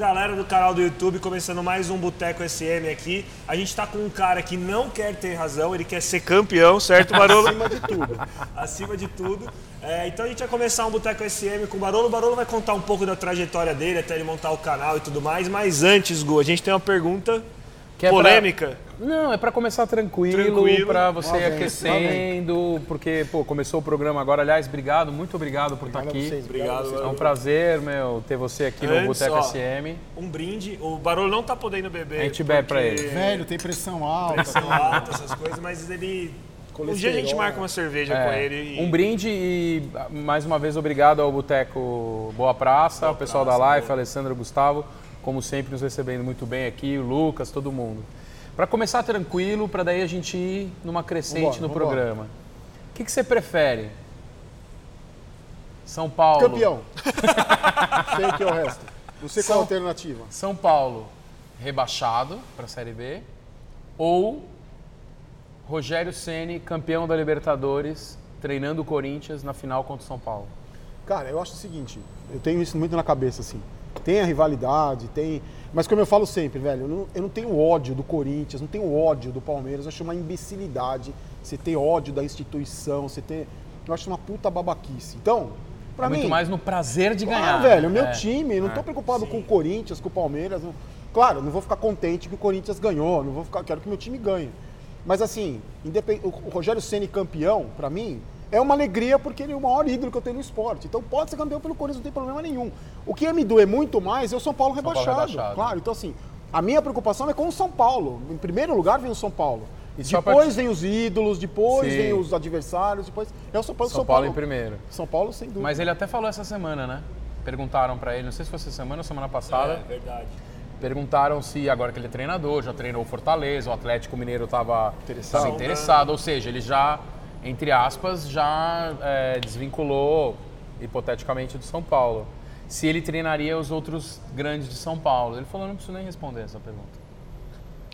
Galera do canal do YouTube, começando mais um Boteco SM aqui. A gente tá com um cara que não quer ter razão, ele quer ser campeão, certo, Barolo? Acima de tudo. Acima de tudo. É, então a gente vai começar um Boteco SM com o Barolo. O Barolo vai contar um pouco da trajetória dele, até ele montar o canal e tudo mais. Mas antes, Gu, a gente tem uma pergunta Que é pra- polêmica. Não, é pra começar tranquilo, Tranquilo. pra você ir aquecendo, porque, pô, começou o programa agora. Aliás, obrigado, muito obrigado por estar Obrigado a aqui. vocês, Obrigado, a vocês. É um prazer, meu, ter você aqui no Antes, Boteco ó, SM. Um brinde. O Barolo não tá podendo beber. A gente bebe pra porque- ele. Velho, tem pressão alta. pressão alta, essas coisas, mas ele. Um dia a gente marca uma cerveja com É, ele. e- Um brinde e, mais uma vez, obrigado ao Boteco Boa Praça, ao pessoal Praça, da Life, boa. Alessandro Gustavo, como sempre, nos recebendo muito bem aqui, o Lucas, todo mundo. Pra começar tranquilo, pra daí a gente ir numa crescente Vambora, no vambora. programa. O que, que você prefere? São Paulo. Campeão. sei que é o resto. Não sei qual a alternativa. São Paulo rebaixado para a Série B ou Rogério Ceni campeão da Libertadores treinando o Corinthians na final contra o São Paulo. Cara, eu acho o seguinte, eu tenho isso muito na cabeça, assim. Tem a rivalidade, tem. Mas como eu falo sempre, velho, eu não, eu não tenho ódio do Corinthians, não tenho ódio do Palmeiras, eu acho uma imbecilidade você ter ódio da instituição, você ter. Eu acho uma puta babaquice. Então, pra é mim. muito mais no prazer de Claro, ganhar. velho, o meu É. time, eu não tô É. preocupado com o Corinthians, com o Palmeiras. não- Claro, não vou ficar contente que o Corinthians ganhou, não vou ficar, quero que meu time ganhe. Mas assim, independ- o Rogério Ceni campeão, pra mim, é uma alegria porque ele é o maior ídolo que eu tenho no esporte. Então pode ser campeão pelo Corinthians, não tem problema nenhum. O que ia me doer muito mais é o São Paulo Paulo rebaixado. rebaixado. Claro, então assim, a minha preocupação é com o São Paulo. Em primeiro lugar vem o São Paulo. E depois vem os ídolos, depois Sim. vem os adversários, depois é o São Paulo. São Paulo em primeiro. São Paulo sem dúvida. Mas ele até falou essa semana, né? Perguntaram pra ele, não sei se foi essa semana ou semana passada, É, verdade. perguntaram se agora que ele é treinador, já treinou o Fortaleza, o Atlético Mineiro estava Interessado. interessado, ou seja, ele já, entre aspas, já é, desvinculou hipoteticamente do São Paulo. Se ele treinaria os outros grandes de São Paulo. Ele falou, não preciso nem responder essa pergunta.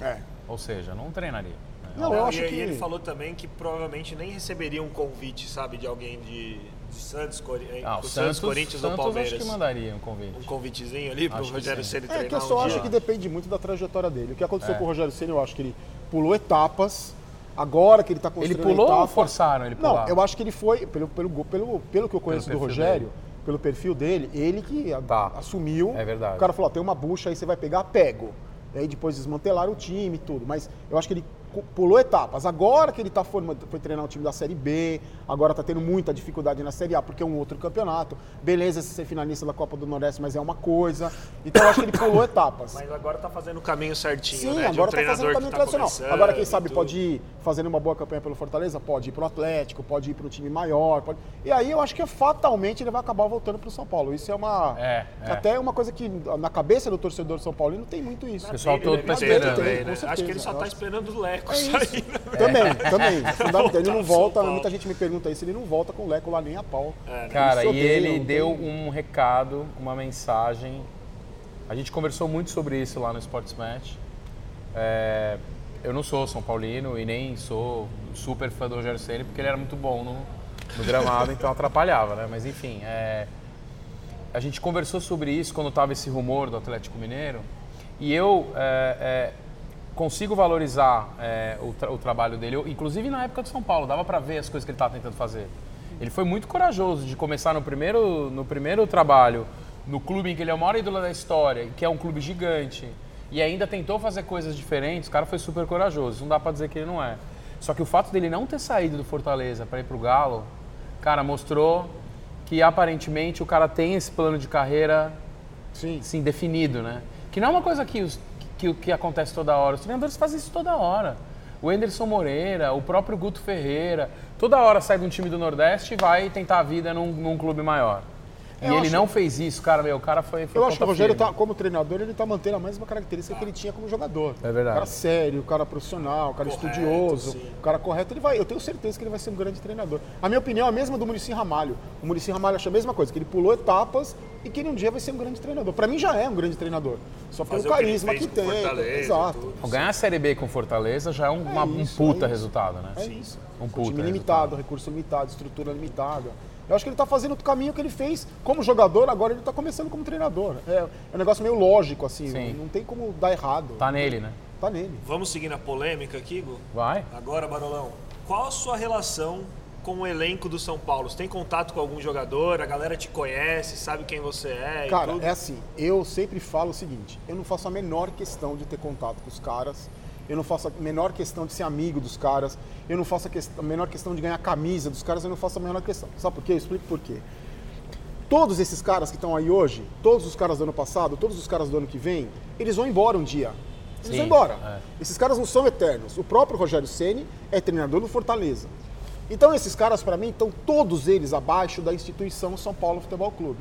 É. Ou seja, não treinaria. né? Não, eu acho e, que- e ele falou também que provavelmente nem receberia um convite, sabe, de alguém de, de Santos, Cori... Ah, o Santos, Santos, Corinthians Santos ou Palmeiras. acho que mandaria um convite. Um convitezinho ali pro Acho que Rogério. Ceni É treinar que eu um só dia. acho que depende muito da trajetória dele. O que aconteceu É. com o Rogério Ceni, eu acho que ele pulou etapas. Agora que ele está Ele construindo pulou ou forçaram ele Não, pular? eu acho que ele foi, pelo, pelo, pelo, pelo que eu conheço do Rogério, dele. pelo perfil dele, ele que Tá. assumiu. É verdade. O cara falou, tem uma bucha aí, você vai pegar, pego. E aí depois desmantelaram o time e tudo. Mas eu acho que ele pulou etapas. Agora que ele tá formando, foi treinar o time da Série B, agora tá tendo muita dificuldade na Série A, porque é um outro campeonato. Beleza ser finalista da Copa do Nordeste, mas é uma coisa. Então eu acho que ele pulou etapas. Mas agora tá fazendo o caminho certinho, Sim, né? de um agora tá fazendo o caminho tá tradicional. Agora, quem sabe, pode ir fazendo uma boa campanha pelo Fortaleza? Pode ir pro Atlético, pode ir para um time maior. pode- E aí eu acho que fatalmente ele vai acabar voltando pro São Paulo. Isso é uma. É, é. Até uma coisa que na cabeça do torcedor São Paulino tem muito isso. O pessoal todo tá esperando. também, né? Acho que ele só tá esperando o Leco É sair. isso. né? Também, também. É fundamental. Ele não volta, muita gente me pergunta isso, ele não volta com o Leco lá nem a pau. É, né? Cara, e ele não deu tem- um recado, uma mensagem. A gente conversou muito sobre isso lá no Sports Match. É, eu não sou São Paulino e nem sou super fã do Rogério Ceni porque ele era muito bom no, no gramado, então atrapalhava, né? Mas enfim, é, a gente conversou sobre isso quando tava esse rumor do Atlético Mineiro e eu é, é, consigo valorizar é, o, tra- o trabalho dele, Eu, inclusive na época do São Paulo, dava para ver as coisas que ele estava tentando fazer. Ele foi muito corajoso de começar no primeiro, no primeiro trabalho, no clube em que ele é o maior ídolo da história, que é um clube gigante, e ainda tentou fazer coisas diferentes. O cara foi super corajoso, não dá para dizer que ele não é. Só que o fato dele não ter saído do Fortaleza para ir pro Galo, cara, mostrou que aparentemente o cara tem esse plano de carreira Sim. assim, definido, né? Que não é uma coisa que, os, que, que acontece toda hora. Os treinadores fazem isso toda hora. O Anderson Moreira, o próprio Guto Ferreira, toda hora sai de um time do Nordeste e vai tentar a vida num, num clube maior. E ele acho- não fez isso, cara, meu, o cara foi, foi Eu acho que o Rogério, tá, como treinador, ele tá mantendo a mesma característica que ele tinha como jogador. É verdade. O cara sério, o cara profissional, o cara Correto, estudioso, sim. o cara correto. Ele vai, eu tenho certeza que ele vai ser um grande treinador. A minha opinião é a mesma do Muricy Ramalho. O Muricy Ramalho acha a mesma coisa, que ele pulou etapas e que ele um dia vai ser um grande treinador. Pra mim já é um grande treinador. Só pelo Fazer que carisma fez que, com tem. Fortaleza, Exato. tudo. Ganhar a Série B com Fortaleza já é um, uma- um isso, puta é resultado, né? É isso. Um puta time resultado. limitado, recurso limitado, estrutura limitada. Eu acho que ele está fazendo o caminho que ele fez como jogador, agora ele está começando como treinador. É, é, um negócio meio lógico, assim, Sim. não tem como dar errado. Tá nele, né? Tá nele. Vamos seguir na polêmica aqui, Gu? Vai. Agora, Barolão, qual a sua relação com o elenco do São Paulo? Você tem contato com algum jogador? A galera te conhece, sabe quem você é? e Cara, tudo? é assim, eu sempre falo o seguinte, eu não faço a menor questão de ter contato com os caras, eu não faço a menor questão de ser amigo dos caras, eu não faço a, a menor questão de ganhar camisa dos caras, eu não faço a menor questão. Sabe por quê? Eu explico por quê. Todos esses caras que estão aí hoje, todos os caras do ano passado, todos os caras do ano que vem, eles vão embora um dia. Eles Sim, vão embora. é. Esses caras não são eternos. O próprio Rogério Ceni é treinador do Fortaleza. Então esses caras, para mim, estão todos eles abaixo da instituição São Paulo Futebol Clube.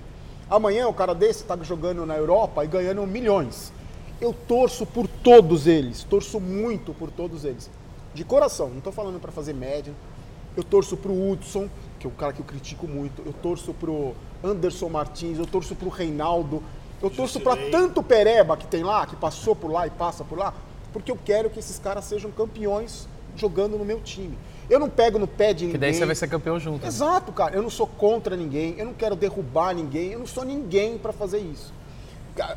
Amanhã o cara desse está jogando na Europa e ganhando milhões. Eu torço por todos eles, torço muito por todos eles. De coração, não estou falando para fazer média. Eu torço pro Hudson, que é o cara que eu critico muito. Eu torço pro Anderson Martins, eu torço pro Reinaldo. Eu torço para tanto Pereba que tem lá, que passou por lá e passa por lá, porque eu quero que esses caras sejam campeões jogando no meu time. Eu não pego no pé de ninguém. Que daí você vai ser campeão junto. né? Exato, cara. Eu não sou contra ninguém, eu não quero derrubar ninguém, eu não sou ninguém para fazer isso.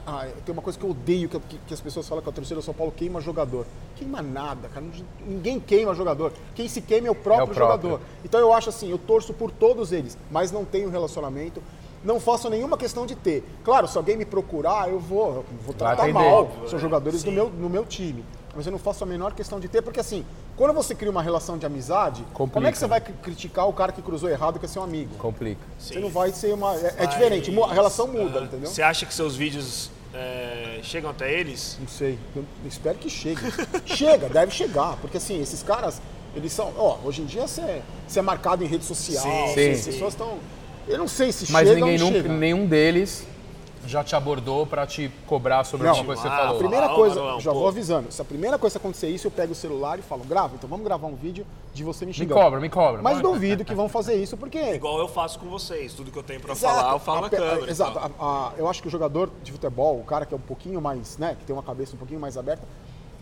Ah, tem uma coisa que eu odeio, que, que- que as pessoas falam que a torcida do São Paulo queima jogador. Queima nada, cara. Ninguém queima jogador. Quem se queima é o próprio, É o próprio. jogador. Então eu acho assim, eu torço por todos eles, mas não tenho relacionamento. Não faço nenhuma questão de ter. Claro, se alguém me procurar, eu vou, eu vou tratar mal. São é. jogadores do meu, no meu time. Mas eu não faço a menor questão de ter, porque assim, quando você cria uma relação de amizade, como é Complica, que você vai cri- criticar o cara que cruzou errado que é seu amigo? Complica. Você não vai ser uma. É, é diferente, a relação muda, entendeu? Você acha que seus vídeos é, chegam até eles? Não sei. Eu espero que chegue. Chega, deve chegar. Porque assim, esses caras, eles são. Ó, hoje em dia você é, você é marcado em rede social. Sim, você- as sim. pessoas estão. Eu não sei se Mas chega ninguém ou não nunca, chega. nenhum deles já te abordou pra te cobrar sobre Não. alguma coisa que você Ah, falou. A primeira coisa, Marolão, já pô. vou avisando. Se a primeira coisa que acontecer isso, eu pego o celular e falo, grava, então vamos gravar um vídeo de você me Me xingando. cobra, me cobra. Mas duvido que vão fazer isso, porque. Igual eu faço com vocês. Tudo que eu tenho pra Exato. falar, eu falo A na câmera. Exato. A- a- eu acho que o jogador de futebol, o cara que é um pouquinho mais, né, que tem uma cabeça um pouquinho mais aberta,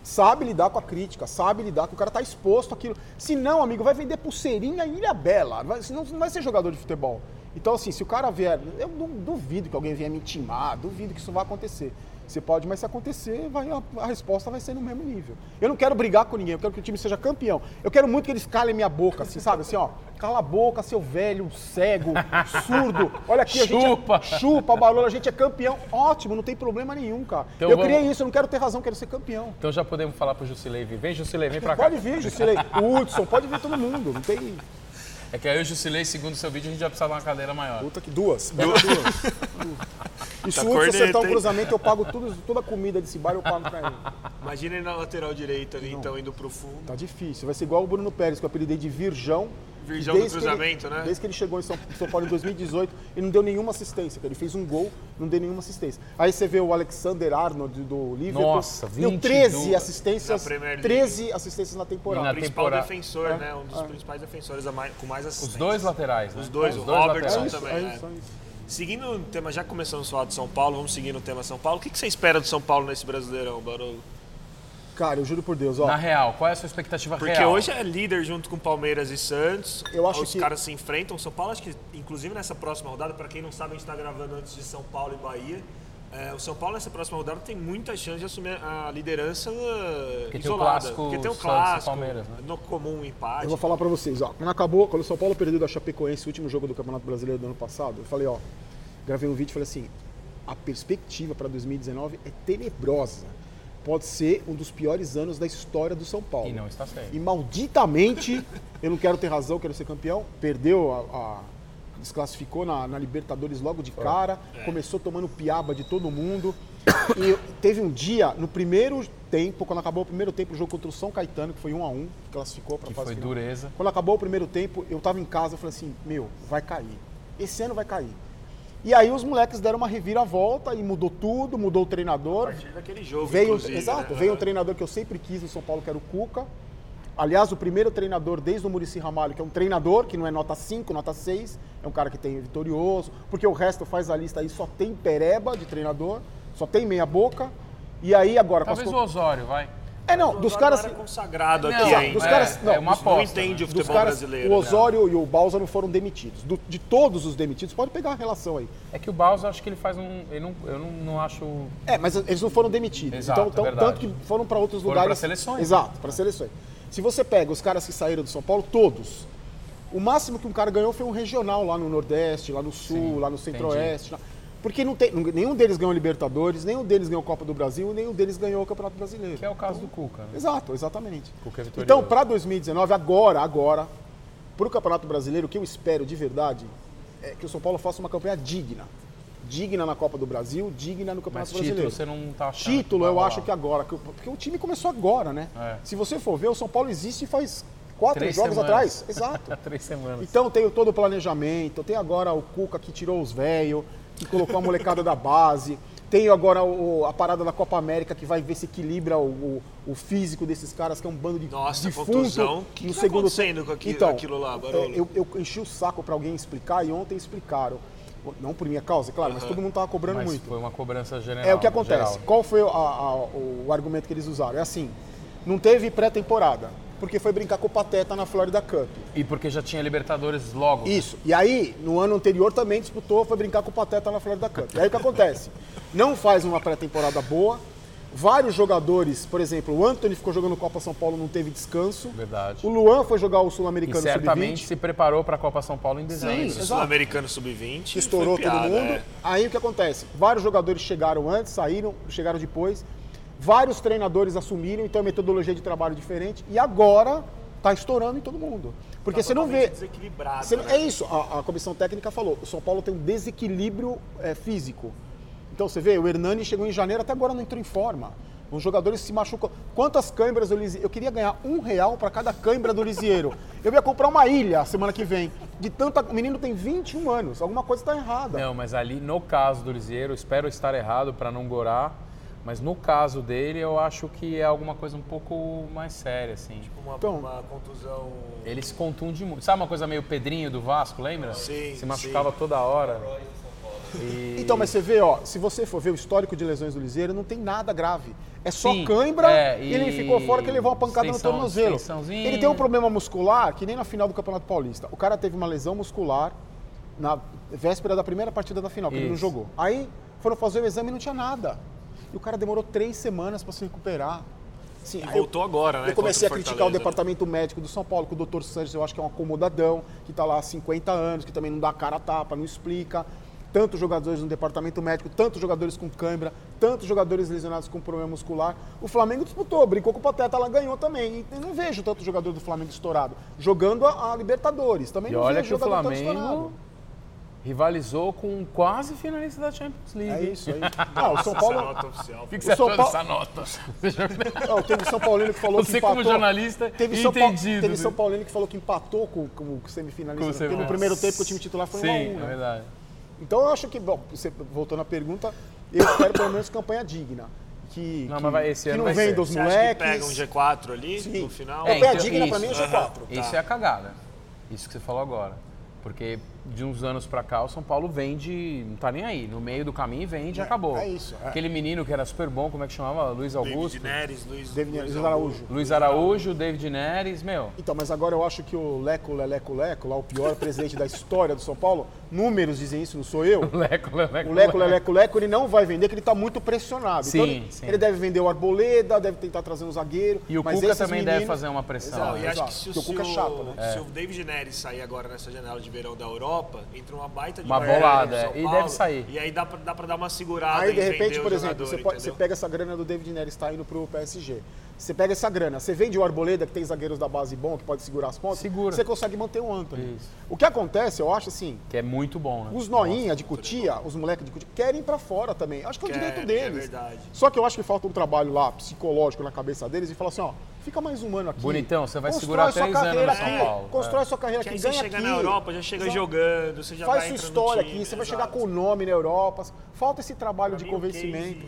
sabe lidar com a crítica, sabe lidar com o cara tá exposto àquilo. Se não, amigo, vai vender pulseirinha em Ilha Bela, senão não vai ser jogador de futebol. Então, assim, se o cara vier, eu du- duvido que alguém venha me intimar, duvido que isso vai acontecer. Você pode, mas se acontecer, vai, a, a resposta vai ser no mesmo nível. Eu não quero brigar com ninguém, eu quero que o time seja campeão. Eu quero muito que eles calem minha boca, assim, sabe? Assim, ó, cala a boca, seu velho, cego, surdo. Olha aqui, a Chupa. gente é, chupa, Barolo, a gente é campeão. Ótimo, não tem problema nenhum, cara. Então eu vamos- criei isso, eu não quero ter razão, quero ser campeão. Então já podemos falar pro Jusilei vir. Vem, Jusilei, vem pra cá. Pode vir, Jusilei, o Hudson, pode vir todo mundo. Não tem. É que aí o Jusilei, segundo o seu vídeo, a gente já precisa de uma cadeira maior. Puta que duas. Pega duas. E se Tá o Hudson acertar corneta, um cruzamento, eu pago tudo, toda a comida desse bar, eu pago pra ele. Imagina ele na lateral direita ali, então, indo pro fundo. Tá difícil. Vai ser igual o Bruno Pérez, que eu apelidei de Virjão. Virgão E do desde que ele- cruzamento, né? Desde que ele chegou em São, São Paulo em 2018, ele não deu nenhuma assistência. cara. Ele fez um gol, não deu nenhuma assistência. Aí você vê o Alexander Arnold do Liverpool. Nossa, deu 22 13 assistências, Na Premier League. 13 assistências na E temporada. na principal temporada- defensor, É, né? Um dos é. principais defensores mais- com mais Os assistências. dois laterais, né? Os dois, Os o dois Robertson laterais. também, é é. isso, é isso. Seguindo o tema, já começamos a falar de São Paulo, vamos seguir no tema São Paulo. O que, que você espera do São Paulo nesse Brasileirão, Barolo? Cara, eu juro por Deus, ó. Na real, qual é a sua expectativa Porque real? hoje é líder junto com Palmeiras e Santos. Eu acho Os que- caras se enfrentam. São Paulo, acho que, inclusive nessa próxima rodada, para quem não sabe, a gente está gravando antes de São Paulo e Bahia. É, o São Paulo nessa próxima rodada tem muita chance de assumir a liderança uh, tem o isolada. clássico porque tem o clássico, Palmeiras, né? no comum um empate. Eu vou falar pra vocês, ó. Quando acabou, quando o São Paulo perdeu da Chapecoense, o último jogo do Campeonato Brasileiro do ano passado, eu falei, ó, gravei um vídeo e falei assim, a perspectiva para 2019 é tenebrosa. Pode ser um dos piores anos da história do São Paulo. E não está certo. E malditamente, eu não quero ter razão, quero ser campeão. Perdeu a. a- desclassificou na, na Libertadores logo de cara, começou tomando piaba de todo mundo. E teve um dia, no primeiro tempo, quando acabou o primeiro tempo, o jogo contra o São Caetano, que foi 1 a 1 que classificou para Que fase foi final. dureza. Quando acabou o primeiro tempo, eu tava em casa, eu falei assim, meu, vai cair. Esse ano vai cair. E aí os moleques deram uma reviravolta e mudou tudo, mudou o A treinador. partir daquele jogo, Veio, exato, né? veio um treinador que eu sempre quis no São Paulo, que era o Cuca. Aliás, o primeiro treinador desde o Murici Ramalho, que é um treinador que não é nota 5, nota 6, é um cara que tem vitorioso, porque o resto faz a lista aí, só tem pereba de treinador, só tem meia boca. E aí agora com as Talvez o Osório, vai. É, não, O dos caras. não era consagrado Não, aqui é, ainda. dos caras- não, é uma não aposta. entende o Dos futebol caras, brasileiro. o né? Osório e o Balsa não foram demitidos. Do- de todos os demitidos, pode pegar a relação aí. É que o Baus, eu acho que ele faz um. Ele não, eu não, não acho. É, mas eles não foram demitidos. Exato, então, é então, verdade. tanto que foram para outros Foram lugares. pra seleções. Exato, para seleções. Se você pega os caras que saíram do São Paulo, todos. O máximo que um cara ganhou foi um regional lá no Nordeste, lá no Sul, Sim, lá no Centro-Oeste. Porque não tem, nenhum deles ganhou Libertadores, nenhum deles ganhou Copa do Brasil, nenhum deles ganhou o Campeonato Brasileiro. Que é o caso do Cuca. né? Exato, exatamente. Cuca é. Então, para 2019, agora, agora, para o Campeonato Brasileiro, o que eu espero de verdade é que o São Paulo faça uma campanha digna. Digna na Copa do Brasil, digna no Mas Campeonato título Brasileiro. você não tá achando. Título, eu acho que agora. Porque o time começou agora, né? É. Se você for ver, o São Paulo existe faz quatro Três jogos semanas. atrás. Exato. Três semanas. Então tem todo o planejamento, tem agora o Cuca que tirou os velhos, que colocou a molecada da base. Tem agora o- a parada da Copa América que vai ver se equilibra o, o- o físico desses caras, que é um bando de Nossa, defunto contusão. O que que tá acontecendo com aqui- então, aquilo lá, Barolo? é, eu, eu enchi o saco para alguém explicar e ontem explicaram. Não por minha causa, é claro, mas todo mundo tava cobrando Mas muito. foi uma cobrança geral. É o que acontece. geral. Qual foi a- a- o argumento que eles usaram? É assim: não teve pré-temporada, porque foi brincar com o Pateta na Florida Cup. E porque já tinha Libertadores logo. Isso. E aí, no ano anterior também disputou, foi brincar com o Pateta na Florida Cup. E aí o que acontece? Não faz uma pré-temporada boa. Vários jogadores, por exemplo, o Anthony ficou jogando Copa São Paulo, não teve descanso. Verdade. O Luan foi jogar o E Sul-Americano certamente Sub-20. se preparou para a Copa São Paulo em dezembro. Sim. Sul-Americano Sub-20. que estourou foi todo piada, mundo. é. Aí o que acontece? Vários jogadores chegaram antes, saíram, chegaram depois. Vários treinadores assumiram, então é metodologia de trabalho diferente. E agora tá estourando em todo mundo. Porque Tá você não vê. Desequilibrado, você né? É isso, a, a comissão técnica falou. O São Paulo tem um desequilíbrio é, físico. Então você vê, o Hernani chegou em janeiro, até agora não entrou em forma. Os jogadores se machucam. Quantas câimbras do Lisieiro? Eu queria ganhar um real para cada câimbra do Lisieiro. Eu ia comprar uma ilha semana que vem. De tanta. O menino tem 21 anos. Alguma coisa está errada. Não, mas ali no caso do Lisieiro, espero estar errado para não gorar, mas no caso dele eu acho que é alguma coisa um pouco mais séria, assim. Uma, Então- uma contusão. Ele se contunde muito. Sabe uma coisa meio Pedrinho do Vasco, lembra? Sim, Se machucava toda hora. E- Então, mas você vê, ó, se você for ver o histórico de lesões do Liseiro, não tem nada grave. É só Sim, cãibra é, e ele ficou fora que ele levou uma pancada extensão- no tornozelo. Ele tem um problema muscular que nem na final do Campeonato Paulista. O cara teve uma lesão muscular na véspera da primeira partida da final, que ele não Isso. jogou. Aí foram fazer o exame e não tinha nada. E o cara demorou três semanas para se recuperar. Aí voltou agora, né? Eu comecei a o criticar o Fortaleza, né? departamento médico do São Paulo, que o Dr. Sanches eu acho que é um acomodadão, que está lá há 50 anos, que também não dá cara a tapa, não explica. Tantos jogadores no departamento médico, tantos jogadores com cãibra, tantos jogadores lesionados com problema muscular. O Flamengo disputou, brincou com o Pateta, ela ganhou também. E eu não vejo tanto jogador do Flamengo estourado. Jogando a, a Libertadores. Também E não olha vejo que o jogador tão Flamengo estourado. Rivalizou com um quase finalista da Champions League. É isso aí. Ah, o São Essa Paulo. nota oficial. O que, que O você São achou Paulo- dessa nota? Não, teve São Paulino que falou que Você, empatou. como jornalista, teve São, entendido. teve São Paulino que falou que empatou com, com o semifinalista. Com porque no primeiro tempo que o time titular foi Sim, 1 a 1 é né? verdade. Então eu acho que, bom, você voltando à pergunta, eu espero pelo menos campanha digna. Que, Não, que, mas vai- esse que ano não vai vem ser. dos Você acha que pega um moleques. G4 ali Sim. no final? É, Campanha então, digna pra mim é isso. G4. Isso Tá. é a cagada. Isso que você falou agora. Porque de uns anos pra cá o São Paulo vende, não tá nem aí, no meio do caminho vende e acabou. é isso, é. Aquele menino que era super bom, como é que chamava? Luiz Augusto. David Neres, Luiz, David Luiz Luiz Araújo. Luiz Araújo, David Neres, meu. Então, mas agora eu acho que o Leco, Leleco, Leco, lá o pior presidente da história do São Paulo, números dizem isso, não sou eu. Leco, Leco, O Leco, Leleco, Leco, ele não vai vender, que ele está muito pressionado. Sim, então, ele, sim. ele deve vender o Arboleda, deve tentar trazer um zagueiro. E o mas Cuca também deve meninos- fazer uma pressão. Né? e acho exato. que se, o- o Cuca é chato, né? se o David Neres sair agora nessa janela de verão da Europa, entra uma baita de Uma grana bolada, São é, e Paulo, deve sair. E aí dá pra, dá pra dar uma segurada Aí, de repente, por exemplo, jogador, você, pode- você pega essa grana do David Neres, está indo pro PSG. Você pega essa grana, você vende o Arboleda, que tem zagueiros da base bom, que pode segurar as pontas, Segura. você consegue manter o Anthony. Isso. O que acontece, eu acho assim, Que é muito bom, né? os noinha de Cutia, os moleques de Cutia, querem ir pra fora também. Acho que é o direito deles. é verdade. Só que eu acho que falta um trabalho lá psicológico na cabeça deles e falar assim, ó, fica mais um ano aqui. Bonitão, você vai Constrói segurar sua três anos carreira no São aqui, Paulo. Constrói sua carreira aqui, aí você ganha chega aqui. na Europa, já chega Exato. jogando, você já Faz vai sua história time, aqui, você vai exato. chegar com o nome na Europa. Falta esse trabalho Pra de mim, convencimento.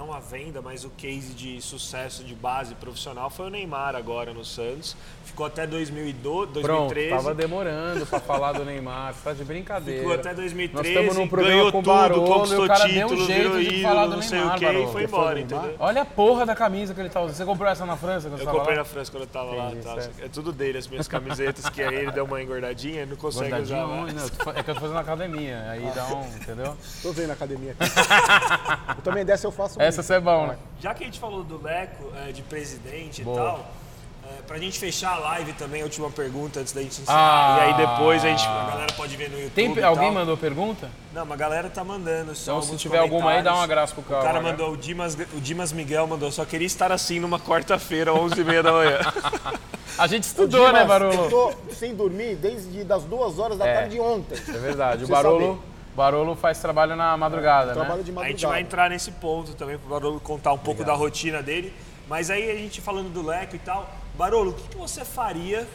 Não a venda, mas o case de sucesso de base profissional foi o Neymar agora no Santos. Ficou até 2012, 2013. Pronto, tava demorando para falar do Neymar, você tá de brincadeira. Ficou até 2013, Nós estamos num programa ganhou com tudo, Barolo, conquistou o cara título, deu um jeito virou de ídolo, falar do não sei Neymar, o que, e Barolo. foi Foi embora, Neymar? entendeu? Olha a porra da camisa que ele tá usando. Você comprou essa na França? quando Eu você tava comprei lá? na França quando eu tava lá. Entendi, tá? certo. É tudo dele, as minhas camisetas, que aí ele deu uma engordadinha, não consegue Gordadinho usar mais. Não, É que eu tô fazendo academia, aí dá um, entendeu? Tô vendo a academia aqui. eu também dessa eu faço Essa você é bom, né? Já que a gente falou do Leco, é, de presidente Boa. e tal, é, pra gente fechar a live também, a última pergunta antes da gente encerrar. Ah. e aí depois a, gente, a galera pode ver no YouTube. Tem, e alguém tal. mandou pergunta? Não, mas a galera tá mandando. Só Então, se tiver alguma aí, dá um comentários. abraço pro cara. O cara né? mandou, o Dimas, o Dimas Miguel mandou, só queria estar assim numa quarta-feira, 11h30 da manhã. A gente estudou, Dimas, né, Eu Barolo? tô sem dormir desde das duas horas da É. tarde de ontem. É verdade. O Barolo, saber. Barolo faz trabalho na madrugada, Trabalho né? de A madrugada. gente vai entrar nesse ponto também, pro Barolo contar um pouco da rotina dele. Mas aí a gente falando do Leco e tal, Barolo, o que, que você faria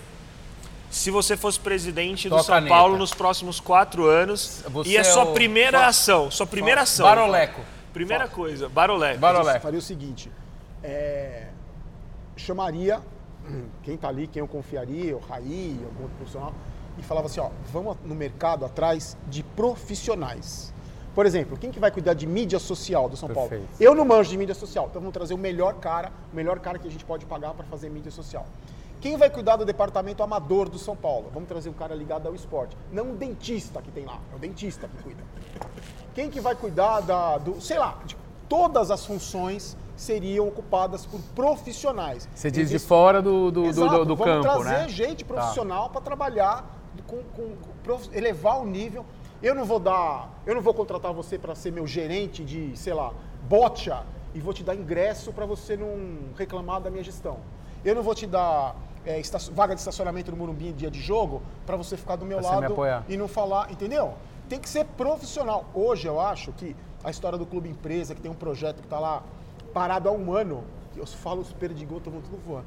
se você fosse presidente do Toca a São. Paulo nos próximos quatro anos Você e a é sua o- primeira Fa- ação, sua primeira ação. Baroleco. Primeira coisa, Baroleco. Baroleco. faria o seguinte: é, chamaria quem tá ali, quem eu confiaria, o Raí, algum outro profissional, e falava assim: ó, vamos no mercado atrás de profissionais. Por exemplo, quem que vai cuidar de mídia social do São Paulo? Perfeito. Eu não manjo de mídia social, então vamos trazer o melhor cara, o melhor cara que a gente pode pagar para fazer mídia social. Quem vai cuidar do departamento amador do São Paulo? Vamos trazer um cara ligado ao esporte. Não um dentista que tem lá, é o dentista que cuida. Quem que vai cuidar da, do, sei lá, de todas as funções seriam ocupadas por profissionais. Você diz de Existe- fora do, do, do- Exato, do, do vamos campo, trazer né? gente profissional para trabalhar com, com- com elevar o nível. Eu não vou dar, eu não vou contratar você para ser meu gerente de, sei lá, bocha e vou te dar ingresso para você não reclamar da minha gestão. Eu não vou te dar é, vaga de estacionamento no Morumbi em dia de jogo para você ficar do meu Pra me lado apoiar. e não falar, entendeu? Tem que ser profissional. Hoje eu acho que a história do clube empresa, que tem um projeto que está lá parado há um ano, eu falo os perdigotos, todo mundo voando.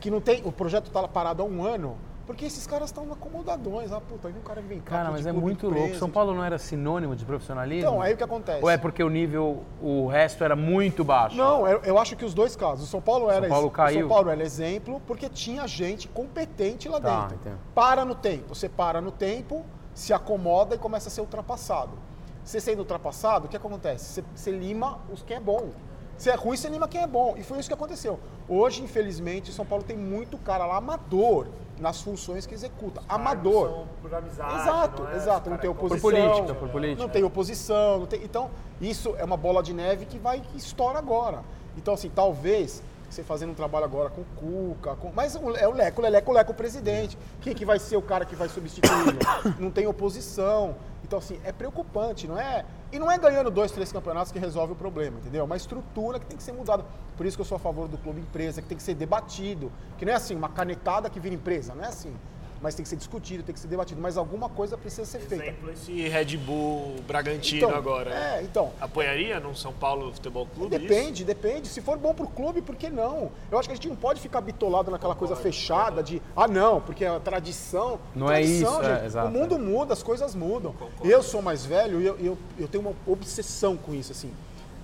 Que não tem, o projeto está parado há um ano, porque esses caras estão acomodadões. Ah, puta, aí um cara vem cá. Cara, mas é muito empresa, louco. São de- Paulo não era sinônimo de profissionalismo? Então, aí o que acontece? Ou é porque o nível, o resto era muito baixo? Não, eu, eu acho que os dois casos. O São Paulo era Paulo ex- o caiu. São Paulo era exemplo porque tinha gente competente lá Tá, dentro. entendo. Para no tempo. Você para no tempo, se acomoda e começa a ser ultrapassado. Você sendo ultrapassado, o que acontece? Você, você lima os que é bom. Se é ruim, você lima quem é bom. E foi isso que aconteceu. Hoje, infelizmente, São Paulo tem muito cara lá amador nas funções que executa. Amador. Por amizade, Exato, não é? exato. Não tem é oposição. política, por política. Não tem oposição. Não tem... Então, isso é uma bola de neve que vai que estoura agora. Então, assim, talvez você fazendo um trabalho agora com o Cuca, com... mas o- é o Leco, o Leco, o Leco, o presidente. Quem que vai ser o cara que vai substituí-lo? não tem oposição. Então, assim, é preocupante, não é? E não é ganhando dois, três campeonatos que resolve o problema, entendeu? É uma estrutura que tem que ser mudada. Por isso que eu sou a favor do clube empresa, que tem que ser debatido. Que não é assim, uma canetada que vira empresa, não é assim. Mas tem que ser discutido, tem que ser debatido. Mas alguma coisa precisa ser feita. Exemplo, esse Red Bull Bragantino Então, agora. É, então. Apoiaria no São Paulo Futebol Clube? isso? Depende, depende. Se for bom pro clube, por que não? Eu acho que a gente não pode ficar bitolado naquela coisa fechada de, ah, não, porque a tradição. Não é tradição, isso, é, gente. exato, o mundo muda, as coisas mudam. Eu sou mais velho e eu, eu, eu tenho uma obsessão com isso, assim.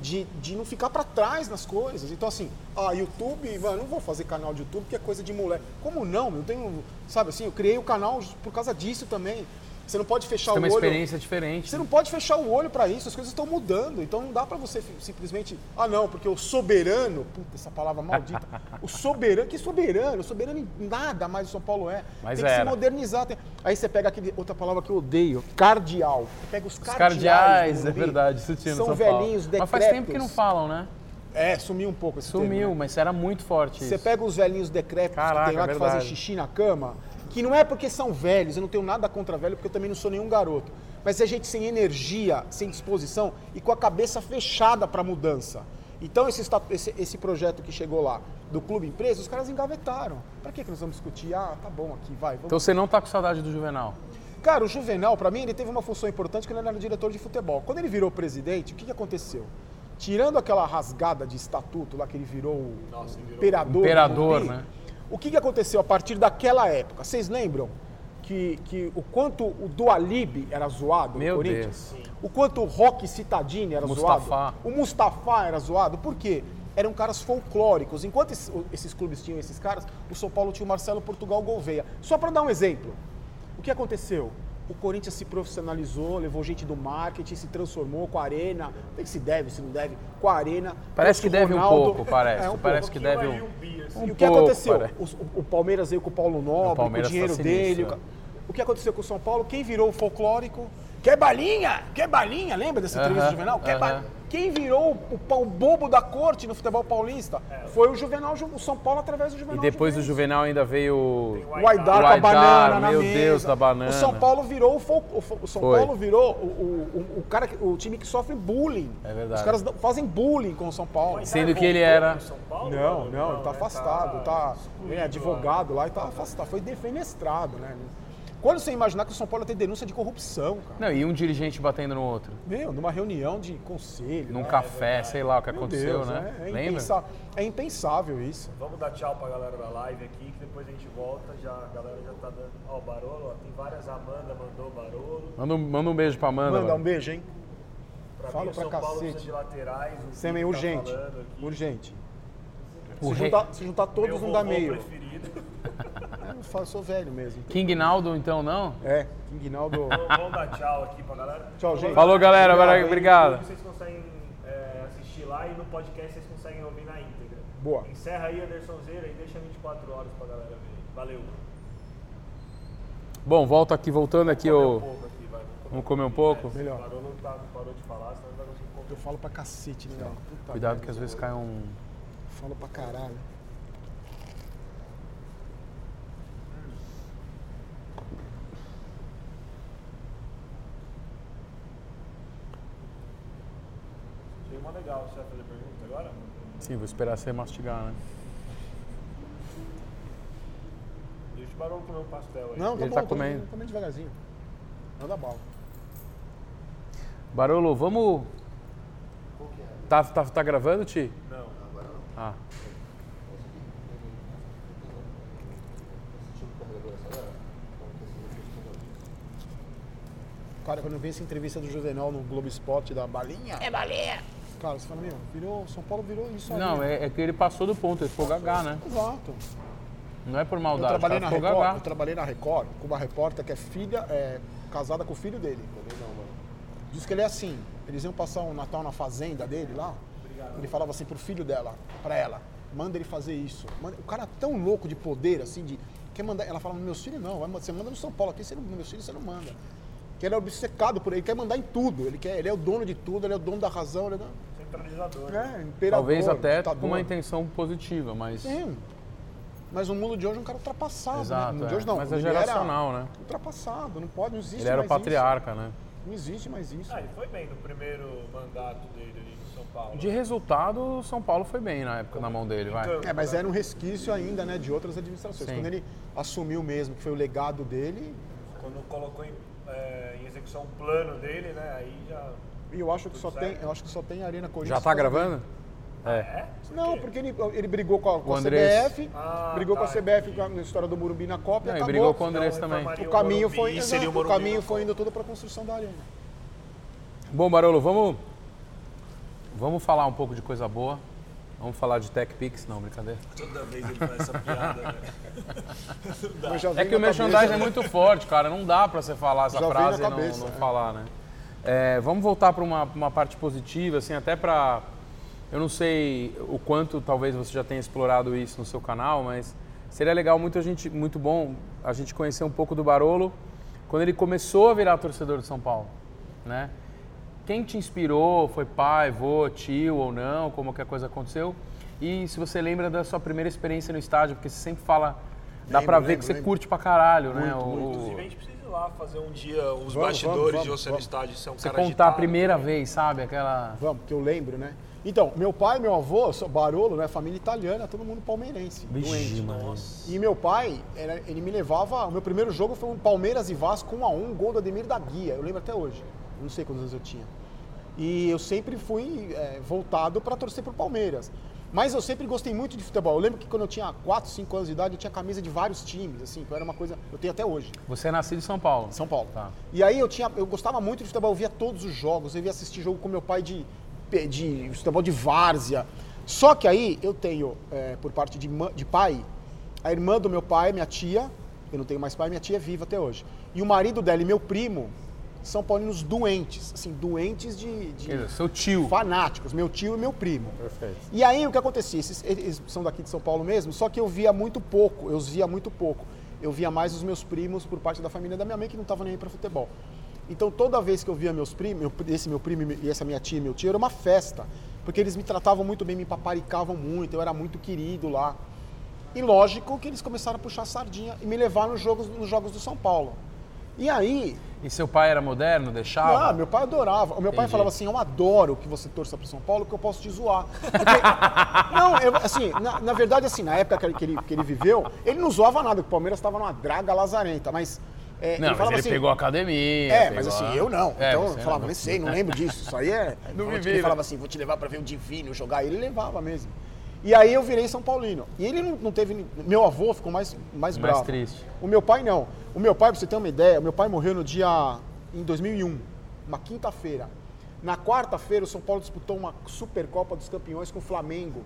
De, de não ficar pra trás nas coisas. Então, assim, ah, YouTube, mano, não vou fazer canal de YouTube porque é coisa de moleque. Como não? Eu tenho, sabe assim, eu criei o canal por causa disso também. Você não pode fechar Tem o uma olho. experiência diferente. Você não pode fechar o olho para isso, as coisas estão mudando. Então não dá para você simplesmente, ah não, porque o soberano, puta, essa palavra maldita, o soberano, que soberano? O soberano em nada mais o São Paulo é. Mas tem que se modernizar. tem- Aí você pega aquele outra palavra que eu odeio, cardeal. Você pega os Os cardeais. cardeais, do é verdade, isso tinha no São São velhinhos Mas faz tempo que não decrépitos. falam, né? É, sumiu um pouco esse termo, Sumiu, né? mas era muito forte Você isso. pega os velhinhos decrépitos Caraca, que tem lá que verdade. fazem xixi na cama, que não é porque são velhos, eu não tenho nada contra velho, porque eu também não sou nenhum garoto. Mas é gente sem energia, sem disposição e com a cabeça fechada para mudança. Então esse, esse, esse projeto que chegou lá do Clube Empresa, os caras engavetaram. Para que, que nós vamos discutir? Ah, tá bom aqui, vai. Vamos. Então você não tá com saudade do Juvenal? Cara, o Juvenal, para mim, ele teve uma função importante que ele era diretor de futebol. Quando ele virou presidente, o que, que aconteceu? Tirando aquela rasgada de estatuto lá que ele virou o Nossa, ele virou imperador. do Imperador, Morumbi, né? O que, que aconteceu a partir daquela época? Vocês lembram que, que o quanto o Dualib era zoado Meu no Corinthians, Deus. o quanto o Rock Citadini era Mustafa. zoado, o Mustafa era zoado, por quê? Eram caras folclóricos. Enquanto esses, esses clubes tinham esses caras, o São Paulo tinha o Marcelo Portugal Gouveia. Só para dar um exemplo, o que aconteceu? O Corinthians se profissionalizou, levou gente do marketing, se transformou com a Arena. Não sei se deve, se não deve, com a Arena. Parece que o deve um Ronaldo. pouco, parece. É, um parece pouco. que deve um. um bi, assim. um E o que pouco, aconteceu? O, o Palmeiras veio com o Paulo Nobre, com o Palmeiras dinheiro tá dele. o O que aconteceu com o São Paulo? Quem virou o folclórico? Quer balinha? Quer balinha? Lembra dessa entrevista Aham, do Juvenal? Quer aham. ba- Quem virou o, pau bobo da corte no futebol paulista? Foi o Juvenal, Ju- o São Paulo através do E Juvenal. depois do. Juvenal ainda veio. O Aidar com a banana na meu mesa. Deus, da banana. O São Paulo virou o, fol- o São Foi. Paulo virou o, o, o- cara, o time que sofre bullying. É verdade. Os caras fazem bullying com o São Paulo. Sendo que ele era. São Paulo? Não, não, ele tá né? afastado, tá, é advogado lá e tá afastado, foi defenestrado, né? Quando você imaginar que o São Paulo tem denúncia de corrupção, cara? Não, e um dirigente batendo no outro. Meu, numa reunião de conselho. Num né? café, sei lá o que Meu aconteceu, Deus, né? É, é Lembra? impensa- é impensável isso. Vamos dar tchau pra galera da live aqui, que depois a gente volta. Já, a galera já tá dando. Ó, o Barolo, ó, tem várias. A Amanda mandou o Barolo. Manda um, manda um beijo pra Amanda. Manda um beijo, hein? Pra Fala mim, o pra São Paulo cacete. precisa de laterais. O Sêmen Kiko tá urgente. Urgente. Se rei- juntar, se juntar todos Meu não dá meio. preferido. É, eu falo, sou velho mesmo. King Naldo, então, não? É, Guinaldo. Vamos vamos dar tchau aqui pra galera. Tchau, gente. Falou, galera. Obrigado? Obrigado. Vocês conseguem é, assistir lá e no podcast vocês conseguem ouvir na íntegra. Boa. Encerra aí, Anderson Zeira, e deixa 24 horas pra galera ver. Valeu. Bom, volta aqui, voltando aqui, Comer um aqui, vai. Vamos comer um pouco? Melhor. O Barolo tá, parou de falar, senão não vai conseguir comer. Eu falo pra cacete, né? Puta Cuidado que às vezes cai um. Falo pra caralho. Achei uma legal. Você vai fazer pergunta agora? Sim, vou esperar você mastigar, né? Deixa o Barolo comer um pastel aí. Não, tá Ele bom, tá tô comendo. Comendo devagarzinho. Manda bala. Barolo, vamos. Tá, tá, tá gravando, Ti? Não. Ah. Cara, quando eu vi essa entrevista do Juvenal no Globo Esporte da balinha. É balinha! Cara, você fala, meu, virou. São Paulo virou isso aí. Não, é, é que ele passou do ponto, ele ficou gagá, né? Exato. Não é por Eu maldade, o trabalhei, na ficou Record, eu gagá. trabalhei na Record com uma repórter que é filha, é, casada com o filho dele. Diz que ele é assim. Eles iam passar o Natal na fazenda dele lá. Ele falava assim pro filho dela, pra ela, manda ele fazer isso. O cara é tão louco de poder, assim, de. Quer mandar. Ela fala, meus filhos não, você manda no São Paulo, aqui você não, meus filhos você não manda. Que ele é obcecado por ele, ele quer mandar em tudo. Ele, quer, ele é o dono de tudo, ele é o dono da razão, ele é, dono- Centralizador. é imperador. Talvez até ditador. com uma intenção positiva, mas. Sim. Mas o mundo de hoje é um cara ultrapassado. Exato, né? O mundo é. de hoje não. Mas é geracional, né? Ultrapassado, não pode, não existe Ele era o mais patriarca, né? isso. Não existe mais isso. Ah, ele foi bem no primeiro mandato dele ali no São Paulo. De resultado, o São Paulo foi bem na época na mão dele, vai. É, mas era um resquício ainda, né, de outras administrações. Sim. Quando ele assumiu mesmo, que foi o legado dele, Quando colocou em, é, em execução o plano dele, né? Aí já. E eu acho que só tem, eu acho que só tem Arena Corinthians. Já tá gravando? É. É? Não, porque ele, ele brigou com a, com a. CBF, Ah, brigou tá, com a CBF com a- na história do Morumbi na Copa Não, e acabou. brigou com o Andrés Não, também. O caminho foi, seria exato, o o caminho foi indo tudo para a construção da Arena. Bom, Barolo, vamos. Vamos falar um pouco de coisa boa. Vamos falar de Tech Pix, não, brincadeira. Toda vez ele faz essa piada, né? É que o merchandising é muito forte, cara. Não dá pra você falar essa Já frase e não, não falar, né? É, vamos voltar para uma, uma parte positiva, assim, até pra. Eu não sei o quanto talvez você já tenha explorado isso no seu canal, mas seria legal, muito, a gente, muito bom a gente conhecer um pouco do Barolo quando ele começou a virar torcedor de São Paulo, né? Quem te inspirou? Foi pai, vô, tio ou não? Como que a coisa aconteceu? E se você lembra da sua primeira experiência no estádio, porque você sempre fala, dá pra ver lembro, que você lembro. curte pra caralho, né? Muito, O- muito. Inclusive, a gente precisa ir lá fazer um dia os Vamos, bastidores vamos, de vamos, você vamos. no estádio. Você é um Você cara contar a agitado. primeira vez, sabe? Aquela. Vamos, porque eu lembro, né? Então, meu pai e meu avô, sou Barolo, né? Família italiana, todo mundo palmeirense. Vixe, doente. E meu pai, ele me levava. O meu primeiro jogo foi um Palmeiras e Vasco 1 a 1 gol do Ademir da Guia. Eu lembro até hoje. Não sei quantos anos eu tinha. E eu sempre fui é, voltado para torcer pro Palmeiras. Mas eu sempre gostei muito de futebol. Eu lembro que quando eu tinha 4, 5 anos de idade, eu tinha camisa de vários times, assim, que era uma coisa. Eu tenho até hoje. Você é nascido em São Paulo? São Paulo. Tá. E aí eu tinha, eu gostava muito de futebol, eu via todos os jogos, eu ia assistir jogo com meu pai de, de futebol de várzea. Só que aí eu tenho, é, por parte de, de pai, a irmã do meu pai, minha tia, eu não tenho mais pai, minha tia é viva até hoje. E o marido dela e meu primo são paulinos doentes, assim, doentes de, de dizer, seu tio. fanáticos, meu tio e meu primo. Perfeito. E aí o que acontecia? Esses, eles são daqui de São Paulo mesmo, só que eu via muito pouco, eu os via muito pouco. Eu via mais os meus primos por parte da família da minha mãe que não estavam nem aí para futebol. Então toda vez que eu via meus primos, esse meu primo e essa minha tia e meu tio, era uma festa. Porque eles me tratavam muito bem, me paparicavam muito, eu era muito querido lá. E lógico que eles começaram a puxar a sardinha e me levar nos jogos, nos jogos do São Paulo. E aí, E seu pai era moderno, deixava? ah, meu pai adorava. O meu pai Entendi. falava assim: Eu adoro que você torça pro São Paulo, que eu posso te zoar. Porque- não, eu- assim, na, na verdade, assim, na época que ele, que ele, que ele viveu, ele não zoava nada, porque o Palmeiras estava numa draga lazarenta, mas. é, Não, mas falava ele assim, pegou a academia. É, mas assim, a- eu não. É, então eu falava, não. sei, não lembro disso. Isso aí é. Não vivi, Ele né? falava assim: vou te levar pra ver o Divino jogar. E ele levava mesmo. E aí eu virei São Paulino. E ele não, não teve. Meu avô ficou mais, mais Mais bravo. triste. O meu pai não. O meu pai, pra você ter uma ideia, o meu pai morreu no dia. em 2001, uma quinta-feira. Na quarta-feira, o São Paulo disputou uma Supercopa dos Campeões com o Flamengo.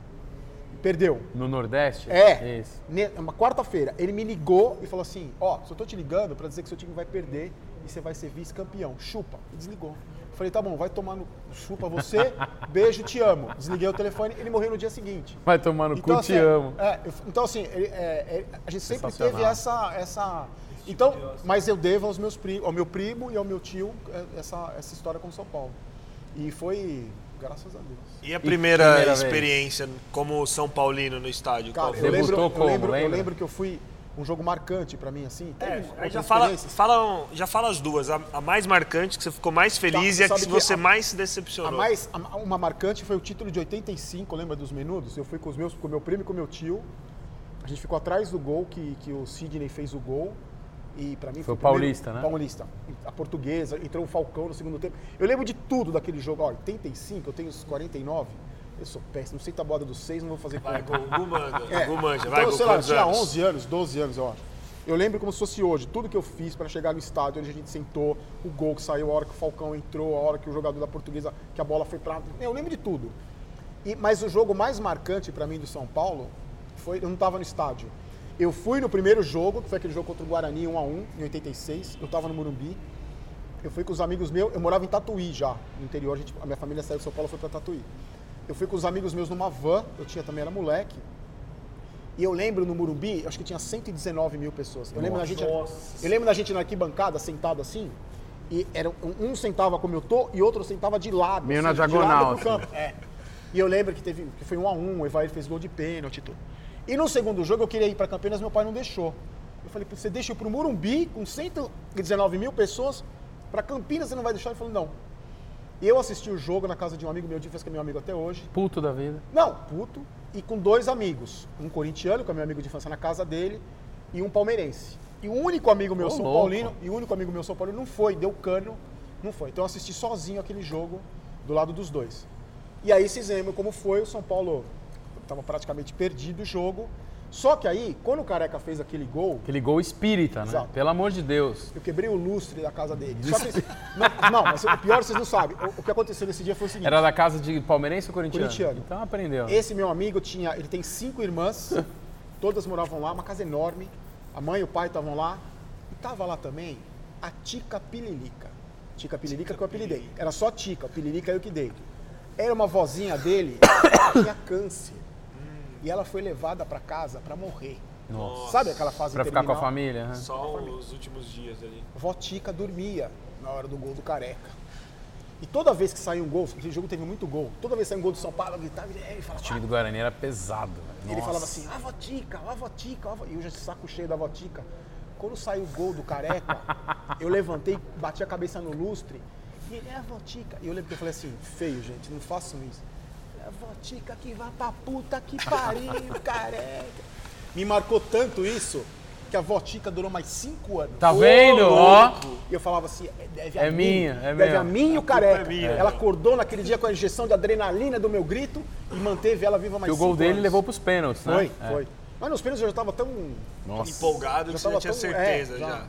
Perdeu. No Nordeste? É. Isso. Uma quarta-feira, ele me ligou e falou assim: Ó, só tô te ligando pra dizer que seu time vai perder e você vai ser vice-campeão. Chupa. E desligou. Eu falei: tá bom, vai tomar no. Chupa você, beijo, te amo. Desliguei o telefone ele morreu no dia seguinte. Vai tomar no cu, assim, te amo. é, então, assim, ele- é, é, a gente sempre teve essa. essa então, mas eu devo aos meus primos, ao meu primo e ao meu tio é, essa, essa história com o São Paulo. E foi, graças a Deus. E a primeira, primeira vez? experiência como São Paulino no estádio? Cara, eu lembro, eu, lembro, eu lembro que eu fui um jogo marcante pra mim, assim. Teve É, já fala, fala, um- já fala as duas. A, a mais marcante, que você ficou mais feliz, Tá, e a que que você a- mais se A decepcionou. mais, a- uma marcante foi o título de 85, lembra dos menudos? Eu fui com os meus, com o meu primo e com o meu tio. A gente ficou atrás do gol que, que o Sidney fez o gol. E para mim Foi o primeiro- paulista, né? Paulista. A portuguesa, entrou o Falcão no segundo tempo. Eu lembro de tudo daquele jogo. Ó, 85, eu tenho os 49. Eu sou péssimo, não sei tabuada dos seis, não vou fazer Vai, conta. Gu, Gu manda. É, Gu manja. então, Vai, Gu, sei lá, eu tinha anos? 11 anos, 12 anos, eu acho. Eu lembro como se fosse hoje, tudo que eu fiz para chegar no estádio, onde a gente sentou, o gol que saiu, a hora que o Falcão entrou, a hora que o jogador da Portuguesa, que a bola foi pra... Eu lembro de tudo. E, mas o jogo mais marcante para mim do São Paulo foi, eu não estava no estádio. Eu fui no primeiro jogo, que foi aquele jogo contra o Guarani 1 a 1 em 86, eu estava no Morumbi. Eu fui com os amigos meus, eu morava em Tatuí já, no interior, a, gente- a minha família saiu de São Paulo e foi para Tatuí. Eu fui com os amigos meus numa van, eu tinha também era moleque. E eu lembro no Morumbi, acho que tinha 119 mil pessoas. Eu lembro da gente, eu lembro da gente na arquibancada sentado assim, e era um, sentava como eu tô e outro sentava de lado, Meio assim, na de lado diagonal, assim. campo. É. E eu lembro que teve que foi um a um, o Evair fez gol de pênalti e tudo. E no segundo jogo eu queria ir para Campinas, meu pai não deixou. Eu falei, "Pô, você deixa eu pro Morumbi com 119 mil pessoas, para Campinas você não vai deixar? Ele falou, não. Eu assisti o jogo na casa de um amigo meu, de infância, que é meu amigo até hoje. Puto da vida. Não, puto. E com dois amigos. Um corintiano, que é meu amigo de infância na casa dele, e um palmeirense. E o único amigo meu Ô, São louco. Paulino, e o único amigo meu São Paulino não foi, deu cano, não foi. Então eu assisti sozinho aquele jogo do lado dos dois. E aí vocês lembram como foi, o São Paulo estava praticamente perdido o jogo. Só que aí, quando o Careca fez aquele gol, Aquele gol espírita, né? Exato. Pelo amor de Deus. eu quebrei o lustre da casa dele. Só que, não, não, mas o pior vocês não sabem. O, o que aconteceu nesse dia foi o seguinte. Era da casa de palmeirense ou corintiano? Corintiano. Então aprendeu. Esse meu amigo tinha, ele tem cinco irmãs, todas moravam lá, uma casa enorme. A mãe e o pai estavam lá. E tava lá também a Tica Pililica. Tica Pililica que eu apelidei. Era só Tica, o Pililica eu que dei. Era uma vozinha dele que tinha câncer. E ela foi levada para casa para morrer. Nossa. Sabe aquela fase Pra ficar com a família, né? Só os últimos dias ali. Vó Tica dormia na hora do gol do Careca. E toda vez que saía um gol, esse jogo teve muito gol, toda vez que saía um gol do São Paulo, eu gritava, e ele falava, O time do Guarani era pesado. velho. E ele Nossa. falava assim, a votica, a votica, a vo-" e eu já de saco cheio da votica. Quando saiu o gol do Careca, eu levantei, bati a cabeça no lustre, e ele é a votica. E eu lembro que eu falei assim, feio, gente, não façam isso. É a votica que vai pra puta que pariu, careca. Me marcou tanto isso, que a Votica durou mais cinco anos. Tá vendo? Ó. E eu falava assim, é, deve a É mim, minha, é deve minha. a mim e o culpa careca. é minha, ela acordou naquele dia com a injeção de adrenalina do meu grito e manteve ela viva mais Que o gol cinco dele anos. levou pros pênaltis, né? Foi, É. foi. Mas nos pênaltis eu já tava tão... Nossa. Empolgado que você já tava tinha tão- certeza é, já.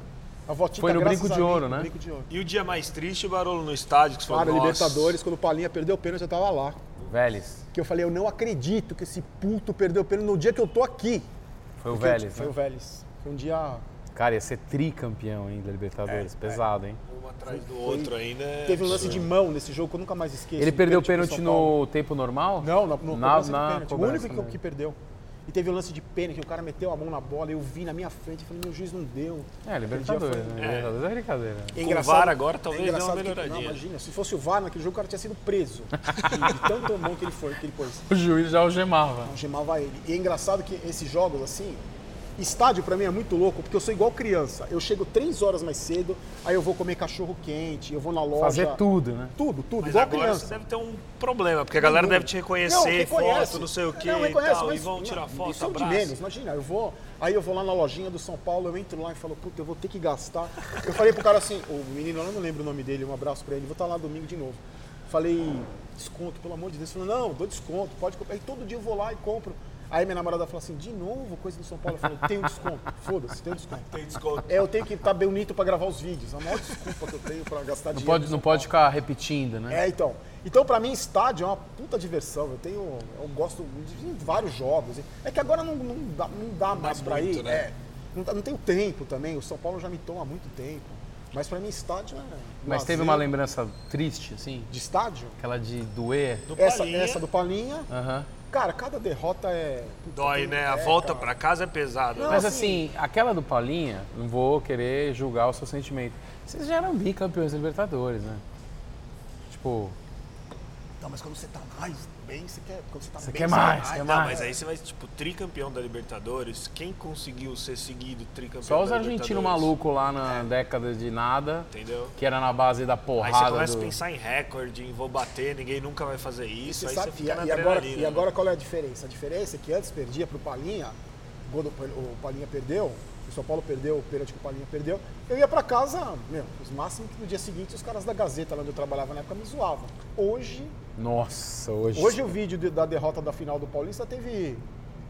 A Votica, Foi no graças brinco de mim, ouro, no né? brinco de ouro. E o dia mais triste, Barolo, no estádio, que você falou, nossa, Libertadores, quando o Palinha perdeu o pênalti, eu tava lá. Vélez. Que eu falei, eu não acredito que esse puto perdeu o pênalti no dia que eu tô aqui. Foi o Porque eu- Vélez, Foi né? o Vélez. Foi um dia... Cara, ia ser tricampeão ainda da Libertadores. Pesado, hein? Um atrás do outro ainda. é Teve um lance de mão nesse jogo que eu nunca mais esqueço. Ele perdeu o pênalti no tempo normal? Não, no, no na, na pênalti. O único que, mesmo. que perdeu. E teve o lance de pênalti, que o cara meteu a mão na bola, eu vi na minha frente e falei, meu juiz não deu. É, Libertadores, foi- né? Libertadores é brincadeira. É Com o VAR agora, talvez dê uma engraçado que- melhoradinha. não, imagina, se fosse o VAR naquele jogo, o cara tinha sido preso. de, de tão bom que ele foi, que ele pôs. O juiz já algemava. Algemava ele. E é engraçado que esses jogos, assim, estádio pra mim é muito louco, porque eu sou igual criança. Eu chego três horas mais cedo, aí eu vou comer cachorro quente, eu vou na loja. Fazer tudo, né? Tudo, tudo, Mas igual agora criança. você deve ter um problema, porque a galera deve te reconhecer, reconhece. foto, não sei o que Não, e tal, e mas- vão não, tirar foto, Isso é de menos, imagina, eu vou, aí eu vou lá na lojinha do São Paulo, eu entro lá e falo, puta, eu vou ter que gastar. Eu falei pro cara assim, o menino, eu não lembro o nome dele, um abraço pra ele, vou estar lá domingo de novo. Falei, desconto, pelo amor de Deus. Ele falou, não, dou desconto, pode comprar. Aí todo dia eu vou lá e compro. Aí minha namorada falou assim, de novo, coisa do São Paulo. Eu falei, tenho desconto, foda-se, tenho desconto. Tem desconto. É, eu tenho que estar bonito pra gravar os vídeos. A maior desculpa que eu tenho pra gastar Não dinheiro. pode, não pode ficar repetindo, né? é, então. Então, pra mim, estádio é uma puta diversão. Eu tenho. Eu gosto de vários jogos. É que agora não, não dá, não dá mais pra muito, ir. né? É. Não, dá- não tenho tempo também. O São Paulo já me toma há muito tempo. Mas pra mim, estádio é. Mas teve uma lembrança triste, assim? De estádio? Aquela de doer. Do Essa, Palinha, essa do Palinha. Aham. Cara, cada derrota é. puta, dói, né? A é, volta cara. pra casa é pesada. Não, Mas assim- assim, aquela do Paulinha, não vou querer julgar o seu sentimento. Vocês já eram bicampeões da Libertadores, né? Tipo, Não, mas quando você tá mais bem, você quer. Quando você tá Você bem, quer mais, vai. quer Não, mais. mas aí você vai, tipo, tricampeão da Libertadores. Quem conseguiu ser seguido tricampeão só os argentinos malucos lá na década de nada, Entendeu? que era na base da Aí você porrada começa do... a pensar em recorde, em vou bater, ninguém nunca vai fazer isso. Você aí sabe, você e, fica na e agora, adrenalina. e né? agora qual é a diferença? A diferença é que antes perdia pro Palinha, o Palinha perdeu, o São Paulo perdeu, o pênalti que o Palinha perdeu, eu ia pra casa, meu, os máximos que no dia seguinte os caras da Gazeta, lá onde eu trabalhava na época, me zoavam. Hoje, Nossa, hoje... hoje o vídeo de- da derrota da final do Paulista teve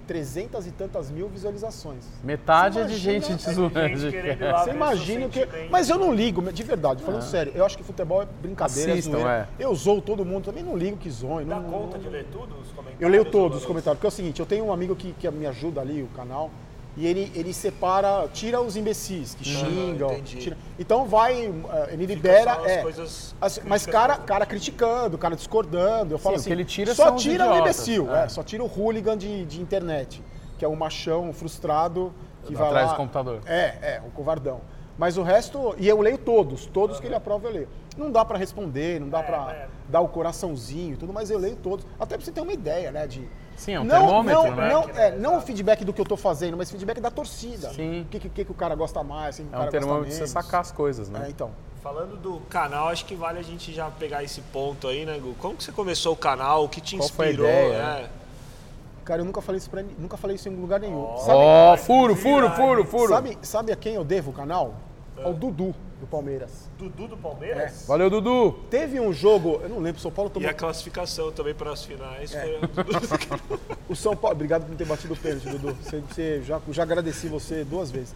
300 e tantas mil visualizações. Metade é de imagina- gente te é de zoando. gente querendo cara. lá Você imagina que. Mas eu não ligo, de verdade, falando sério. Eu acho que futebol é brincadeira, é Assistam, é. Eu zoo todo mundo, também não ligo que zoe. Dá Não, conta não- de ler tudo os comentários? Eu leio todos os comentários, porque é o seguinte, eu tenho um amigo que, que me ajuda ali, o canal, e ele, ele separa, tira os imbecis que xingam. entendi. tira- então vai, eh, ele libera. é, coisas as- mas cara, cara criticando, cara discordando. Eu falo Sim, o assim, que ele tira só tira o idiotas, imbecil, é. é, só tira o hooligan de, de internet, que é o machão frustrado que vai Atrás lá, do computador. É, é, o covardão. Mas o resto, e eu leio todos, todos que ele aprova eu leio. Não dá pra responder, não dá pra é. dar o coraçãozinho e tudo, mas eu leio todos. Até pra você ter uma ideia, né? De, Sim, é um não, termômetro, não, né? Não, é, não o feedback do que eu tô fazendo, mas feedback da torcida. Sim. O que, que, que o cara gosta mais, o que o É cara um termômetro gosta pra você menos. sacar as coisas, né? É, então. Falando do canal, acho que vale a gente já pegar esse ponto aí, né, Gu? Como que você começou o canal? O que te Qual foi a inspirou? ideia, né? Cara, eu nunca falei isso pra nunca falei isso em lugar nenhum. Ó, furo, furo, furo, furo. Sabe, sabe a quem eu devo o canal? Ao Dudu, do Palmeiras. Dudu do Palmeiras? Valeu, Dudu. Teve um jogo, eu não lembro, o São Paulo E tomou. a classificação também para as finais É. foi O São Paulo. Obrigado por ter batido o pênalti, Dudu. Você, você- já, já agradeci você duas vezes.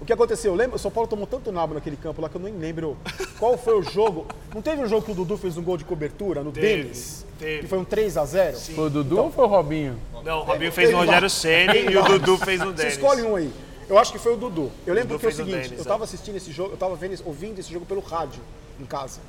O que aconteceu? Lembra? O São Paulo tomou tanto nabo naquele campo lá que eu nem lembro qual foi o jogo. Não teve um jogo que o Dudu fez um gol de cobertura no Teve, Denis? teve. Que foi um 3x0? Foi o Dudu ou foi o Robinho? Não, o Robinho fez no Teve Rogério. Ceni e o. Dudu fez no Você Denis. escolhe um aí. Eu acho que foi o Dudu. Eu lembro Dudu que foi o seguinte, Denis, eu é. tava assistindo esse jogo, eu tava vendo, ouvindo esse jogo pelo rádio em casa.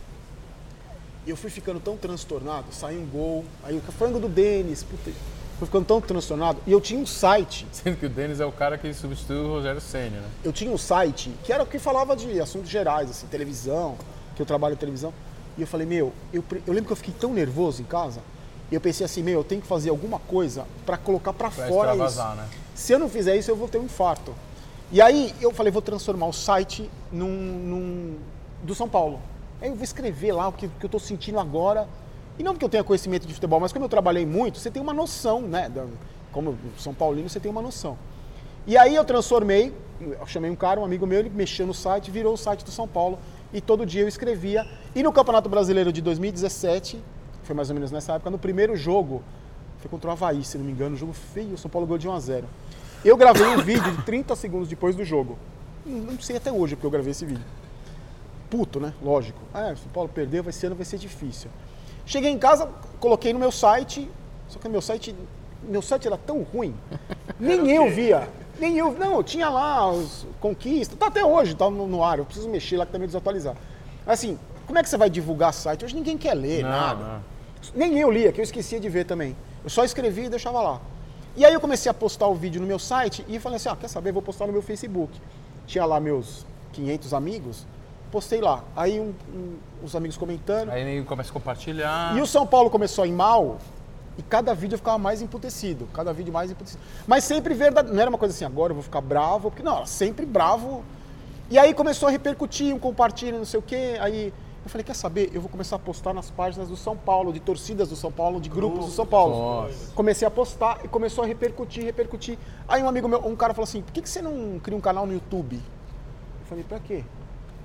E eu fui ficando tão transtornado, saiu um gol, aí o frango do Denis, puta, fui ficando tão transtornado. E eu tinha um site Sendo que o Denis é o cara que substitui o Rogério Senna, né? eu tinha um site que era o que falava de assuntos gerais, assim, televisão, que eu trabalho em televisão. E eu falei, meu, eu, eu lembro que eu fiquei tão nervoso em casa, e eu pensei assim, meu, eu tenho que fazer alguma coisa pra colocar pra Pra fora isso. né? Se eu não fizer isso, eu vou ter um infarto. E aí eu falei, vou transformar o site num, num- do São Paulo. Aí eu vou escrever lá o que, que eu tô sentindo agora. E não porque eu tenha conhecimento de futebol, mas como eu trabalhei muito, você tem uma noção, né? como São Paulino, você tem uma noção. E aí eu transformei eu chamei um cara, um amigo meu, ele mexeu no site, virou o site do São Paulo e todo dia eu escrevia. E no Campeonato Brasileiro de 2017, foi mais ou menos nessa época, no primeiro jogo, foi contra o Havaí, se não me engano, um jogo feio, o São Paulo ganhou de 1 a 0 Eu gravei um vídeo de 30 segundos depois do jogo. Não sei até hoje porque eu gravei esse vídeo. Puto, né? Lógico. Ah, o São Paulo perdeu, vai ser vai ser difícil. Cheguei em casa, coloquei no meu site, só que meu site, meu site era tão ruim, nem eu via. Nem eu, não, tinha lá os conquistas, tá até hoje, tá no, no ar, eu preciso mexer lá que tá meio desatualizado. Assim, como é que você vai divulgar site? Hoje ninguém quer ler Não, nada. não. Nem eu lia, que eu esquecia de ver também. Eu só escrevia e deixava lá. E aí eu comecei a postar o vídeo no meu site e falei assim, ah, quer saber, vou postar no meu Facebook. Tinha lá meus 500 amigos, postei lá. Aí um- um- os amigos comentando. Aí começa a compartilhar. E o São Paulo começou a ir mal e cada vídeo eu ficava mais emputecido, cada vídeo mais emputecido. Mas sempre verdade, não era uma coisa assim, agora eu vou ficar bravo, porque não, sempre bravo. E aí começou a repercutir, um compartilha, não sei o quê. Aí eu falei, quer saber? Eu vou começar a postar nas páginas do São Paulo, de torcidas do São Paulo, de grupos do São Paulo. Nossa. Comecei a postar e começou a repercutir, repercutir. Aí um amigo meu, um cara falou assim, por que, que você não cria um canal no YouTube? Eu falei, pra quê?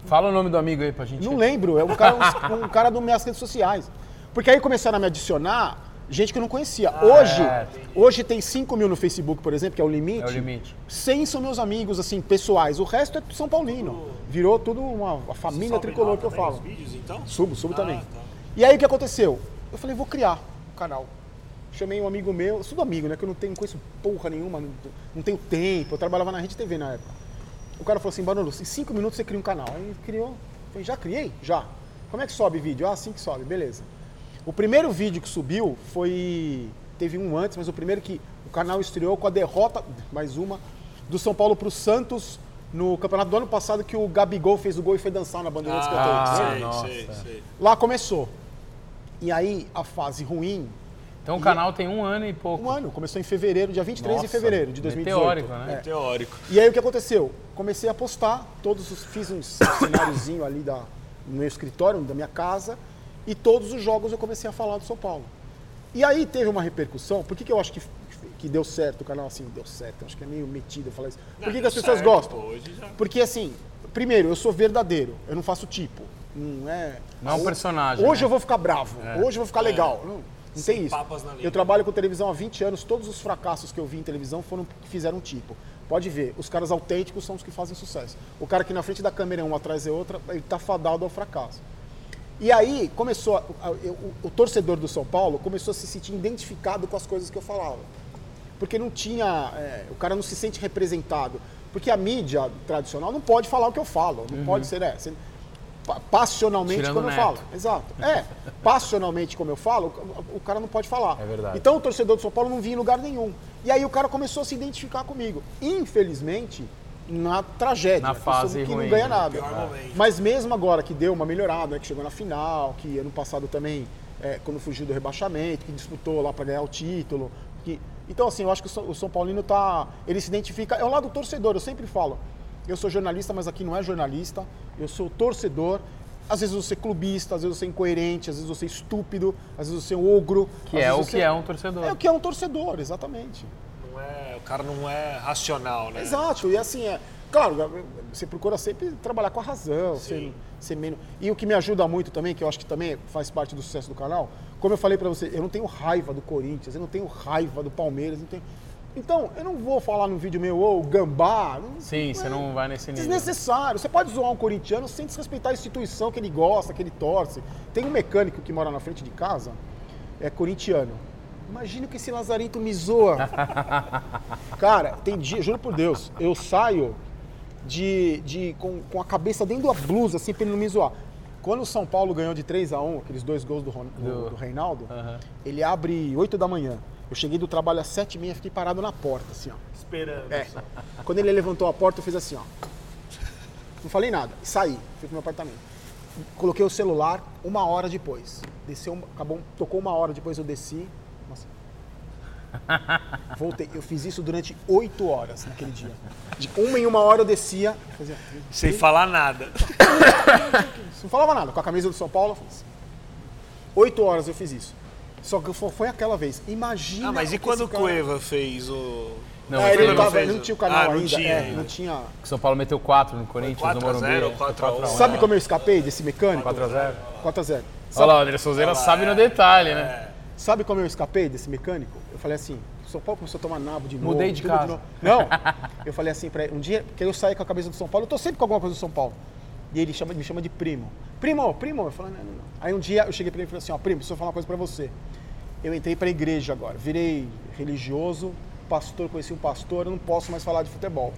Fala o nome do amigo aí pra gente. Não lembro, é um cara, um, um cara das minhas redes sociais. Porque aí começaram a me adicionar gente que eu não conhecia. hoje, hoje tem 5 mil no Facebook, por exemplo, que é o limite. É o limite. 100 são meus amigos, assim, pessoais. O resto é São Paulino. Virou tudo uma, uma família tricolor que eu falo. os vídeos, então? Subo, subo Ah, também. tá. E aí o que aconteceu? Eu falei, vou criar um canal. Chamei um amigo meu, eu sou do amigo, né? Que eu não tenho, não conheço porra nenhuma, não, não tenho tempo. Eu trabalhava na Rede TV na época. O cara falou assim, Barolo, em cinco minutos você cria um canal. Aí criou. Falei, já criei? Já. Como é que sobe vídeo? Ah, assim que sobe, beleza. O primeiro vídeo que subiu foi. Teve um antes, mas o primeiro que o canal estreou com a derrota, mais uma, do São Paulo pro Santos no campeonato do ano passado, que o Gabigol fez o gol e foi dançar na bandeira de escanteio. Ah, Ah, sei, sei, sei. Lá começou. E aí a fase ruim, Então o canal tem um ano e pouco. um ano, começou em fevereiro, dia 23 de Nossa, fevereiro de 2018. meteórico, né? É. Teórico. E aí o que aconteceu? Comecei a postar, todos os, fiz um cenáriozinho ali da, no meu escritório, da minha casa, e todos os jogos eu comecei a falar do São Paulo. E aí teve uma repercussão, por que, que eu acho que, que deu certo o canal assim? Deu certo, eu acho que é meio metido eu falar isso. Por que, Não, que as pessoas certo, gostam? hoje já- Porque assim, primeiro, eu sou verdadeiro, eu não faço tipo. Não é. Não é um personagem, Hoje né? eu vou ficar bravo, hoje eu vou ficar legal. Não, não Sem tem isso. papas na língua. Eu trabalho com televisão há 20 anos, todos os fracassos que eu vi em televisão foram que fizeram tipo. Pode ver, os caras autênticos são os que fazem sucesso. O cara que na frente da câmera é um atrás é outra, ele tá fadado ao fracasso. E aí começou, a- eu- o, o torcedor do São Paulo começou a se sentir identificado com as coisas que eu falava. Porque não tinha, é, o cara não se sente representado. Porque a mídia tradicional não pode falar o que eu falo, não pode ser, é, você- passionalmente Tirando como eu Neto. falo. Exato. É, passionalmente como eu falo, o, cara não pode falar. É verdade. Então o torcedor do São Paulo não vinha em lugar nenhum. E aí o cara começou a se identificar comigo. Infelizmente, na tragédia, Na né, fase que ruim, não ganha né? nada. Mas mesmo agora que deu uma melhorada, né, que chegou na final, que ano passado também, é, quando fugiu do rebaixamento, que disputou lá para ganhar o título. Que... Então, assim, eu acho que o São, o São Paulino tá. Ele se identifica. É o lado torcedor, eu sempre falo. Eu sou jornalista, mas aqui não é jornalista. Eu sou torcedor. Às vezes eu vou ser clubista, às vezes eu vou ser incoerente, às vezes eu vou ser estúpido, às vezes eu vou ser ogro. Que é o que é um torcedor. É o que é um torcedor, exatamente. Não é, o cara não é racional, né? Exato, e assim, é. Claro, você procura sempre trabalhar com a razão, ser, ser menos. E o que me ajuda muito também, que eu acho que também faz parte do sucesso do canal, como eu falei pra você, eu não tenho raiva do Corinthians, eu não tenho raiva do Palmeiras, não tenho. Então, eu não vou falar no vídeo meu, ô, gambá. não- Sim, você é não vai nesse nível. Desnecessário. Você pode zoar um corintiano sem desrespeitar a instituição que ele gosta, que ele torce. Tem um mecânico que mora na frente de casa, é corintiano. Imagina que esse lazarento me zoa. Cara, tem dia, juro por Deus, eu saio de, de, com, com a cabeça dentro da blusa, assim, pra ele não me zoar. Quando o São Paulo ganhou de 3 a 1 aqueles dois gols do, Ron- do, Do- do Reinaldo, Aham. ele abre 8 da manhã. Eu cheguei do trabalho às 7 e meia, fiquei parado na porta, assim, ó. Esperando. É. Quando ele levantou a porta, eu fiz assim, ó. Não falei nada. E saí. Fui pro meu apartamento. Coloquei o celular uma hora depois. Desceu, acabou, tocou uma hora depois, eu desci. Nossa. Voltei. Eu fiz isso durante oito horas naquele dia. De uma em uma hora eu descia. Fazia, Sem falar nada. não falava nada. Com a camisa do São Paulo, eu fiz. Oito horas eu fiz isso. Só que foi foi aquela vez. Imagina. Ah, mas e que quando o cara- Cueva fez o. Não, É, ele, não não tava- fez ele não tinha o canal Ah, não ainda. tinha é, não tinha. O São Paulo meteu 4 no Corinthians, 4 no a Morumbi. 0, 4 a 1. Sabe como eu escapei desse mecânico? 4x0. 4x0. Olha lá, o André Souzeira sabe no detalhe, né? Sabe como eu escapei desse mecânico? Eu falei assim, São Paulo começou a tomar nabo de novo. Mudei de casa. novo. Não, eu falei assim pra ele, um dia, porque eu saí com a cabeça do São Paulo, eu tô sempre com alguma coisa do São Paulo. E ele chama- me chama de primo. Primo, primo. Eu falei, não, não, não. Aí um dia eu cheguei pra ele e falei assim, ó, primo, preciso falar uma coisa pra você. Eu entrei pra igreja agora, virei religioso, pastor, conheci um pastor, eu não posso mais falar de futebol.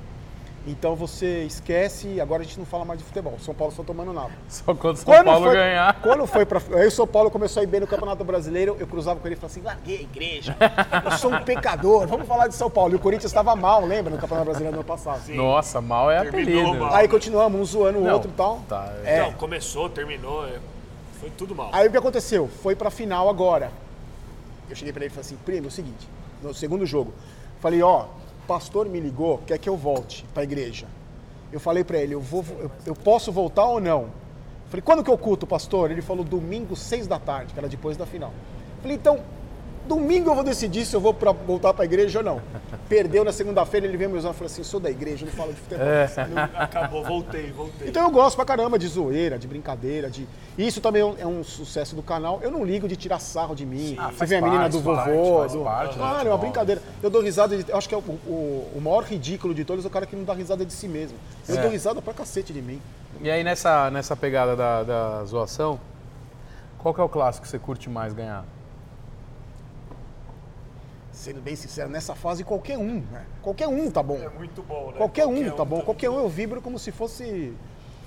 Então você esquece, agora a gente não fala mais de futebol. São Paulo só tomando nada. Só quando o São Paulo foi, ganhar. Quando foi pra. Aí o São Paulo começou a ir bem no Campeonato Brasileiro, eu cruzava com ele e falava assim: larguei a igreja, eu sou um pecador, vamos falar de São Paulo. E o Corinthians estava mal, lembra, no Campeonato Brasileiro do ano passado. Nossa, mal é Terminou apelido. mal. Aí continuamos, um zoando o outro e tal. tá, É. Não, começou, terminou, é, foi tudo mal. Aí o que aconteceu? Foi pra final agora. Eu cheguei pra ele e falei assim, primo, é o seguinte, no segundo jogo, falei, ó, o pastor me ligou, quer que eu volte pra igreja. Eu falei pra ele, eu, vou, eu, eu posso voltar ou não? Falei, quando que eu culto, pastor? Ele falou, domingo, seis da tarde, que era depois da final. Falei, então, domingo eu vou decidir se eu vou pra, voltar pra igreja ou não. Perdeu na segunda-feira, ele veio me usar e falou assim, sou da igreja, eu não falo de futebol. Acabou, voltei, voltei. Então eu gosto pra caramba de zoeira, de brincadeira, de. E isso também é um, é sucesso do canal. Eu não ligo de tirar sarro de mim. Ah, Você vê a menina do vovô. do... parte do Claro, é uma brincadeira. Eu dou risada de. Eu acho que é o, o, o maior ridículo de todos é o cara que não dá risada de si mesmo. Eu É. dou risada pra cacete de mim. E aí nessa, nessa pegada da, da zoação, qual que é o clássico que você curte mais ganhar? Sendo bem sincero, nessa fase qualquer um, né? Qualquer um tá bom. É muito bom, né? Qualquer um tá bom. Qualquer um eu vibro como se fosse.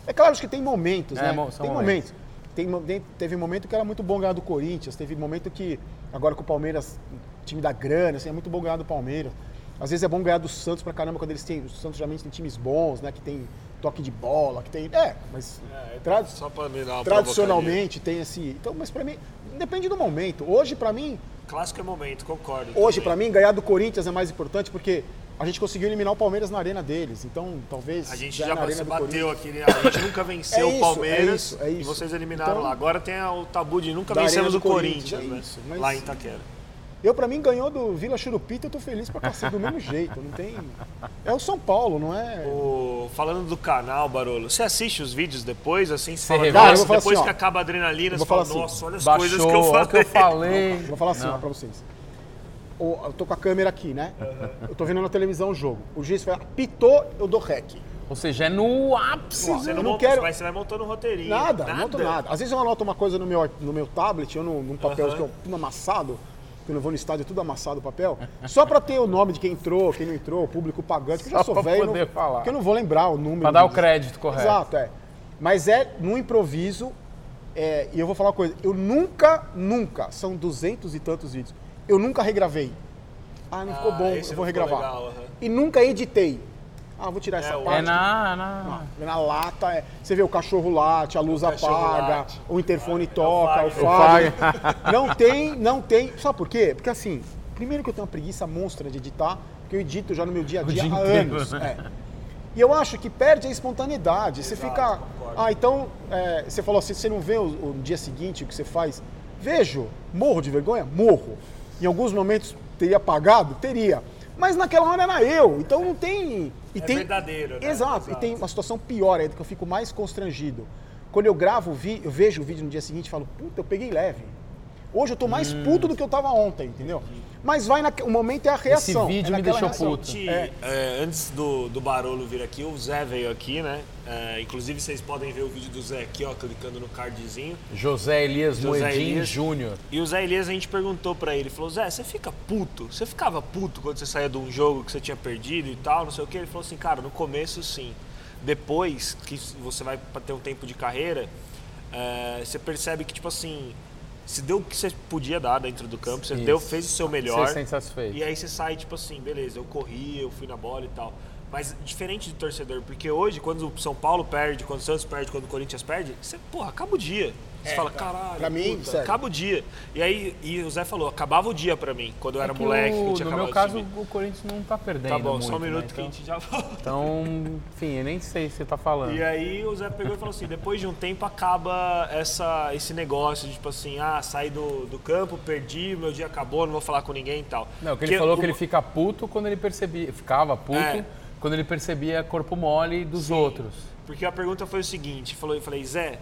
É claro acho que tem momentos, É, né? são Tem momentos. momentos. Tem, teve momento que era muito bom ganhar do Corinthians, teve momento que, agora com o Palmeiras, time da grana, assim, é muito bom ganhar do Palmeiras. Às vezes é bom ganhar do Santos pra caramba quando eles têm. Os Santos geralmente tem times bons, né? Que tem toque de bola, que tem. É, mas. É, tra- Só pra me dar uma tradicionalmente tem esse. Então, mas pra mim, depende do momento. Hoje, pra mim. Clássico é momento, concordo. Hoje, pra mim, ganhar do Corinthians é mais importante porque a gente conseguiu eliminar o Palmeiras na arena deles. Então, talvez. A gente já bateu Corinthians- aqui, né? A gente nunca venceu É o isso, Palmeiras é isso, é e isso. vocês eliminaram Então- lá. Agora tem o tabu de nunca vencemos o Corinthians, Corinthians, é né? mas- Lá em Itaquera. Eu, pra mim, ganhou do Vila Churupita, eu tô feliz pra cacete, do mesmo jeito. Não tem. É o São Paulo, não é. O- Falando do canal, Barolo, você assiste os vídeos depois, assim, você Você fala? Cara, depois assim, que ó. acaba a adrenalina, você fala, falar assim, nossa, olha as Baixou, coisas que eu falei. que eu falei. Eu vou falar assim, ó, pra vocês. O- eu tô com a câmera aqui, né? Eu tô vendo na televisão o jogo. O juiz vai, apitou, eu dou rec. Ou seja, é no ápice. Você Eu não, não monta, quero- mas você vai montando um roteirinho. Nada, não anoto nada. Às vezes eu anoto uma coisa no meu, no meu tablet ou no, num papel Aham. que eu amassado, que eu não vou no estádio, tudo amassado o papel, só pra ter o nome de quem entrou, quem não entrou, o público pagante, que eu já sou velho. não- poder falar. Porque eu não vou lembrar o número. Pra dar o crédito correto. Exato, é. Mas é no improviso, é, e eu vou falar uma coisa, eu nunca, nunca, são duzentos e tantos vídeos, eu nunca regravei. Ah, não ficou Ah, bom, esse eu vou não ficou regravar. legal, aham. E nunca editei. Ah, vou tirar essa o- parte. É na. na... É Na lata, é. Você vê o cachorro late, a luz cachorro apaga, late. o interfone toca, o. Fagner. Não tem, não tem. Sabe por quê? Porque assim, primeiro que eu tenho uma preguiça monstra de editar, porque eu edito já no meu dia a dia dia há inteiro, anos. né? é. E eu acho que perde a espontaneidade. Você fica. Ah, então, é, você falou assim, você não vê o, o dia seguinte o que você faz? Vejo, morro de vergonha? Morro. Em alguns momentos teria apagado? Teria. Mas naquela hora era eu, então não tem. E É tem, verdadeiro, né? Exato. Exato. E tem uma situação pior ainda, que eu fico mais constrangido. Quando eu gravo o vídeo, eu vejo o vídeo no dia seguinte e falo, puta, eu peguei leve. Hoje eu tô mais Hum. puto do que eu tava ontem, entendeu? Mas vai na, o momento é a reação. vídeo é me deixou reação. puto. É. é, antes do, do Barolo vir aqui, o Zé veio aqui, né? É, inclusive, vocês podem ver o vídeo do Zé aqui, ó, clicando no cardzinho. José Elias Moedim. Júnior. E o Zé Elias, a gente perguntou pra ele, falou, Zé, você fica puto? Você ficava puto quando você saía de um jogo que você tinha perdido e tal, não sei o quê? Ele falou assim, cara, no começo sim. Depois que você vai pra ter um tempo de carreira, é, você percebe que, tipo assim, se deu o que você podia dar dentro do campo, você Isso. deu, fez o seu melhor. Você se sente satisfeito. E aí você sai, tipo assim, beleza, eu corri, eu fui na bola e tal. Mas diferente de torcedor, porque hoje, quando o São Paulo perde, quando o Santos perde, quando o Corinthians perde, você, porra, acaba o dia. Você fala, caralho, Pra mim, puta, acaba o dia. E aí, e o Zé falou, acabava o dia pra mim, quando eu era É que moleque, que o- eu tinha no meu caso, o Corinthians não tá perdendo Tá bom, muito, só um né? minuto que a Então- gente já volta. Então, enfim, eu nem sei se você tá falando. E aí o Zé pegou e falou assim, depois de um tempo acaba essa, esse negócio de tipo assim, ah, saí do, do campo, perdi, meu dia acabou, não vou falar com ninguém e tal. Não, que ele falou que uma- ele fica puto quando ele percebia, ficava puto É. quando ele percebia corpo mole dos outros. Porque a pergunta foi o seguinte, falou, eu falei, Zé,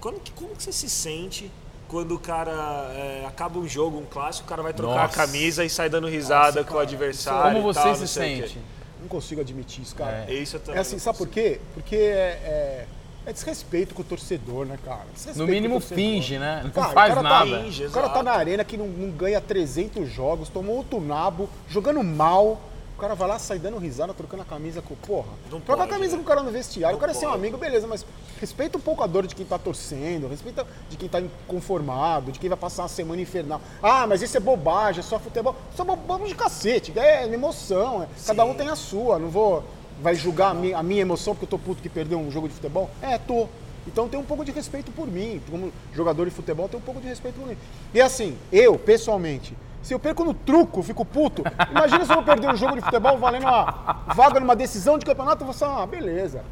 quando que- como que você se sente quando o cara é, acaba um jogo, um clássico, o cara vai trocar Nossa. a camisa e sai dando risada Nossa, com o adversário Como e você tal, se sente? Não consigo admitir isso, cara. É isso eu também É assim, sabe por quê? Porque é, é, é desrespeito com o torcedor, né, cara? Desrespeito No mínimo finge, né? Não Cara, o faz cara nada. Tá, Finge, o cara tá na arena que não, não ganha 300 jogos, tomou outro nabo, jogando mal. O cara vai lá, sai dando risada, trocando a camisa com. Porra, Não troca a pode, camisa né? com o cara no vestiário. Não o cara é seu amigo, beleza, mas respeita um pouco a dor de quem tá torcendo, respeita de quem tá inconformado, de quem vai passar uma semana infernal. Ah, mas isso é bobagem, é só futebol. Isso é bobagem de cacete, é emoção. é- Cada um tem a sua, não vou. Vai julgar a minha, a minha emoção porque eu tô puto que perdeu um jogo de futebol? É, tô. Então tem um pouco de respeito por mim. Como jogador de futebol, tem um pouco de respeito por mim. E assim, eu, pessoalmente, se eu perco no truco, fico puto. Imagina se eu vou perder um jogo de futebol valendo uma vaga numa decisão de campeonato, eu vou falar, ah, beleza.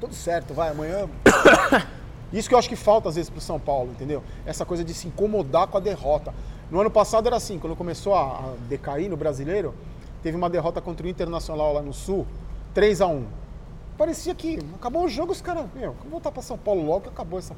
Tudo certo, vai, amanhã. Isso que eu acho que falta às vezes pro São Paulo, entendeu? Essa coisa de se incomodar com a derrota. No ano passado era assim, quando começou a a decair no brasileiro, teve uma derrota contra o Internacional lá no Sul, 3 a 1 Parecia que acabou o jogo, os caras, meu, vamos voltar pra São Paulo logo que acabou essa,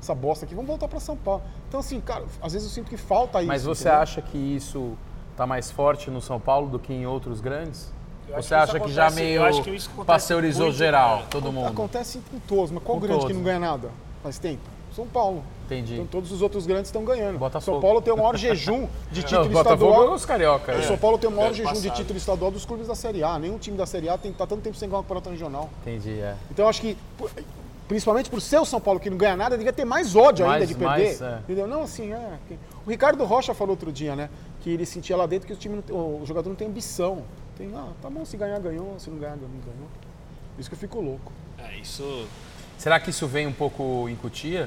essa bosta aqui, vamos voltar pra São Paulo. Então, assim, cara, às vezes eu sinto que falta isso. Mas você entendeu? acha que isso tá mais forte no São Paulo do que em outros grandes? Eu Você que acha que já acontece- meio eu acho que pasteurizou muito, geral, né? todo mundo? Acontece com todos, mas qual Com grande todos. que não ganha nada faz tempo? São Paulo. Entendi. Então todos os outros grandes estão ganhando. Botafogo. São Paulo tem o maior jejum de Não, título o Botafogo estadual. é os carioca. O é. São Paulo tem o maior Ano jejum de passado. título estadual dos clubes da Série A. Nenhum time da Série A tem tá tanto tempo sem ganhar o campeonato regional. Entendi, é. Então eu acho que, por- principalmente por ser o São Paulo que não ganha nada, devia ter mais ódio ainda Mais- de perder. mais, é. Entendeu? Não, assim, é. que- O Ricardo Rocha falou outro dia, né? Que ele sentia lá dentro que o, time não tem- o jogador não tem ambição. Tem, ah, tá bom, se ganhar, ganhou, se não ganhar, não ganhou. Isso que eu fico louco. É, isso... Será que isso vem um pouco em Cutia?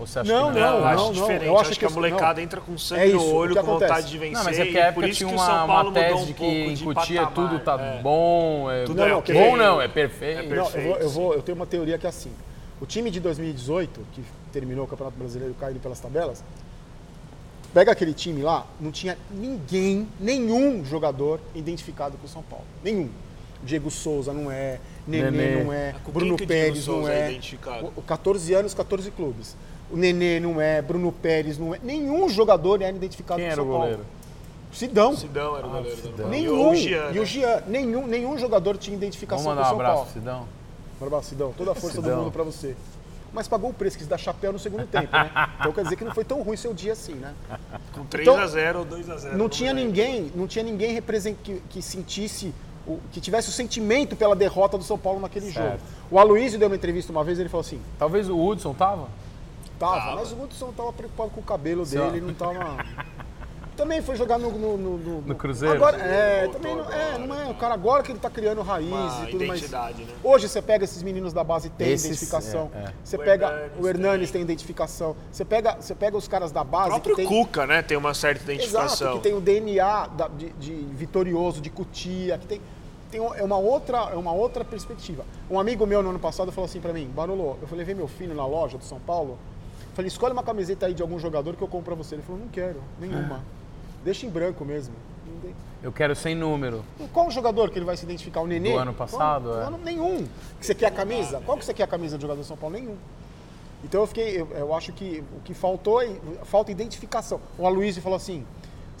Ou você acha Não, que Não, não? eu acho não, diferente. eu acho acho que que a molecada não. entra com É sangue isso, no o olho, que com vontade de vencer. Não, mas é porque e a por época isso tinha que uma, São uma tese um de que em de Cutia tudo tá é. bom, é, Tudo é Não, ok. bom não, é perfeito. É Não, eu, vou, eu, Perfeito, vou- eu tenho uma teoria que é assim. O time de 2018, que terminou o Campeonato Brasileiro caindo pelas tabelas, pega aquele time lá, não tinha ninguém, nenhum jogador identificado com o São Paulo. Nenhum. Diego Souza não é, Nenê, Nenê. não é, Com Bruno o Pérez não é é. identificado? O- 14 anos, 14 clubes. O Nenê não é, Bruno Pérez não é. Nenhum jogador era identificado Quem com o era São o Paulo. goleiro? Sidão. Sidão era o goleiro. Sidão. do- Nenhum. E o Jean, E o né? Nenhum, nenhum jogador tinha identificação Vamos com o mandar um São abraço, Paulo. Sidão. Um abraço, Sidão. Toda a força Sidão. do mundo pra você. Mas pagou o preço, quis dar chapéu no segundo tempo, né? Então quer dizer que não foi tão ruim seu dia assim, né? Com 3 Então, a 0 ou 2 a 0 Não tinha ninguém, não tinha ninguém que, que sentisse, o- que tivesse o sentimento pela derrota do São Paulo naquele Certo. jogo. O Aloysio deu uma entrevista uma vez, ele falou assim, Talvez o Hudson tava? tava, Tava. mas o Hudson tava preocupado com o cabelo Só. dele, não tava... Também foi jogar no... No, no- no- No Cruzeiro? Agora, é, também não, é, agora, não é. O cara agora que ele tá criando raízes Uma e tudo mais. identidade, né? Hoje você pega esses meninos da base tem Esses, identificação. é, é. Você O pega Hernanes o Hernanes também. tem identificação. Você pega, você pega os caras da O base próprio que tem Cuca, né, tem uma certa Exato, identificação. que tem o DNA da- de, de vitorioso, de Cutia, que tem tem é uma outra é uma outra perspectiva. Um amigo meu no ano passado falou assim pra mim, Barolo, eu falei, vem meu filho na loja do São Paulo. Falei, escolhe uma camiseta aí de algum jogador que eu compro pra você. Ele falou, não quero, nenhuma. Deixa em branco mesmo. Eu quero sem número. Qual jogador que ele vai se identificar? O Nenê? Do ano passado, Qual? é. Ano- nenhum. Que você quer a camisa? Qual que você quer a camisa do jogador do São Paulo? Nenhum. Então eu fiquei, eu, eu acho que o que faltou é falta identificação. O Aloysio falou assim: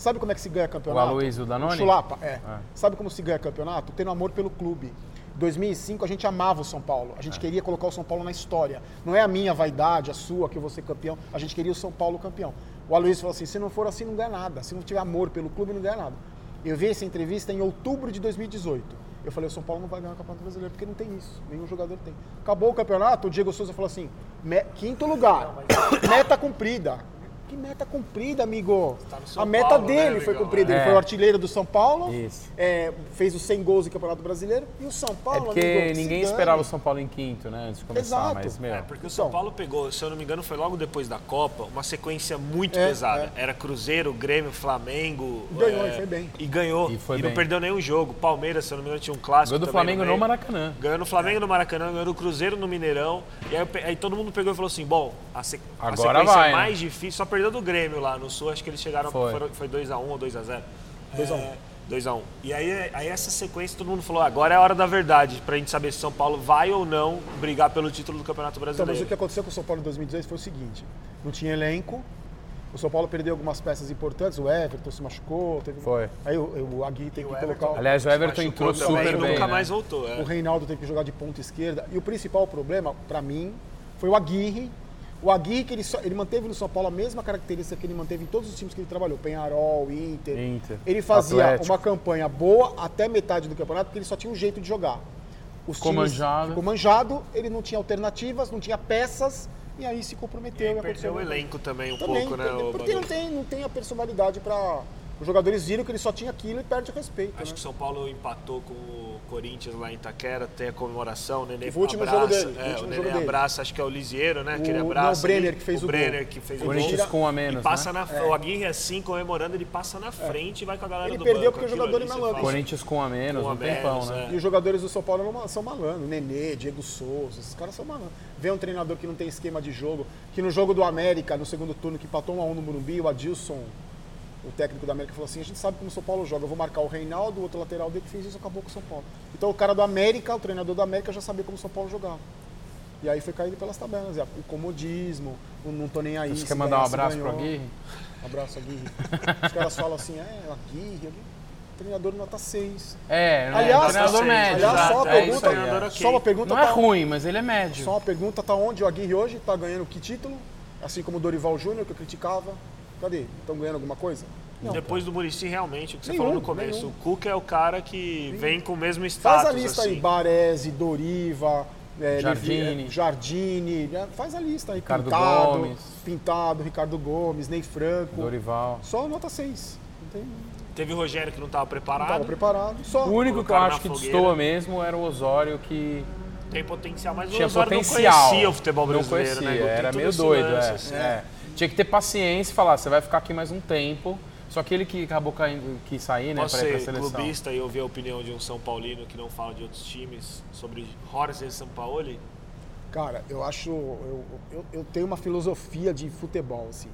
sabe como é que se ganha campeonato? O Aloysio Danone? Chulapa, é. É. Sabe como se ganha campeonato? Tendo amor pelo clube. 2005 a gente amava o São Paulo. A gente É. queria colocar o São Paulo na história. Não é a minha vaidade, a sua, que eu vou ser campeão. A gente queria o São Paulo campeão. O Aloysio falou assim: se não for assim, não ganha nada. Se não tiver amor pelo clube, não ganha nada. Eu vi essa entrevista em outubro de 2018. Eu falei: o São Paulo não vai ganhar o Campeonato Brasileiro porque não tem isso. Nenhum jogador tem. Acabou o campeonato, o Diego Souza falou assim: "Me- quinto lugar, meta cumprida. Que meta cumprida, amigo. Tá no São a meta Paulo, né, dele foi amigão? cumprida. Ele É. foi o artilheiro do São Paulo. Isso. é, fez os 100 gols em Campeonato Brasileiro. E o São É Paulo, porque amigo, ninguém esperava o São Paulo em quinto, né? Antes de começar, Exato. mas, meu... É, porque o São Então. Paulo pegou, se eu não me engano, foi logo depois da Copa, uma sequência muito É, pesada. Era Cruzeiro, Grêmio, Flamengo. E ganhou, é, e foi bem. E ganhou. E foi não bem. perdeu nenhum jogo. Palmeiras, se eu não me engano, tinha um clássico. Gol do também Flamengo no meio. Maracanã. Ganhou no Flamengo no Maracanã, ganhou no Cruzeiro no Mineirão. E aí, aí todo mundo pegou e falou assim: bom, a, se- a Agora sequência vai, né? mais difícil, só perdeu do Grêmio lá no Sul, acho que eles chegaram, Foi. foram- foi 2x1 ou 2x0. 2 a 1. É, 2x1. E aí, aí essa sequência todo mundo falou: agora é a hora da verdade, pra gente saber se São Paulo vai ou não brigar pelo título do Campeonato Então, mas Brasileiro. o que aconteceu com o São Paulo em 2016 foi o seguinte: não tinha elenco, o São Paulo perdeu algumas peças importantes, o Everton se machucou, teve... Foi. aí o, o Aguirre teve E que Everton- colocar. o- Aliás, o Everton entrou super bem, nunca né? mais voltou. é. O Reinaldo teve que jogar de ponta esquerda. E o principal problema, para mim, foi o Aguirre. O Aguirre, que ele, só- ele manteve no São Paulo a mesma característica que ele manteve em todos os times que ele trabalhou. Penharol, Inter. Inter, Ele fazia Atlético. uma campanha boa até metade do campeonato, porque ele só tinha um jeito de jogar. Os Ficou times- manjado. Ficou manjado, ele não tinha alternativas, não tinha peças, e aí se E comprometeu. e aconteceu perdeu o elenco também um Também, pouco, né? também, o porque não tem, não tem a personalidade para Os jogadores viram que ele só tinha aquilo e perde o respeito. Acho né? que o São Paulo empatou com o Corinthians lá em Itaquera, tem a comemoração, o Nenê o último abraça, jogo dele, o é, último o jogo Nenê dele. abraça, acho que é o Lisieiro, né? que ele O- abraça. não, o Brenner que fez o gol. Brenner que fez o gol. Corinthians com um a menos, passa né? na, o Aguirre assim, comemorando, ele passa na frente e vai com a galera Ele do perdeu banco. porque o Aquilo jogador ali é você malandro. fala, Corinthians com a menos, Com a um tempão, né? é. E os jogadores do São Paulo não- são malandros. Nenê, Diego Souza, esses caras são malandros. Vê um treinador que não tem esquema de jogo, que no jogo do América, no segundo turno, que empatou 1 a 1 no Morumbi, o Adilson, o técnico do América, falou assim, a gente sabe como o São Paulo joga, eu vou marcar o Reinaldo, o outro lateral dele que fez isso, acabou com o São Paulo. Então o cara do América, o treinador do América, já sabia como o São Paulo jogava. E aí foi caindo pelas tabelas, é, o comodismo, o não tô nem aí. Você quer mandar um abraço pro. Aguirre? Um abraço, Aguirre. Os caras falam assim, é, Aguirre, Aguirre. Treinador nota 6. É, né? Aliás, treinador assim, médio. aliás, só uma é pergunta, aí, é. treinador ok. só uma pergunta Não é tá- ruim, mas ele é médio. Só uma pergunta, tá onde o Aguirre hoje? Tá ganhando que título? Assim como o Dorival Júnior, que eu criticava. Cadê? Estão ganhando alguma coisa? Não. Depois do Murici, realmente, o que você Nenhum, falou no começo, nenhum. o Cuca é o cara que vem com o mesmo status. Faz a lista assim. aí, Baresi, Doriva, é, Jardine. Levi- é, Jardine, né? faz a lista aí. Ricardo Pintado, Gomes. Pintado, Ricardo Gomes, Ney Franco. Dorival. Só nota 6. Não tem, Teve o Rogério que não estava não preparado. estava preparado. Só. O único que eu acho que fogueira. destoa mesmo era o Osório, que Tem potencial, mas tinha o Osório potencial. não conhecia o futebol brasileiro, não conhecia, né? Era meio doido. lance, é. assim. É. Tinha que ter paciência e falar, você vai ficar aqui mais um tempo. Só que ele que acabou caindo, que sair, né, pra ser clubista e ouvir a opinião de um São Paulino que não fala de outros times sobre Jorge Sampaoli? Cara, eu acho. Eu, eu, eu tenho uma filosofia de futebol, assim.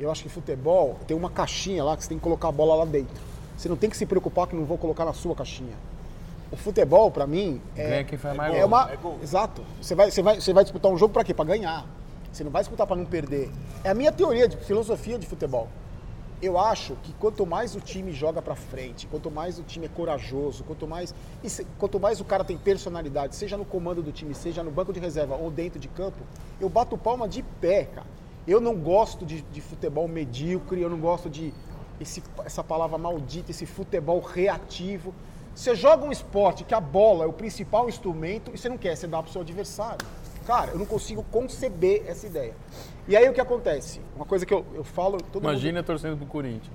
Eu acho que futebol tem uma caixinha lá que você tem que colocar a bola lá dentro. Você não tem que se preocupar que não vão colocar na sua caixinha. O futebol, pra mim, é, Ganha quem faz mais é gol. uma. é gol. Exato. Você vai, você, vai, você vai disputar um jogo pra quê? Pra ganhar. Você não vai disputar pra não perder. É a minha teoria de filosofia de futebol. Eu acho que quanto mais o time joga pra frente, quanto mais o time é corajoso, quanto mais, se- quanto mais o cara tem personalidade, seja no comando do time, seja no banco de reserva ou dentro de campo, eu bato palma de pé, cara. Eu não gosto de, de futebol medíocre, eu não gosto de esse- essa palavra maldita, esse futebol reativo. Você joga um esporte que a bola é o principal instrumento e você não quer, você dá pro seu adversário. Cara, eu não consigo conceber essa ideia. E aí o que acontece? Uma coisa que eu, eu falo. Todo mundo- Imagina torcendo pro Corinthians.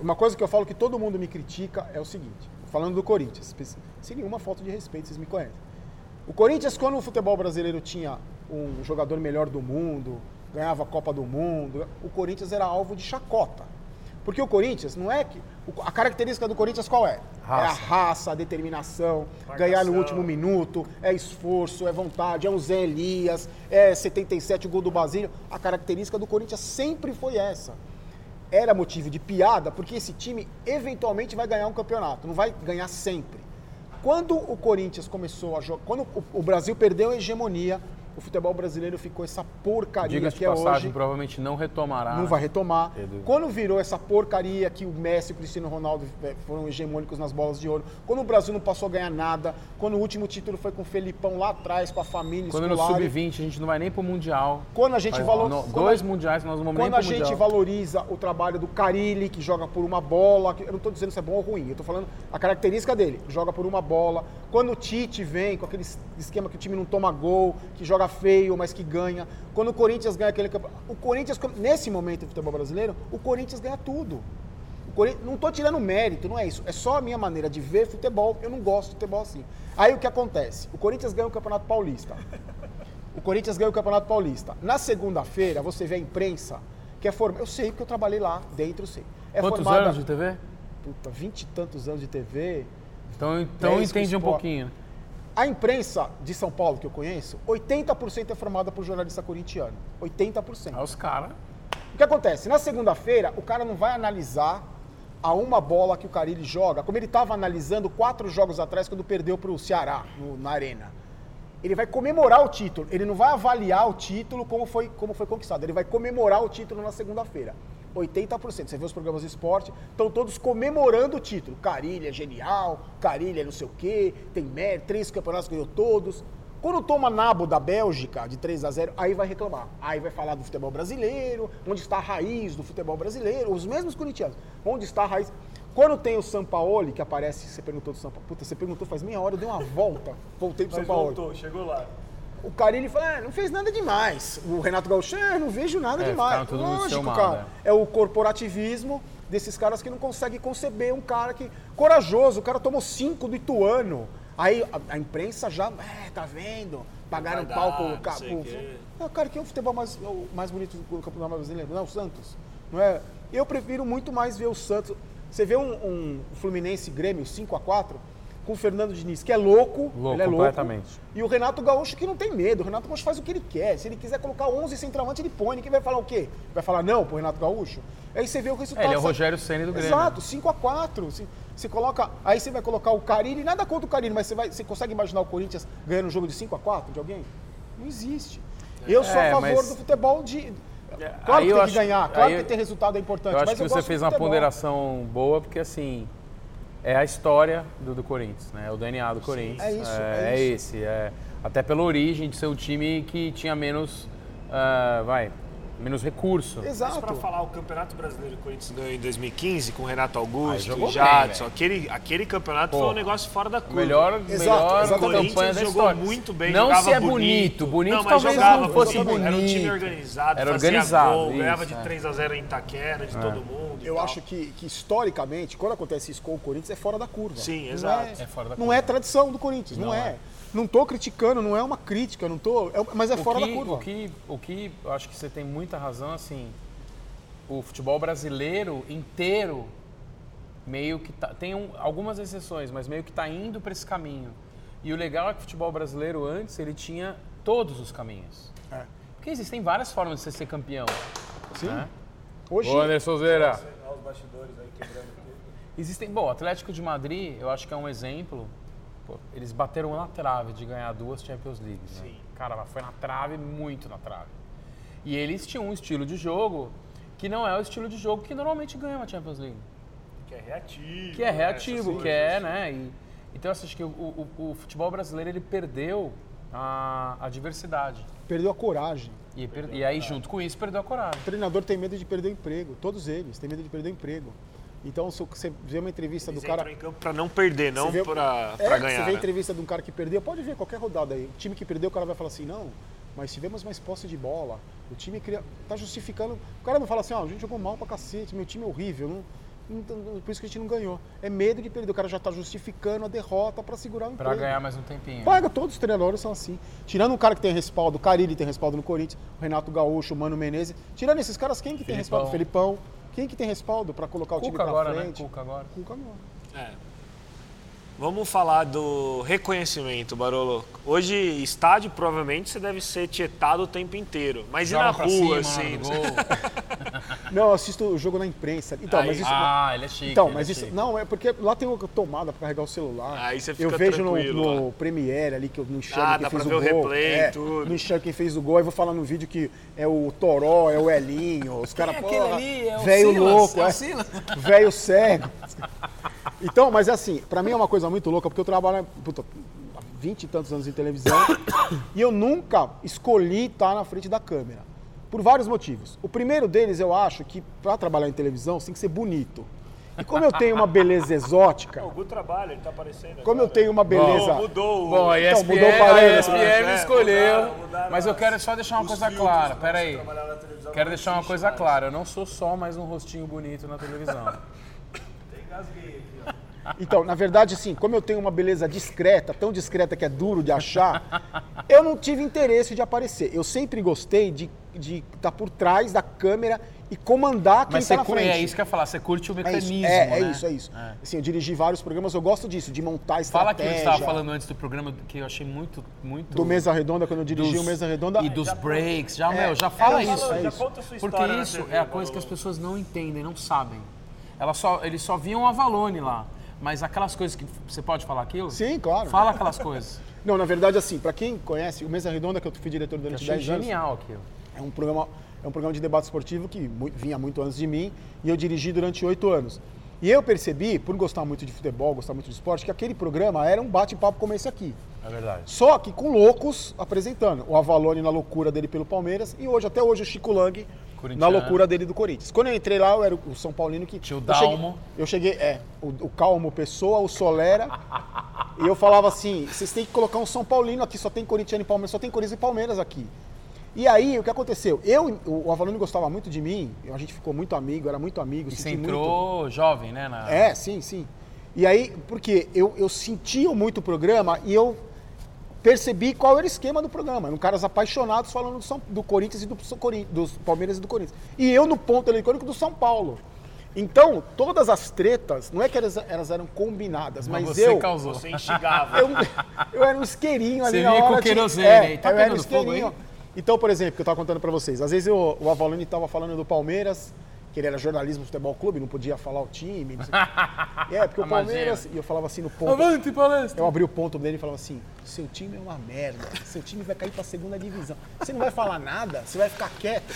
uma coisa que eu falo que todo mundo me critica é o seguinte, falando do Corinthians, sem nenhuma falta de respeito, vocês me conhecem. O Corinthians, quando o futebol brasileiro tinha um jogador melhor do mundo, ganhava a Copa do Mundo, o Corinthians era alvo de chacota. Porque o Corinthians não é que. A característica do Corinthians qual é? É a Raça. raça, a determinação, Marcação. ganhar no último minuto, é esforço, é vontade, é o Zé Elias, é 77 o gol do Basílio. A característica do Corinthians sempre foi essa era motivo de piada, porque esse time eventualmente vai ganhar um campeonato, não vai ganhar sempre. Quando o Corinthians começou a jogar, quando o Brasil perdeu a hegemonia, o futebol brasileiro ficou essa porcaria Diga-se que é passagem, hoje. provavelmente não retomará. Não vai retomar. Edu. Quando virou essa porcaria que o Messi e o Cristiano Ronaldo eh, foram hegemônicos nas bolas de ouro, quando o Brasil não passou a ganhar nada, quando o último título foi com o Felipão lá atrás, com a família Quando no Scolari, Sub-20 a gente não vai nem pro Mundial. quando a gente Faz valor- no- quando Dois mundiais nós não vamos nem quando pro a gente Mundial. valoriza o trabalho do Carilli, que joga por uma bola, que- eu não estou dizendo se é bom ou ruim, eu estou falando a característica dele, joga por uma bola. Quando o Tite vem com aquele esquema que o time não toma gol, que joga feio, mas que ganha. Quando o Corinthians ganha aquele campeonato. O Corinthians, nesse momento do futebol brasileiro, o Corinthians ganha tudo. Corinthians, não estou tirando mérito, não é isso. É só a minha maneira de ver futebol. Eu não gosto de futebol assim. Aí o que acontece? O Corinthians ganha o Campeonato Paulista. O Corinthians ganha o Campeonato Paulista. Na segunda-feira, você vê a imprensa que é formada. Eu sei, porque eu trabalhei lá dentro, eu sei. É Quantos formada, anos de TV? Puta, vinte e tantos anos de TV. Então, então entende um pouquinho. A imprensa de São Paulo que eu conheço, 80% é formada por jornalista corintiano. 80%. Aí os caras. O que acontece? Na segunda-feira, o cara não vai analisar a uma bola que o Carilli joga, como ele estava analisando quatro jogos atrás quando perdeu para o Ceará no- na Arena. Ele vai comemorar o título, ele não vai avaliar o título como foi, como foi conquistado, ele vai comemorar o título na segunda-feira. 80%. Você vê os programas de esporte, estão todos comemorando o título. Carilli é genial, Carilli é não sei o quê, tem mérito, três campeonatos ganhou todos. Quando toma nabo da Bélgica de 3 a 0 aí vai reclamar. Aí vai falar do futebol brasileiro, onde está a raiz do futebol brasileiro, os mesmos corintianos. Onde está a raiz? Quando tem o Sampaoli, que aparece, você perguntou do Sampaoli. Puta, você perguntou faz meia hora, eu dei uma volta, voltei pro Sampaoli. voltou, chegou lá. O Carilli fala, ah, não fez nada demais. O Renato Gaúcho, ah, não vejo nada É, demais. Lógico, cara. É o corporativismo desses caras que não conseguem conceber um cara que. Corajoso, o cara tomou cinco do Ituano. Aí a, a imprensa já, é, tá vendo? Pagaram Vai pau dar, pro. ca- pro- o quê. Não, cara, que é o futebol mais, o mais bonito do campeonato brasileiro? Não é o Santos. Não é? Eu prefiro muito mais ver o Santos. Você vê um, um Fluminense Grêmio 5x4 com o Fernando Diniz, que é louco. Louco, ele é louco. completamente. E o Renato Gaúcho que não tem medo. O Renato Gaúcho faz o que ele quer. Se ele quiser colocar 11 centroavante, ele põe. Ninguém vai falar o quê? Vai falar não pro Renato Gaúcho? Aí você vê o resultado. É, ele é o? Rogério Ceni do Grêmio. Exato, 5x4. Você, você coloca. Aí você vai colocar o Carilli, nada contra o Carilli, mas você, vai, você consegue imaginar o Corinthians ganhando um jogo de 5x4 de alguém? Não existe. Eu sou É, a favor mas- do futebol de. É, Claro aí que tem acho- que ganhar, claro que ter resultado é importante. Eu acho mas que você fez uma ponderação boa, porque assim, é a história do, do Corinthians, né? É o DNA do Corinthians. é isso, É, é é esse. É, até pela origem de ser o time que tinha menos, ah, vai, menos recurso. Mas Exato. pra falar, o Campeonato Brasileiro que o Corinthians ganhou em 2015 com o Renato Aí Augusto, o bem, Jadson, velho. aquele, aquele campeonato Pô, foi um negócio fora da curva. Melhor, Exato, melhor campanha da jogou história. muito bem, não jogava se é bonito, bonito não, mas talvez jogava não fosse bonito. bonito. Era um time organizado, Era fazia organizado, gol, isso, ganhava de é. 3 a 0 em Itaquera, de todo mundo. Eu tal. acho que, que historicamente, quando acontece isso com o Corinthians, é fora da curva. Sim, Não exato. É, É fora da não curva. é tradição do Corinthians, não, Não é. Não tô criticando, não é uma crítica, não tô. é- mas é O fora que, da curva. O que, o que eu acho que você tem muita razão, assim, o futebol brasileiro inteiro meio que tá, tem um- algumas exceções, mas meio que está indo para esse caminho. E o legal é que o futebol brasileiro antes ele tinha todos os caminhos. É. Porque existem várias formas de você ser campeão. Sim. né? Hoje, Ô, Anderson Zeira. Existem, bom, o Atlético de Madrid, eu acho que é um exemplo. Pô, eles bateram na trave de ganhar duas Champions Leagues. Né? Sim. Cara, mas foi na trave, muito na trave. E eles tinham um estilo de jogo que não é o estilo de jogo que normalmente ganha uma Champions League. Que é reativo. Que é né, reativo, essas que é, né? E, então, eu acho que o, o- o futebol brasileiro ele perdeu a, a diversidade. perdeu a coragem. E, per- e aí, junto com isso, perdeu a coragem. O treinador tem medo de perder o emprego. Todos eles têm medo de perder o emprego. Então, se você vê uma entrevista Eles do cara. em campo pra não perder, não vê- pra, É, ganhar. Você vê a né? entrevista de um cara que perdeu, pode ver qualquer rodada aí. O time que perdeu, o cara vai falar assim, não, mas tivemos mais posse de bola. O time queria. tá justificando. O cara não fala assim, ó, a gente jogou mal pra cacete, meu time é horrível. Não, não- por isso que a gente não ganhou. É medo de perder. O cara já tá justificando a derrota pra segurar o Pra emprego. ganhar mais um tempinho. Paga, todos os treinadores são assim. Tirando um cara que tem respaldo, o Carilli tem respaldo no Corinthians, o Renato Gaúcho, o Mano Menezes. Tirando esses caras, quem que tem respaldo? Felipão. Quem que tem respaldo pra colocar o time Cuca pra agora, né? frente? Cuca agora. Cuca não. É. Vamos falar do reconhecimento, Barolo. Hoje, estádio, provavelmente, você deve ser tietado o tempo inteiro. Mas e Joga na pra rua, cima, assim? na gol. Não, eu assisto o jogo na imprensa. Então, Aí- mas isso. Ah, ele é chique. Então, mas é isso. chique. Não, é porque lá tem uma tomada pra carregar o celular. Aí você Eu fica vejo no, no. Premiere ali que eu não enxergo Ah, quem dá fez pra o ver o gol. replay, é, tudo. Não enxergo quem fez o gol. Aí vou falar no vídeo que é o Toró, é o Elinho. Os caras, é aquele ali? É o velho louco, é o é, velho cego. Então, mas é assim, pra mim é uma coisa muito louca, porque eu trabalho puta, há 20 e tantos anos em televisão e eu nunca escolhi estar na frente da câmera. Por vários motivos. O primeiro deles, eu acho que para trabalhar em televisão, você tem que ser bonito. E como eu tenho uma beleza exótica, O Gu trabalha, ele tá aparecendo. como eu tenho uma beleza. Mudou, mudou. o- Bom, a Então, ESPN, mudou o parâmetro, a? ESPN É, escolheu. mudaram, mudaram mas eu quero só deixar uma coisa filtros clara. pra Pera você aí. trabalhar na televisão, Quero deixar uma coisa mais. clara. Eu não sou só mais um rostinho bonito na televisão. Então, na verdade, assim, como eu tenho uma beleza discreta, tão discreta que é duro de achar, eu não tive interesse de aparecer. Eu sempre gostei de de estar por trás da câmera e comandar quem está na frente. é isso que eu ia falar, você curte o É isso, mecanismo, é, né? é isso, é isso. É. Assim, eu dirigi vários programas, eu gosto disso, de montar Fala estratégia. aquilo que você estava falando antes do programa, que eu achei muito, muito... Do Mesa Redonda, quando eu dirigi dos- o Mesa Redonda. E dos breaks, já, É, meu, já fala é isso, isso. é Já isso. conta a sua Porque história na isso TV, é a coisa que as pessoas não entendem, não sabem. Ela só, eles só viam a Valone lá. Mas aquelas coisas que. Você pode falar aquilo? Sim, claro. Fala aquelas coisas. Não, na verdade, assim, pra quem conhece, o Mesa Redonda, que eu fui diretor durante achei 10 anos, genial aquilo. é um programa, é um programa de debate esportivo que vinha muito antes de mim e eu dirigi durante oito anos. E eu percebi, por gostar muito de futebol, gostar muito de esporte, que aquele programa era um bate-papo como esse aqui. É verdade. Só que com loucos apresentando. O Avalone na loucura dele pelo Palmeiras e hoje, até hoje, o Chico Lang na loucura dele do Corinthians. Quando eu entrei lá, eu era o São Paulino que. Tinha o eu cheguei- Dalmo. Eu cheguei, é, o, o Calmo Pessoa, o Solera. e eu falava assim: vocês têm que colocar um São Paulino aqui, só tem Corintiano e Palmeiras, só tem Corinthians e Palmeiras aqui. E aí, o que aconteceu? Eu, o Avalone gostava muito de mim, a gente ficou muito amigo, era muito amigo. E você senti muito- entrou jovem, né? Na... é, sim, sim. E aí, porque eu, eu sentia muito o programa e eu percebi qual era o esquema do programa. Eram caras apaixonados falando do, São- do Corinthians e do, dos Palmeiras e do Corinthians. E eu no ponto eletrônico do São Paulo. Então, todas as tretas, não é que elas, elas eram combinadas, mas, Mas você eu, causou. Você instigava. eu. Eu era um isqueirinho ali Você na vinha com hora. de- querosene é, aí. Tá eu era um pegando fogo isqueirinho. Então, por exemplo, que eu estava contando para vocês, às vezes eu- o Avalone estava falando do Palmeiras, que ele era jornalismo futebol clube, não podia falar o time. Não sei o é, porque o Imagina. Palmeiras. E eu falava assim no ponto. Avante, palestra! Eu abri o ponto dele e falava assim: seu time é uma merda, seu time vai cair pra segunda divisão. Você não vai falar nada, você vai ficar quieto.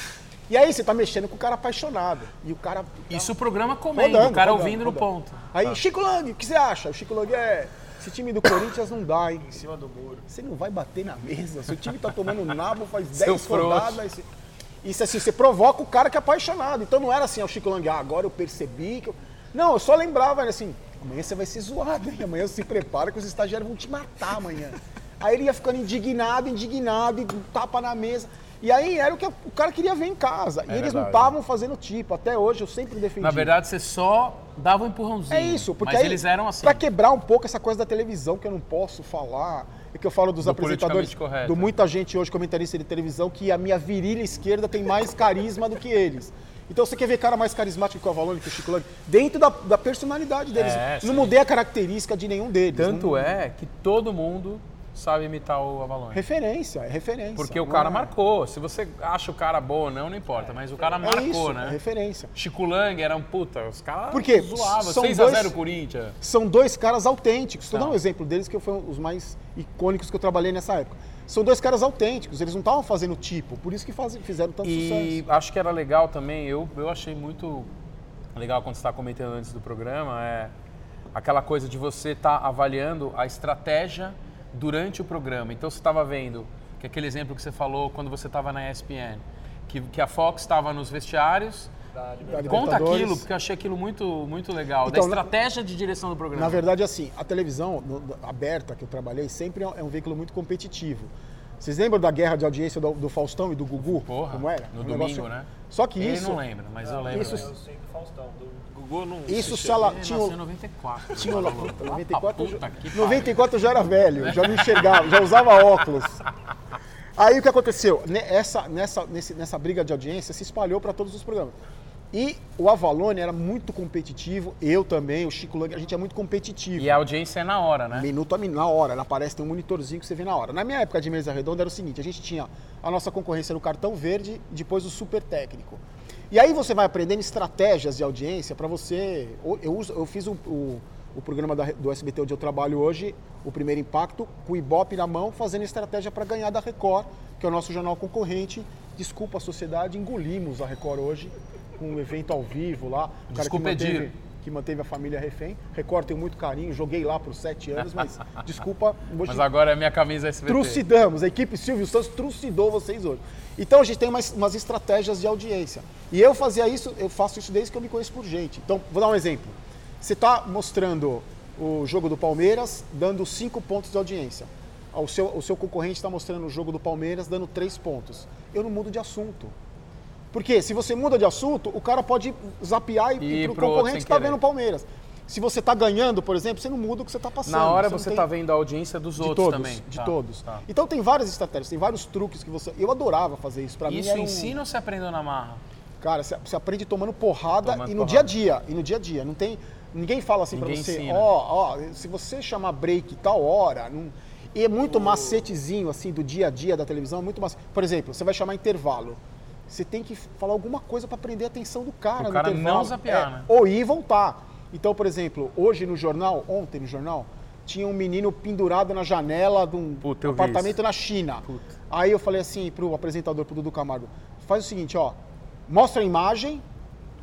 E aí você tá mexendo com o cara apaixonado. E o cara. Isso o programa comendo, Rodando, o cara rodando, ouvindo no rodando. ponto. Aí, Chico Lang, o que você acha? O Chico Lang é. Esse time do Corinthians não dá, hein? Em cima do muro. Você não vai bater na mesa. Seu time tá tomando nabo faz Seu 10 frouxo. rodadas. Você- Isso assim, você provoca o cara que é apaixonado. Então não era assim, ó, o Chico Lang, ah, agora eu percebi que eu... Não, eu só lembrava, era assim, amanhã você vai ser zoado, hein? Amanhã se prepara que os estagiários vão te matar amanhã. Aí ele ia ficando indignado, indignado, e tapa na mesa. E aí era o que o cara queria ver em casa. e É eles não verdade. estavam fazendo tipo. Até hoje eu sempre defendi. Na verdade, você só dava um empurrãozinho. É isso, porque Mas aí, eles eram assim. Pra quebrar um pouco essa coisa da televisão que eu não posso falar, é que eu falo dos Do apresentadores, do muita gente hoje comentarista de televisão que a minha virilha esquerda tem mais carisma do que eles. Então você quer ver cara mais carismático que o Avalone, que o Chico Lang, dentro da, da personalidade deles. É, não mudei a característica de nenhum deles. Tanto não- é que todo mundo sabe imitar o Avalon. Referência, é referência. Porque o cara é- marcou. Se você acha o cara bom ou não, não importa. Mas o cara É marcou, isso, é né? referência. Chico Lang era um puta. Os caras Por quê? zoavam. São 6x0 dois- Corinthians. São dois caras autênticos. Estou Não. dando um exemplo deles que foram os mais icônicos que eu trabalhei nessa época. São dois caras autênticos, eles não estavam fazendo tipo, por isso que faz- fizeram tanto E sucesso. acho que era legal também, eu, eu achei muito legal quando você está comentando antes do programa, é aquela coisa de você estar avaliando a estratégia durante o programa. Então você estava vendo, que aquele exemplo que você falou quando você estava na ESPN, que, que a Fox estava nos vestiários. Da Da Conta aquilo, porque eu achei aquilo muito, muito legal, Então, da estratégia de direção do programa. Na verdade, assim, a televisão aberta que eu trabalhei sempre é um- é um veículo muito competitivo. Vocês lembram da guerra de audiência do, do Faustão e do Gugu? Porra, como era? no Um domingo, negócio- né? Só que Ele isso. não lembra, mas eu lembro. isso-. Eu sei do Faustão. Do Gugu não. Isso sala, Ele tinha, nasceu o- em 94. tinha o- tá louco. 94, Ah, eu puta já, que pariu. 94 eu já era velho, já não enxergava, já usava óculos. Aí o que aconteceu? Ne- Essa, nessa, nesse- nessa briga de audiência se espalhou para todos os programas. E o Avalone era muito competitivo, eu também, o Chico Lang, a gente é muito competitivo. E a audiência é na hora, né? Minuto a minuto, na hora, ela aparece, tem um monitorzinho que você vê na hora. Na minha época de mesa redonda era o seguinte, a gente tinha a nossa concorrência no cartão verde depois o super técnico. E aí você vai aprendendo estratégias de audiência para você... Eu, uso- eu fiz o, o- o programa da- do SBT onde eu trabalho hoje, o Primeiro Impacto, com o Ibope na mão, fazendo estratégia para ganhar da Record, que é o nosso jornal concorrente. Desculpa a sociedade, engolimos a Record hoje, com um evento ao vivo lá. O cara Desculpa, que manteve, Edir. que manteve a família refém. Record tenho muito carinho, joguei lá por sete anos, mas desculpa, hoje Mas agora é minha camisa SBT. trucidamos. A equipe Silvio Santos trucidou vocês hoje. Então a gente tem umas, umas estratégias de audiência. E eu fazia isso, eu faço isso desde que eu me conheço por gente. Então, vou dar um exemplo. Você está mostrando o jogo do Palmeiras dando cinco pontos de audiência. O seu, o seu concorrente está mostrando o jogo do Palmeiras dando três pontos. Eu não mudo de assunto. Porque se você muda de assunto, o cara pode zapear e, E ir pro pro concorrente que está querer. vendo o Palmeiras. Se você está ganhando, por exemplo, você não muda o que você está passando. Na hora você tem- tá vendo a audiência dos de outros todos, também. de Tá, todos. tá. Então tem várias estratégias, tem vários truques que você. Eu adorava fazer isso. Para mim Isso um... ensina ou você aprendeu na marra? Cara, você, aprende tomando porrada Tomando e no porrada. dia a dia. E no dia a dia. Não tem. Ninguém fala assim Ninguém você, ó, ó, se você chamar break tal hora. Não... E é muito macetezinho, assim, do dia a dia da televisão, é muito macete. Por exemplo, você vai chamar intervalo. Você tem que falar alguma coisa pra prender a atenção do cara Pro no cara intervalo. não zapear, É, né? Ou ir e voltar. Então, por exemplo, hoje no jornal, ontem no jornal, tinha um menino pendurado na janela de um Puta, apartamento na China. Puta. Aí eu falei assim pro apresentador, pro Dudu Camargo, faz o seguinte, ó, mostra a imagem,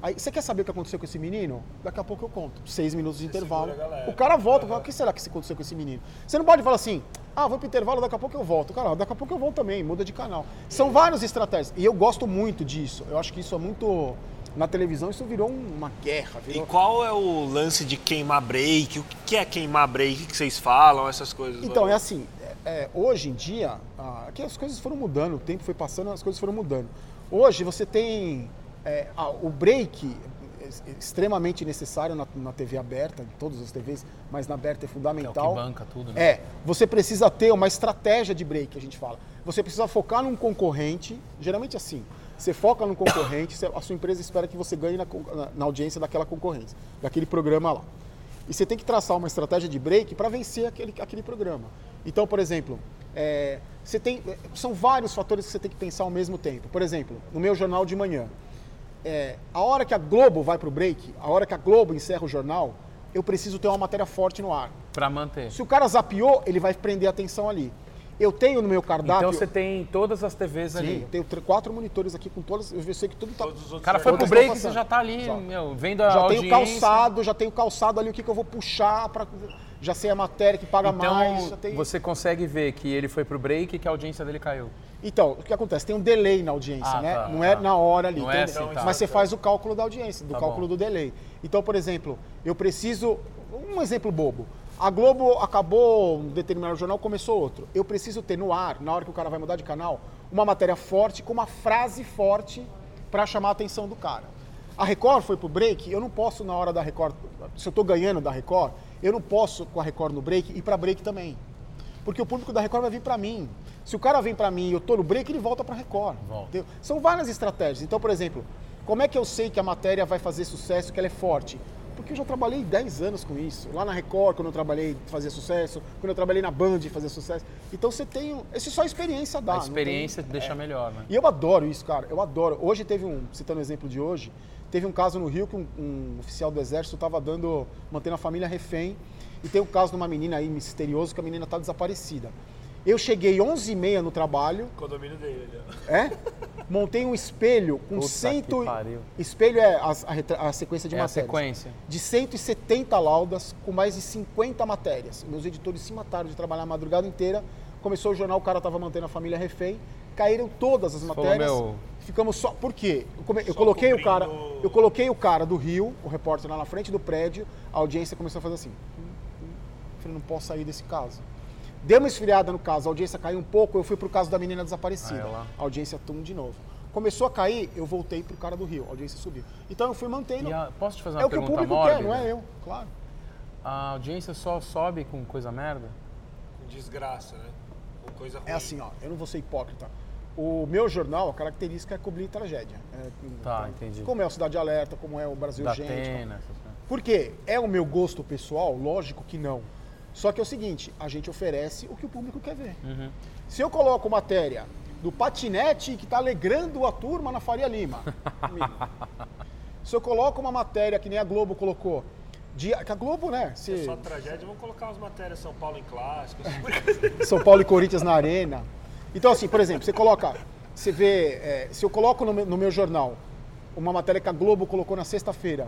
aí você quer saber o que aconteceu com esse menino? Daqui a pouco eu conto. Seis minutos de intervalo. a galera. O cara volta, o que será que aconteceu com esse menino? Você não pode falar assim, ah, vou pro intervalo, daqui a pouco eu volto. Cara, daqui a pouco eu volto também, muda de canal. São várias estratégias. E eu gosto muito disso. Eu acho que isso é muito. Na televisão isso virou uma guerra. E Virou... qual é o lance de queimar break? O que é queimar break? O que vocês falam? Essas coisas? Então, é Valeu? assim, é, é, hoje em dia, ah, aqui as coisas foram mudando, o tempo foi passando, as coisas foram mudando. Hoje você tem é, a- o break é extremamente necessário na, na TV aberta, em todas as TVs, mas na aberta é É fundamental. banca tudo, né? É, você precisa ter uma estratégia de break, a gente fala. Você precisa focar num concorrente, geralmente assim, você foca num concorrente, a sua empresa espera que você ganhe na, na- na audiência daquela concorrência, daquele programa lá. E você tem que traçar uma estratégia de break para vencer aquele, aquele programa. Então, por exemplo, é, você tem, é, são vários fatores que você tem que pensar ao mesmo tempo. Por exemplo, no meu jornal de manhã, é, a hora que a Globo vai para o break, a hora que a Globo encerra o jornal, eu preciso ter uma matéria forte no ar. Pra manter. Se o cara zapeou, ele vai prender a atenção ali. Eu tenho no meu cardápio. Então você tem todas as TVs Sim, ali. eu tenho tr- quatro monitores aqui com todas. Eu sei que tudo tá. Todos os cara foi pro break e você já tá ali, Exato. meu, vendo a Já audiência. tenho calçado, já tenho calçado ali o que, que eu vou puxar para já sei a matéria que paga Então, mais. já tenho- você consegue ver que ele foi pro break e que a audiência dele caiu. Então, o que acontece? Tem um delay na audiência, Ah, né? tá, não é tá. na hora ali. Não Tem é um- assim, tá. Mas você faz o cálculo da audiência, do Tá cálculo bom. do delay. Então, por exemplo, eu preciso. Um exemplo bobo. A Globo acabou um determinado jornal, começou outro. Eu preciso ter no ar, na hora que o cara vai mudar de canal, uma matéria forte com uma frase forte para chamar a atenção do cara. A Record foi pro break, eu não posso na hora da Record, se eu tô ganhando da Record, eu não posso com a Record no break ir para break também. Porque o público da Record vai vir para mim. Se o cara vem para mim e eu tô no break, ele volta para Record. Volta. São várias estratégias. Então, por exemplo, como é que eu sei que a matéria vai fazer sucesso, que ela é forte? Porque eu já trabalhei 10 anos com isso. Lá na Record, quando eu trabalhei, fazia sucesso. Quando eu trabalhei na Band, fazia sucesso. Então você tem. Isso só a experiência dá. a não tem- experiência deixa melhor, né? e eu adoro isso, cara. Eu adoro. Hoje teve um, citando o exemplo de hoje, teve um caso no Rio que um, um oficial do exército estava dando, mantendo a família refém. E tem um caso de uma menina aí misterioso que a menina está desaparecida. Eu cheguei 11h30 no trabalho, Condomínio dele. ali, ó. é? Montei um espelho com Puta cento... que pariu. Espelho é a, retra- a sequência de É a matérias. sequência. De 170 laudas, com mais de 50 matérias. Meus editores se mataram de trabalhar a madrugada inteira. Começou o jornal, o cara estava mantendo a família refém. Caíram todas as falou, matérias. "Meu, Ficamos só. Por quê? Eu, come- eu coloquei o cobrindo- cara. Eu coloquei o cara do Rio, o repórter lá na frente do prédio, a audiência começou a fazer assim. Falei, não posso sair desse caso. Deu uma esfriada no caso, a audiência caiu um pouco, eu fui pro caso da menina desaparecida. Ah, é. A audiência tum de novo. Começou a cair, eu voltei pro cara do Rio, a audiência subiu. Então eu fui mantendo. E a- posso te fazer uma É o que o pergunta público mórbida? quer, não é eu, claro. A audiência só sobe com coisa merda? Com desgraça, né? Com coisa ruim. É assim, ó, eu não vou ser hipócrita. O meu jornal, a característica é cobrir tragédia. É, Tá, entendi. Como é o Cidade Alerta, como é o Brasil Da Gente. Essas coisas. Por quê? É o meu gosto pessoal? Lógico que não. Só que é o seguinte, a gente oferece o que o público quer ver. Uhum. Se eu coloco matéria do patinete que está alegrando a turma na Faria Lima, se eu coloco uma matéria que nem a Globo colocou, de, que a Globo, né? Se é Se, só tragédia, vamos colocar umas matérias São Paulo em clássicos. São Paulo e Corinthians na arena. Então, assim, por exemplo, você coloca, você vê, é, se eu coloco no meu, no meu jornal uma matéria que a Globo colocou na sexta-feira,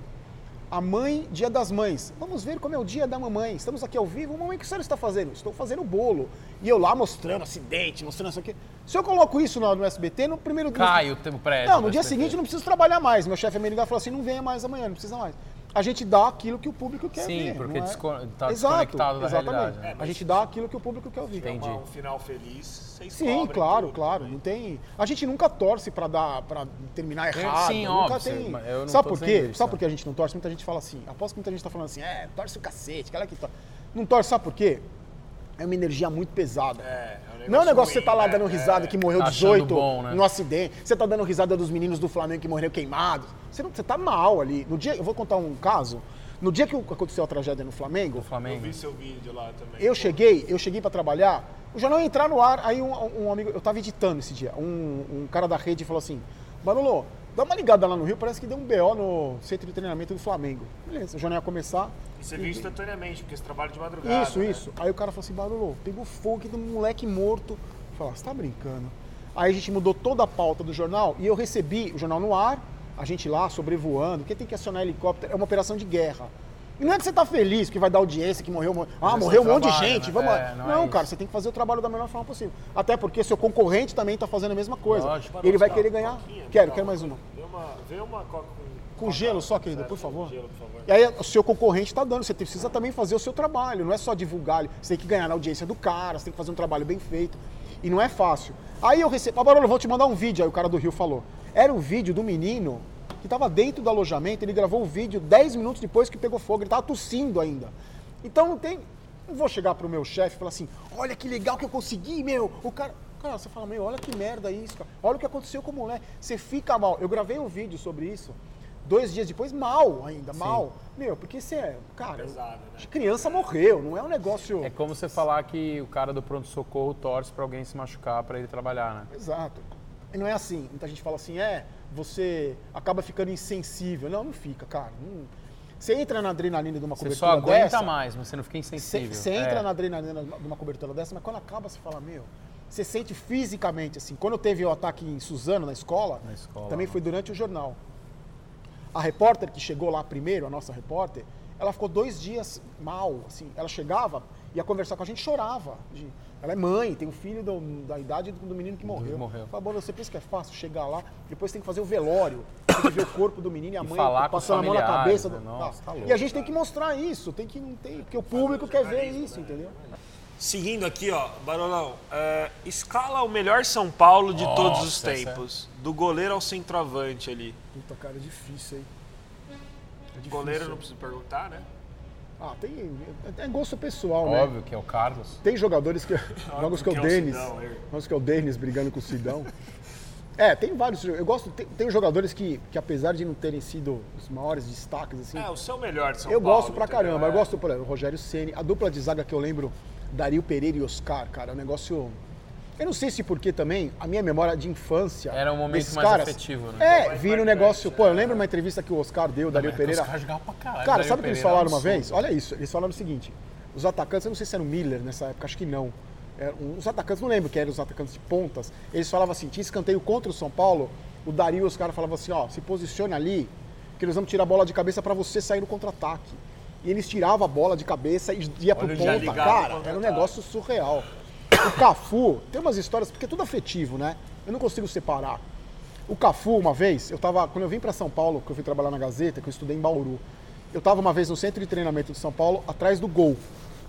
a mãe, dia das mães. Vamos ver como é o dia da mamãe. Estamos aqui ao vivo. Mamãe, o que a senhora está fazendo? Estou fazendo bolo. E eu lá mostrando acidente, mostrando isso aqui. Se eu coloco isso no, no SBT, no primeiro Cai o prédio. Não, no dia SBT. seguinte eu não preciso trabalhar mais. Meu chefe americano falou assim: não venha mais amanhã, não precisa mais. A gente dá aquilo que o público quer Sim, ver. porque não é? tá Exato, desconectado da exatamente. realidade, né? A gente dá aquilo que o público quer ouvir. Entendi. Uma- um final feliz, vocês Sim, claro, tudo. claro. Não tem. A gente nunca torce pra dar para terminar errado. sim, nunca óbvio, tem. mas eu não Sabe por quê? isso, Sabe né? por que a gente não torce? Muita gente fala assim. Aposto que muita gente tá falando assim, é, torce o cacete, aquela que torce. Não torce, sabe por quê? É uma energia muito pesada. É, é um Não é um negócio que você tá lá né? dando risada É. que morreu Achando 18 bom, né? no acidente. Você tá dando risada dos meninos do Flamengo que morreram queimados. Você, não, você tá mal ali. No dia, eu vou contar um caso. No dia que aconteceu a tragédia no Flamengo, O Eu Flamengo. vi seu vídeo lá também. eu cheguei, eu cheguei para trabalhar, o jornal ia entrar no ar, aí um, um amigo, eu tava editando esse dia, um, um cara da rede falou assim, Barolo, dá uma ligada lá no Rio, parece que deu um BO no centro de treinamento do Flamengo. Beleza, o jornal ia começar. E você viu instantaneamente, porque você trabalha de madrugada. Isso, né? isso. Aí o cara falou assim, Barolo, pegou fogo aqui do moleque morto. Eu falei, ah, você tá brincando. Aí a gente mudou toda a pauta do jornal e eu recebi o jornal no ar, a gente lá sobrevoando, porque tem que acionar helicóptero, é uma operação de guerra. E não é que você tá feliz que vai dar audiência, que morreu, mo- ah, morreu um monte de gente, né? vamos. É, não não, é cara, você tem que fazer o trabalho da melhor forma possível. Até porque seu concorrente também tá fazendo a mesma coisa. Lógico. Ele vai Tá, querer ganhar. Quero, quero mais uma. Vê uma, vê uma coca com... Com gelo só, querido, por com favor. Gelo, por favor. E aí o seu concorrente está dando, você precisa também fazer o seu trabalho, não é só divulgar, você tem que ganhar na audiência do cara, você tem que fazer um trabalho bem feito. E não é fácil. Aí eu recebo, ah, Barolo, eu vou te mandar um vídeo, aí o cara do Rio falou. Era um vídeo do menino que estava dentro do alojamento, ele gravou o vídeo 10 minutos depois que pegou fogo, ele estava tossindo ainda. Então não tem. Não vou chegar pro meu chefe e falar assim, olha que legal que eu consegui, meu. O cara. Cara, você fala, meu, olha que merda isso, cara. Olha o que aconteceu com o moleque. Você fica mal. Eu gravei um vídeo sobre isso. Dois dias depois, mal ainda, mal. Meu, porque você é. Cara, Pesado, né? criança morreu, não é um negócio. É como você falar que o cara do pronto-socorro torce pra alguém se machucar pra ele trabalhar, né? Exato. E não é assim. Muita gente fala assim, é, você acaba ficando insensível. Não, não fica, cara. Não- Você entra na adrenalina de uma Você cobertura só aguenta dessa. mais, mas você não fica Você insensível. você entra É. na adrenalina de uma cobertura dessa, mas quando acaba, você fala, meu, você sente fisicamente, assim. Quando teve o ataque em Suzano, na escola, Na escola, também né? foi durante o jornal. A repórter que chegou lá primeiro, a nossa repórter, ela ficou dois dias mal, assim. Ela chegava, ia conversar com a gente, chorava. de- ela é mãe, tem um filho do- da idade do, do menino que morreu. morreu. Fala, "Bom, você pensa que é fácil chegar lá, depois tem que fazer o velório, tem que ver o corpo do menino e a E mãe passando a mão na cabeça. né? do- Nossa, tá e a louco, gente tem que mostrar isso, tem que não tem, porque o público quer ver isso, entendeu? Seguindo aqui, ó, Barolão, é, escala o melhor São Paulo de todos os Nossa, é- tempos. Do goleiro ao centroavante ali. Puta, cara, é difícil, hein? É difícil. Goleiro não preciso perguntar, né? Ah, tem. É gosto pessoal, né? Óbvio que é o Carlos. Tem jogadores que. Jogos que é o é Denis. Jogos que é o Denis brigando com o Sidão. É, tem vários. Eu gosto. Tem, tem jogadores que, que, apesar de não terem sido os maiores destaques, assim. É, o seu melhor de São eu Paulo. gosto pra entendeu? caramba. Eu É. gosto, por exemplo, o Rogério Ceni, a dupla de zaga que eu lembro, Dario Pereira e Oscar, cara, é um negócio. Eu não sei se porque também, a minha memória de infância. Era um momento mais caras, afetivo, né? É, vira um negócio. Pô, eu lembro uma entrevista que o Oscar deu, o Dario Pereira. Os caras jogavam pra caralho. Cara, Dario sabe o que eles Pereira falaram um uma vez? Olha isso, eles falaram o seguinte: os atacantes, eu não sei se era o Miller nessa época, acho que não. Era um- os atacantes, não lembro que eram os atacantes de pontas. Eles falavam assim: tinha escanteio contra o São Paulo, o Dario e os caras falavam assim: ó, se posiciona ali, que eles vamos tirar a bola de cabeça pra você sair no contra-ataque. E eles tiravam a bola de cabeça e ia pro Olha, já ponta. ligava o Cara, era um negócio surreal. O Cafu, tem umas histórias, porque é tudo afetivo, né? Eu não consigo separar. O Cafu, uma vez, eu tava, quando eu vim para São Paulo, que eu fui trabalhar na Gazeta, que eu estudei em Bauru, eu tava uma vez no centro de treinamento de São Paulo, atrás do gol,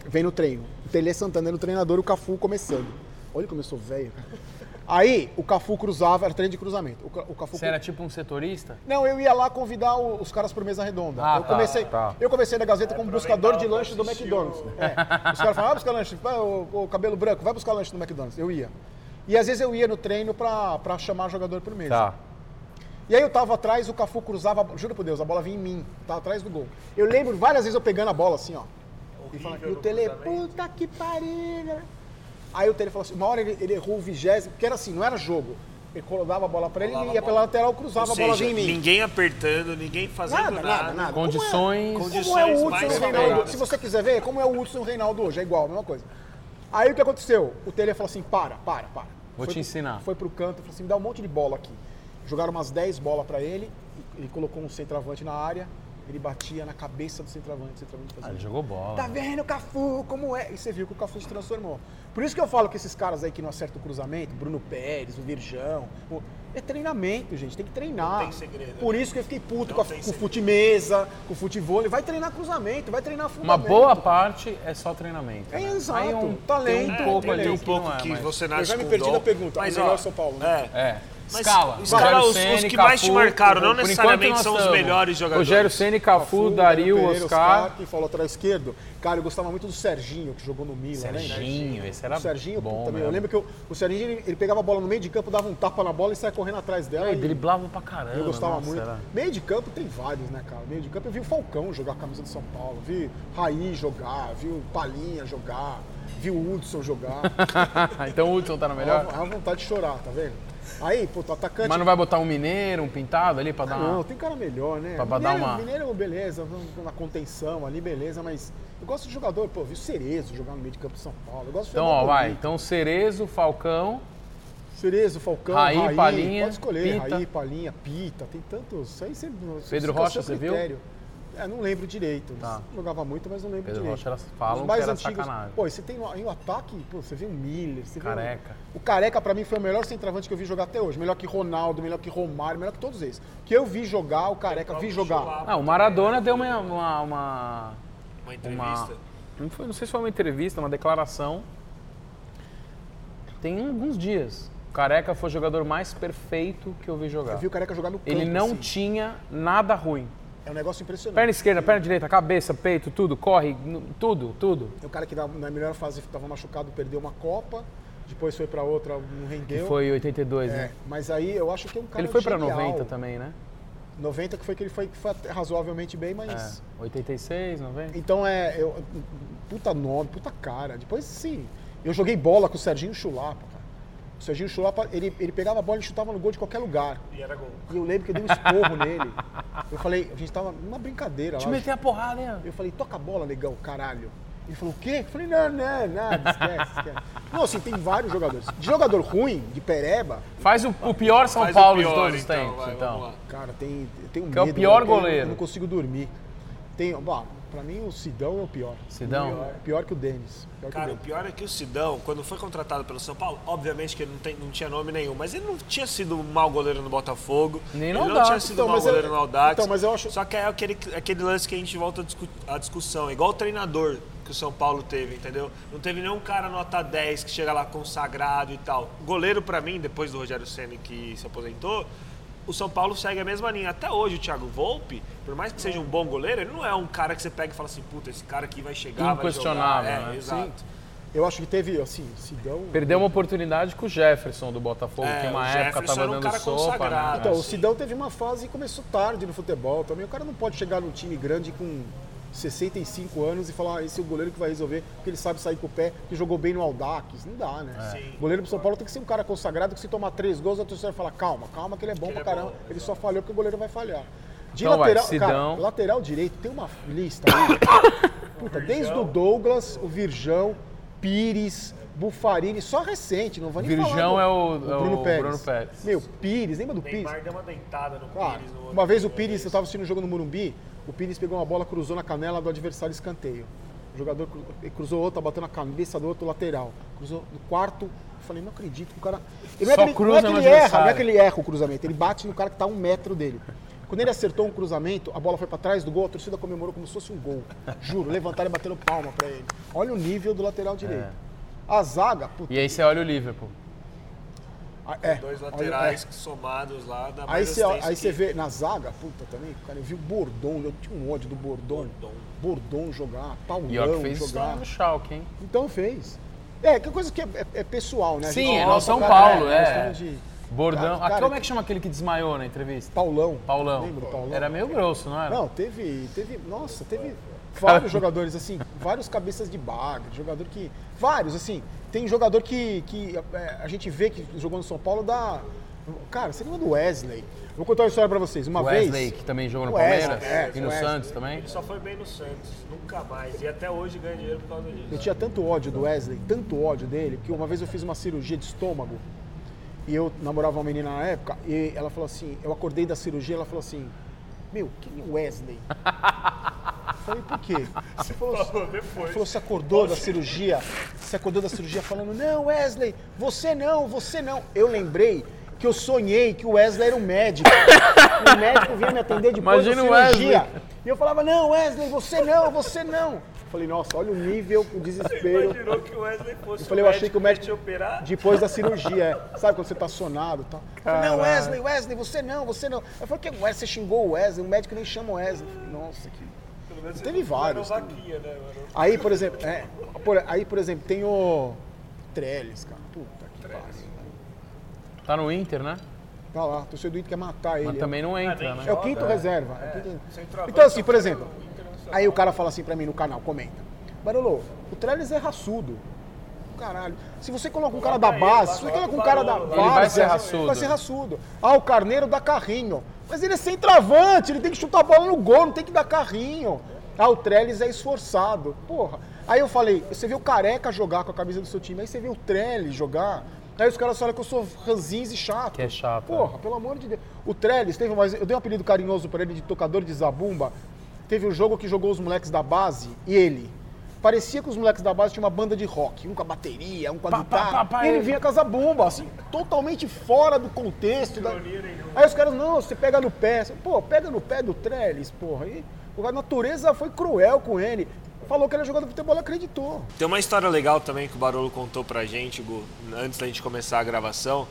vem no treino. O Tele Santana era o treinador, o Cafu começando. Olha como eu sou velho. Aí, o Cafu cruzava, era treino de cruzamento. O, o Cafu Você era tipo um setorista? não, eu ia lá convidar o- os caras pro mesa redonda. Ah, eu, tá, comecei, tá. eu comecei na Gazeta como buscador de lanche do McDonald's. o- É. Os caras falavam, vai buscar lanche, vai, o, o cabelo branco, vai buscar lanche no McDonald's. Eu ia. E às vezes eu ia no treino pra, pra chamar jogador pro mesa. Tá. E aí eu tava atrás, o Cafu cruzava, juro por Deus, a bola vinha em mim, tava atrás do gol. Eu lembro várias vezes eu pegando a bola assim, ó. E, falando, e o no Tele, cruzamento. puta que pariu. Aí o Tele falou assim, uma hora ele, ele errou o vigésimo, porque era assim, não era jogo. Ele dava a bola pra ele, ele ia pela lateral, cruzava Ou a bola seja, em mim. ninguém apertando, ninguém fazendo Nada, nada. nada, nada. Condições. Como é, Condições como é o Hudson e Reinaldo? Se você quiser ver, como é o Hudson e Reinaldo hoje, é igual, a mesma coisa. Aí o que aconteceu? O Tele falou assim, para, para, para. Vou Foi te pro- ensinar. Foi pro canto, falou assim, me dá um monte de bola aqui. Jogaram umas 10 bolas pra ele, ele colocou um centroavante na área, ele batia na cabeça do centroavante, o centroavante Ah, fazia... ele jogou bola. Tá vendo, Cafu, como é? E você viu que o Cafu se transformou. Por isso que eu falo que esses caras aí que não acertam o cruzamento, Bruno Pérez, o Virgão, o- É treinamento, gente. Tem que treinar. Não tem segredo, Por né? isso que eu fiquei puto Não com, a, com o fute-mesa, com o futebol. Vai treinar cruzamento, vai treinar Uma fundamento. boa parte é só treinamento. É, né? exato. Aí um, Talento, tem um pouco é, ali tem um que pouco não é, que você nasce Eu já me perdi dom, da pergunta. Mas, o melhor ó, São Paulo, né? É. É. Mas Escala. caras, os- Ceni, os que mais te Cafu, marcaram, não necessariamente são os melhores jogadores. Rogério Ceni, Cafu, Dario, Pereira, Oscar. que falou atrás esquerdo. Cara, eu gostava muito do Serginho, que jogou no Milan, né? Serginho, esse era O Serginho bom também. mesmo. Eu lembro que eu- o Serginho ele, ele pegava a bola no meio de campo, dava um tapa na bola e saia correndo atrás dela. Ele e driblava pra caramba. eu gostava nossa, muito. era- Meio de campo tem vários, né, cara? Meio de campo eu vi o Falcão jogar a camisa do São Paulo, vi Raí jogar, vi o Palinha jogar, vi o Hudson jogar. então o Hudson tá no melhor? Dá vontade de chorar, tá vendo? Aí, pô, o atacante. Mas não vai botar um mineiro, um pintado ali pra dar Não, uma... tem cara melhor, né? Pra dar Mineiro, uma- Mineiro, beleza, na contenção ali, beleza, mas eu gosto de jogador, pô, vi o Cerezo jogar no meio de campo de São Paulo. Eu gosto de Então, ó, vai. Bonito. Então, Cerezo, Falcão, Cerezo, Falcão, Raí, Raí, Palinha, pode escolher, Pita. Raí, Palinha, Pita, tem tantos. Isso aí isso Pedro Rocha, você viu? É, não lembro direito. Tá. Jogava muito, mas não lembro Pedro direito. Rocha, falam Os mais que era antigos. sacanagem. Pô, e você tem o ataque, pô, você vê o Miller, você vê o- Careca. O Careca, pra mim, foi o melhor centroavante que eu vi jogar até hoje. Melhor que Ronaldo, melhor que Romário, melhor que todos eles. Que eu vi jogar, o Careca, vi jogar. Ah, o Maradona deu uma, uma, uma, Uma entrevista. não, foi, não sei se foi uma entrevista, uma declaração. Tem alguns dias. O Careca foi o jogador mais perfeito que eu vi jogar. Eu vi o Careca jogar no campo. Ele não assim. tinha nada ruim. É um negócio impressionante. Perna esquerda, perna direita, cabeça, peito, tudo, corre, tudo, tudo. É o cara que na melhor fase estava machucado, perdeu uma Copa, depois foi pra outra, não rendeu. Foi 82, É, né? mas aí eu acho que é um cara Ele foi pra genial. 90 também, né? 90 que foi que ele foi, que foi razoavelmente bem, É. mas... 86, 90. Então é... Eu, puta nome, puta cara. Depois, sim, eu joguei bola com o Serginho Chulapa. O Serginho Chulapa, ele, ele pegava a bola e chutava no gol de qualquer lugar. E era gol. E eu lembro que eu dei um esporro nele. Eu falei, a gente tava numa brincadeira Te lá. meter a porrada, hein? Eu falei, toca a bola, negão, caralho. Ele falou, o quê? Eu falei, não, não, nada, esquece, esquece. Não, assim, tem vários jogadores. De jogador ruim, de pereba, Faz o, o pior São Paulo pior, de todos os então, tempos, vai, então. cara, tem, eu tenho Que é o medo, pior né, goleiro. Eu não consigo dormir. Tem, bom, pra mim o Sidão é o pior. Sidão? Pior, pior que o Denis. Cara, o o Denis. pior é que o Sidão, quando foi contratado pelo São Paulo, obviamente que ele não, tem- não tinha nome nenhum, mas ele não tinha sido um mau goleiro no Botafogo. Nem no ele não Audax. tinha sido Então, um mau mas eu- goleiro no Audax. então, mas eu acho- Só que é aquele, aquele lance que a gente volta à discu- à discussão. Igual o treinador que o São Paulo teve, entendeu? Não teve nenhum cara nota 10 que chega lá consagrado e tal. Goleiro, pra mim, depois do Rogério Ceni que se aposentou, o São Paulo segue a mesma linha. Até hoje, o Thiago Volpe, por mais que seja um bom goleiro, ele não é um cara que você pega e fala assim, puta, esse cara aqui vai chegar, vai Inquestionável, jogar. É, né? exato. Eu acho que teve, assim, Sidão... Perdeu uma oportunidade com o Jefferson do Botafogo, É, que uma o época Jefferson tava era um dando cara sopa, né? Então, o sim. Sidão teve uma fase e começou tarde no futebol também. O cara não pode chegar num time grande com 65 anos e falar, ah, esse é o goleiro que vai resolver, porque ele sabe sair com o pé, que jogou bem no Aldax. Não dá, né? Sim. O goleiro do São Paulo tem que ser um cara consagrado que se tomar três gols, a torcida vai falar, calma, calma, que ele é bom Que pra ele é caramba. bom, ele só falhou porque o goleiro vai falhar. De Então vai, lateral, Sidão. cara, lateral direito, tem uma lista aí. Puta, desde o Douglas, o Virgão, Pires, Bufarini, só recente, não vou nem Virgão falar. do- é o- do é Bruno, o Pérez. Bruno Pérez. Meu, Pires, lembra do O Pires? Neymar deu uma dentada no Claro. Pires. no- Uma vez o Pires, eu estava assistindo um jogo no Morumbi, o Pires pegou uma bola, cruzou na canela do adversário escanteio. O jogador ele cruzou outra, bateu na cabeça do outro lateral. Cruzou no quarto. Eu falei, não acredito que o cara. Ele não é Só que ele, não cruza é que no ele erra, não é que ele erra o cruzamento, ele bate no cara que está a um metro dele. Quando ele acertou um cruzamento, a bola foi para trás do gol, a torcida comemorou como se fosse um gol. Juro, levantaram e bateram palma para ele. Olha o nível do lateral direito. A zaga, puta, E aí você olha o Liverpool. a- é. Dois olha, laterais é. somados lá. Dá Aí você, aí você que- vê na zaga, puta, também, cara, eu vi o Bordon, eu tinha um ódio do Bordon. Bordon. Bordon jogar, Paulão E ó que fez jogar. no Schalke, hein? Então fez. É, que coisa que é, é- é pessoal, né? Sim, gente é no São cara, Paulo, é. estamos de Bordão. Cara, Ah, cara, como é que chama aquele que desmaiou na entrevista? Paulão. Paulão. Lembra do Paulão? Era meio grosso, não era? Não, teve, teve, nossa, teve vários jogadores assim, vários cabeças de baga, jogador que, vários assim, tem jogador que, que é, a gente vê que jogou no São Paulo dá, cara, você lembra do Wesley? Vou contar uma história pra vocês. Uma O Wesley, vez, que também jogou no Wesley, Palmeiras. é, e no Wesley. Santos também. Ele só foi bem no Santos, nunca mais. E até hoje ganha dinheiro por causa disso. eu tinha tanto ódio do Wesley, tanto ódio dele, que uma vez eu fiz uma cirurgia de estômago e eu namorava uma menina na época e ela falou assim, eu acordei da cirurgia, ela falou assim, meu, quem é o Wesley? Falei, por quê? Você falou, Ela Depois. falou, você acordou da cirurgia, você acordou da cirurgia falando, não, Wesley, você não, você não. Eu lembrei que eu sonhei que o Wesley era um médico. O médico vinha me atender depois Imagina da cirurgia. Wesley. E eu falava, não, Wesley, você não, você não. Falei, nossa, olha o nível, o desespero. Imaginou que o Wesley fosse Eu falei, o eu achei que o médico. te operar? Depois da cirurgia, é. Sabe quando você tá sonado e tal? Falei, Não. Wesley, Wesley, você não, você não. Eu falei, que Wesley, você xingou o Wesley, o médico nem chama o Wesley. Falei, nossa, que. Teve vários, né, mano? Aí, por exemplo, é, por- aí, por exemplo, tem o. Trellis, cara. Puta que pariu. Tá no Inter, né? Tá lá, torcedor do Inter quer matar ele. Mas também não entra, né? É o quinto reserva. é o quinto- centroavante, Então, assim, por exemplo, aí o cara fala assim pra mim no canal, comenta. Barolo, o Trellis é raçudo. Caralho. Se você coloca um cara da base, se você coloca um cara da base. Vai ser raçudo. Ah, o Carneiro dá carrinho. Mas ele é centroavante, ele tem que chutar a bola no gol, não tem que dar carrinho. Ah, o Trellis é esforçado. Porra. Aí eu falei, você vê o Careca jogar com a camisa do seu time, aí você vê o Trellis jogar. Aí os caras falam que eu sou ranzinza e chato. Que é chato, Porra, pelo amor de Deus. O Trellis teve mais. Eu dei um apelido carinhoso pra ele de tocador de zabumba. Teve um jogo que jogou os moleques da base e ele. Parecia que os moleques da base tinham uma banda de rock, um com a bateria, um com a Pá, guitarra. pá, pá, e ele vinha com a zabumba, assim, totalmente fora do contexto. Da... Aí os caras, não, você pega no pé. Pô, pega no pé do Trellis, porra. E a natureza foi cruel com ele. Falou que ele era jogador de futebol, acreditou. Tem uma história legal também que o Barolo contou pra gente, Gu, antes da gente começar a gravação,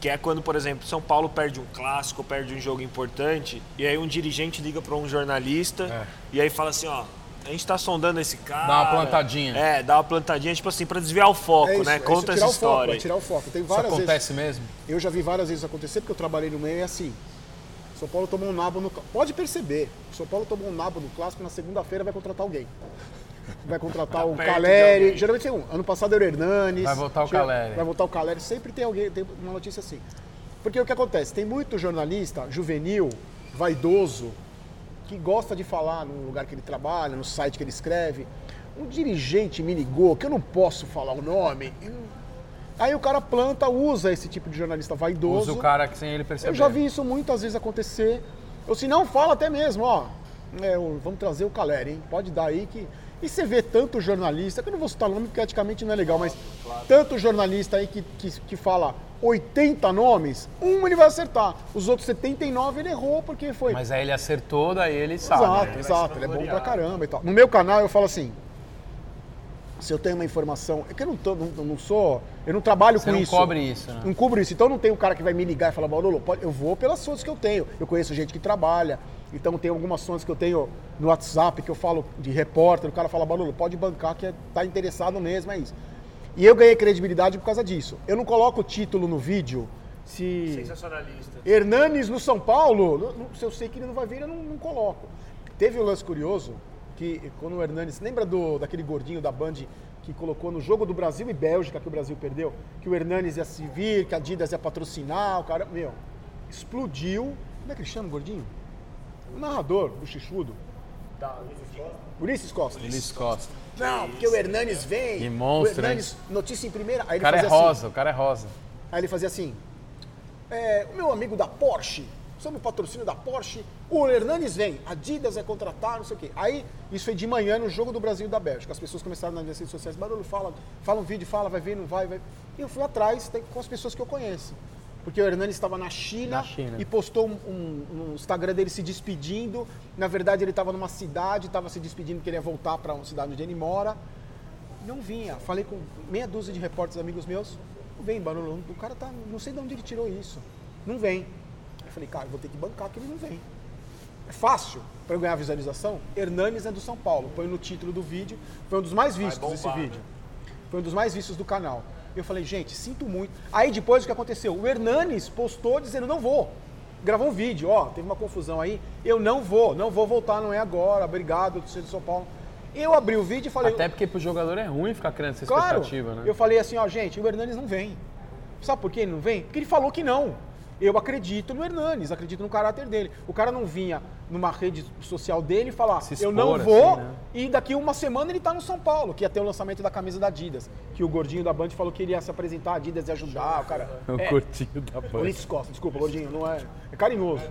que é quando, por exemplo, São Paulo perde um clássico, perde um jogo importante, e aí um dirigente liga pra um jornalista É. e aí fala assim, ó, a gente tá sondando esse cara. Dá uma plantadinha. É, dá uma plantadinha, tipo assim, pra desviar o foco, É isso, né? é isso, Conta tirar essa o foco, história. é tirar o foco. Tem Isso várias vezes. acontece mesmo? Eu já vi várias vezes acontecer, porque eu trabalhei no meio e é assim. São Paulo tomou um nabo no. Pode perceber, São Paulo tomou um nabo no clássico, na segunda-feira vai contratar alguém. Vai contratar o perto de Caleri. Geralmente tem um. Ano passado era o Hernanes. Vai voltar o tinha- Caleri. Vai voltar o Caleri. Sempre tem alguém, tem uma notícia assim. Porque o que acontece? Tem muito jornalista juvenil, vaidoso, que gosta de falar no lugar que ele trabalha, no site que ele escreve. Um dirigente me ligou, que eu não posso falar o nome. Aí o cara planta, usa esse tipo de jornalista vaidoso. Usa o cara que sem ele perceber. Eu já vi isso muitas vezes acontecer. Ou se não, fala até mesmo, ó. é, vamos trazer o Caleri, hein? Pode dar aí que. E você vê tanto jornalista, que eu não vou citar nome porque eticamente não é legal, mas tanto jornalista aí que, que, que fala 80 nomes, um ele vai acertar. Os outros 79 ele errou porque foi. Mas aí ele acertou, daí ele sabe. Exato, né? exato. Ele é bom pra caramba e tal. No meu canal eu falo assim. Se eu tenho uma informação. É que eu não, tô, não, não sou. Eu não trabalho Você com não isso. cobre isso, né? Não cubro isso. Então não tem um cara que vai me ligar e falar, Barolo, eu vou pelas fontes que eu tenho. Eu conheço gente que trabalha. Então tem algumas fontes que eu tenho no WhatsApp que eu falo de repórter. O cara fala, Barolo, pode bancar que é, tá interessado mesmo, é isso. E eu ganhei credibilidade por causa disso. Eu não coloco o título no vídeo se. Sensacionalista. Hernanes no São Paulo, se eu sei que ele não vai vir, eu não, não coloco. Teve um lance curioso, que quando o Hernanes, lembra do, daquele gordinho da Band que colocou no jogo do Brasil e Bélgica, que o Brasil perdeu, que o Hernanes ia se vir, que a Adidas ia patrocinar, o cara, meu, explodiu. Como é que ele chama o gordinho? O narrador, o Chichudo. Ulisses Costa. Ulisses Costa. Não, porque o Hernanes vem. Que monstro, O Hernanes, notícia em primeira. Aí O ele cara é assim, rosa, o cara é rosa. Aí ele fazia assim: é, o meu amigo da Porsche, somos o patrocínio da Porsche, o Hernanes vem, Adidas vai contratar, não sei o quê. Aí, isso foi de manhã no jogo do Brasil e da Bélgica. As pessoas começaram nas redes sociais, Barulho, fala, fala um vídeo, fala, vai ver, não vai, vai. E eu fui atrás tem- com as pessoas que eu conheço. Porque o Hernanes estava na China, Na China. e postou um, um- no Instagram dele se despedindo. Na verdade, ele estava numa cidade, estava se despedindo porque ele ia voltar para uma cidade onde ele mora. Não vinha. Falei com meia dúzia de repórteres amigos meus. Não vem, Barulho. O cara tá. Não sei de onde ele tirou isso. Não vem. Eu falei, cara, eu vou ter que bancar que ele não vem. É fácil para eu ganhar visualização. Hernanes é do São Paulo. Põe no título do vídeo. Foi um dos mais vistos bombar, esse né? vídeo. Foi um dos mais vistos do canal. Eu falei, gente, sinto muito. Aí depois o que aconteceu? O Hernanes postou dizendo, não vou. Gravou um vídeo, ó, teve uma confusão aí. Eu não vou, não vou voltar, não é agora. Obrigado, torcedor de São Paulo. Eu abri o vídeo e falei. Até porque pro jogador é ruim ficar criando essa Claro. expectativa, né? Eu falei assim, ó, gente, o Hernanes não vem. Sabe por que ele não vem? Porque ele falou que não. Eu acredito no Hernanes, acredito no caráter dele. O cara não vinha numa rede social dele e falar, Se eu não expor, vou, assim, né? e daqui uma semana ele tá no São Paulo, que ia ter o lançamento da camisa da Adidas. Que o gordinho da Band falou que ele ia se apresentar, a Adidas ia ajudar, o cara. O É, curtinho da banda. Ulisses Costa, desculpa, gordinho, não é. É carinhoso.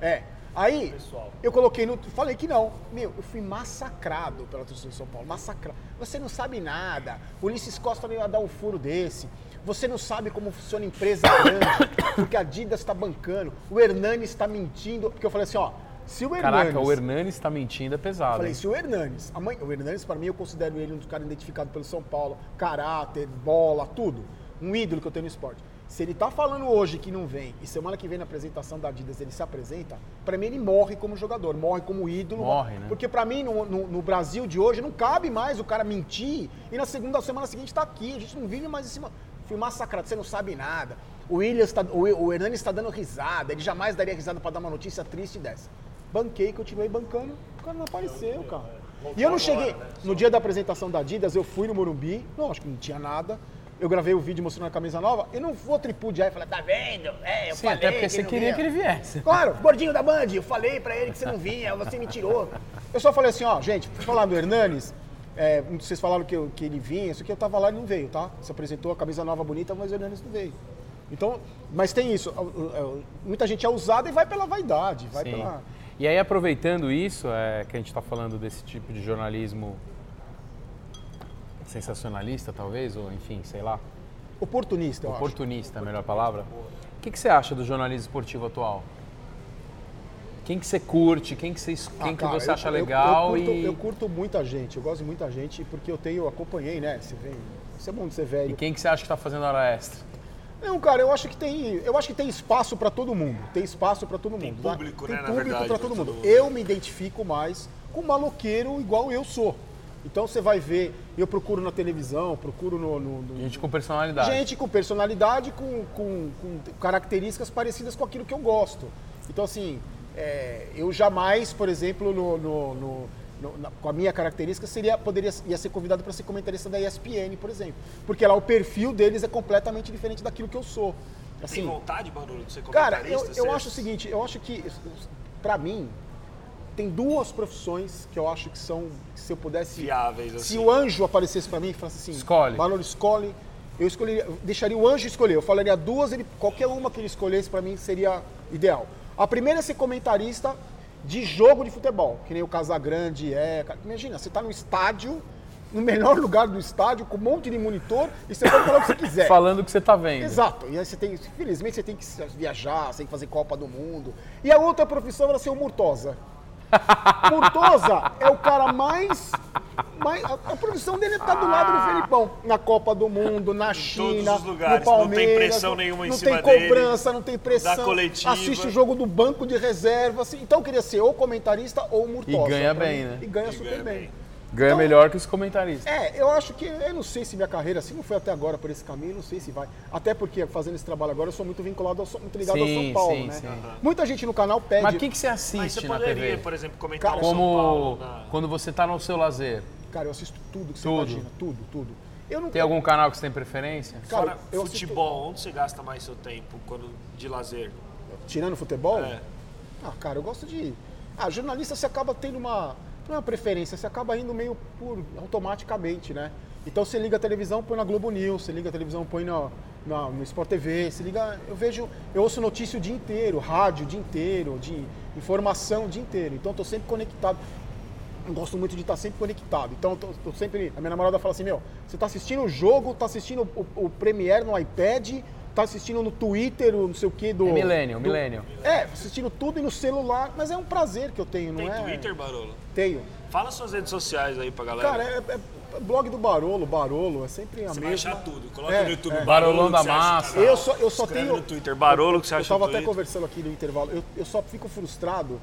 É. Aí, Pessoal. eu coloquei no. Falei que não. Meu, eu fui massacrado pela torcida de São Paulo. Massacrado. Você não sabe nada. O Ulisses Costa não ia dar um furo desse. Você não sabe como funciona empresa grande, porque a Adidas está bancando. O Hernani está mentindo. Porque eu falei assim, ó. Se o Hernanes. Caraca, o Hernanes tá mentindo, é pesado. Falei, hein? se o Hernanes, mãe, o Hernanes para mim eu considero ele um dos caras identificados pelo São Paulo, caráter, bola, tudo. Um ídolo que eu tenho no esporte. Se ele tá falando hoje que não vem e semana que vem na apresentação da Adidas ele se apresenta, para mim ele morre como jogador, morre como ídolo. Morre, né? Porque para mim no, no- no Brasil de hoje não cabe mais o cara mentir e na segunda semana seguinte tá aqui, a gente não vive mais em cima. Fui massacrado, você não sabe nada. O Williams tá, o, o Hernanes está dando risada, ele jamais daria risada para dar uma notícia triste dessa. Banquei, continuei bancando, o cara não apareceu, cara. E eu não cheguei. No dia da apresentação da Adidas, eu fui no Morumbi, não, acho que não tinha nada. Eu gravei o vídeo mostrando a camisa nova. Eu não vou tripudiar e falar, tá vendo? É, eu Sim, falei. até porque você não queria vinha." que ele viesse. Claro, gordinho da Band, eu falei pra ele que você não vinha, você me tirou. Eu só falei assim, ó, gente, fui falar do Hernanes, é, vocês falaram que, eu- que ele vinha, isso aqui eu tava lá e não veio, tá? Se apresentou a camisa nova bonita, mas o Hernanes não veio. Então, mas tem isso, muita gente é usada e vai pela vaidade, vai Sim. pela... E aí, aproveitando isso, é, que a gente está falando desse tipo de jornalismo sensacionalista, talvez, ou enfim, sei lá, Oportunista, eu acho. oportunista, é a melhor palavra. O que, que você acha do jornalismo esportivo atual? Quem que você curte? Quem que você, es- Ah, quem que cara, você eu- acha eu- legal? eu, curto, e... eu curto muita gente, eu gosto de muita gente, porque eu tenho, acompanhei, né? Você vem. Isso é bom de ser velho. e quem que você acha que está fazendo hora extra? Não, cara, eu acho que tem, eu acho que tem espaço para todo mundo. Tem espaço para todo mundo. Tem tá? público, tem né, na público para pra todo todo mundo. mundo. Eu me identifico mais com maloqueiro igual eu sou. Então você vai ver, eu procuro na televisão, procuro no, no- no- Gente com personalidade. gente com personalidade, com, com- com características parecidas com aquilo que eu gosto. Então, assim, é, eu jamais, por exemplo, no- no- no- no- na- com a minha característica, seria, poderia, ia ser convidado para ser comentarista da ESPN, por exemplo. Porque lá o perfil deles é completamente diferente daquilo que eu sou. Tem Assim, vontade, Barulho, de ser Cara, comentarista? eu, eu Você- acho o seguinte, eu acho que, pra mim, tem duas profissões que eu acho que são, que se eu pudesse... Fiáveis, Se assim. o anjo aparecesse pra mim e falasse assim... Escolhe. Valor, escolhe. Eu escolheria, eu deixaria o anjo escolher. Eu falaria duas, ele, qualquer uma que ele escolhesse pra mim seria ideal. A primeira é ser comentarista de jogo de futebol, que nem o Casagrande é. Imagina, você tá no estádio, no melhor lugar do estádio, com um monte de monitor, e você pode falar o que você quiser. Falando o que você está vendo. Exato. E aí você tem, infelizmente, você tem que viajar, você tem que fazer Copa do Mundo. E a outra profissão era ser o Murtosa. Murtosa é o cara mais. mais a, a profissão dele é estar do lado do Felipão. Na Copa do Mundo, na China, os lugares, no não tem Palmeiras. pressão nenhuma em não cima tem dele, cobrança, não tem pressão. coletiva. Assiste o jogo do banco de reserva. Assim. Então eu queria ser ou comentarista ou Murtosa. E ganha bem, mim. né? E ganha E super ganha bem. bem. Ganha Então- melhor que os comentaristas. É, eu acho que, eu não sei se minha carreira, se não foi até agora por esse caminho, não sei se vai. Até porque fazendo esse trabalho agora, eu sou muito vinculado, ao, muito ligado ao Sim, São Paulo, sim, né? sim. Muita gente no canal pede. Mas o que, que você Mas você assiste na poderia, TV? por exemplo, comentar Cara, o São Paulo Como na... quando você está no seu lazer. Cara, eu assisto tudo que você Tudo. imagina, tudo, tudo. Eu não Tem algum canal que você tem preferência? Cara, Fora eu assisto- futebol, onde você gasta mais seu tempo quando de lazer? Tirando futebol? É. Ah, cara, eu gosto de. Ah, jornalista você acaba tendo uma. Não é uma preferência, você acaba indo meio por automaticamente, né? Então você liga a televisão, põe na Globo News, você liga a televisão, põe no, na- no Sport TV, você liga. Eu vejo. Eu ouço notícia o dia inteiro, rádio o dia inteiro, de informação o dia inteiro. Então tô sempre conectado. Eu gosto muito de estar sempre conectado. Então, tô, tô sempre. A minha namorada fala assim: Meu, você tá assistindo o jogo, tá assistindo o, o Premiere no iPad, tá assistindo no Twitter, o não sei o que do. É millennial, do- millennial. É, assistindo tudo e no celular, mas é um prazer que eu tenho, não Tem é? Twitter, Barolo? Tenho. Fala suas redes sociais aí pra galera. Cara, é, é blog do Barolo, Barolo, é sempre a você vai mesma. achar tudo. Coloca É, no YouTube. é. Barolão da você massa. Eu só, eu só Escreve tenho. no Twitter, Barolo, que você Eu acha tava no até Twitter. conversando aqui no intervalo. Eu, eu só fico frustrado.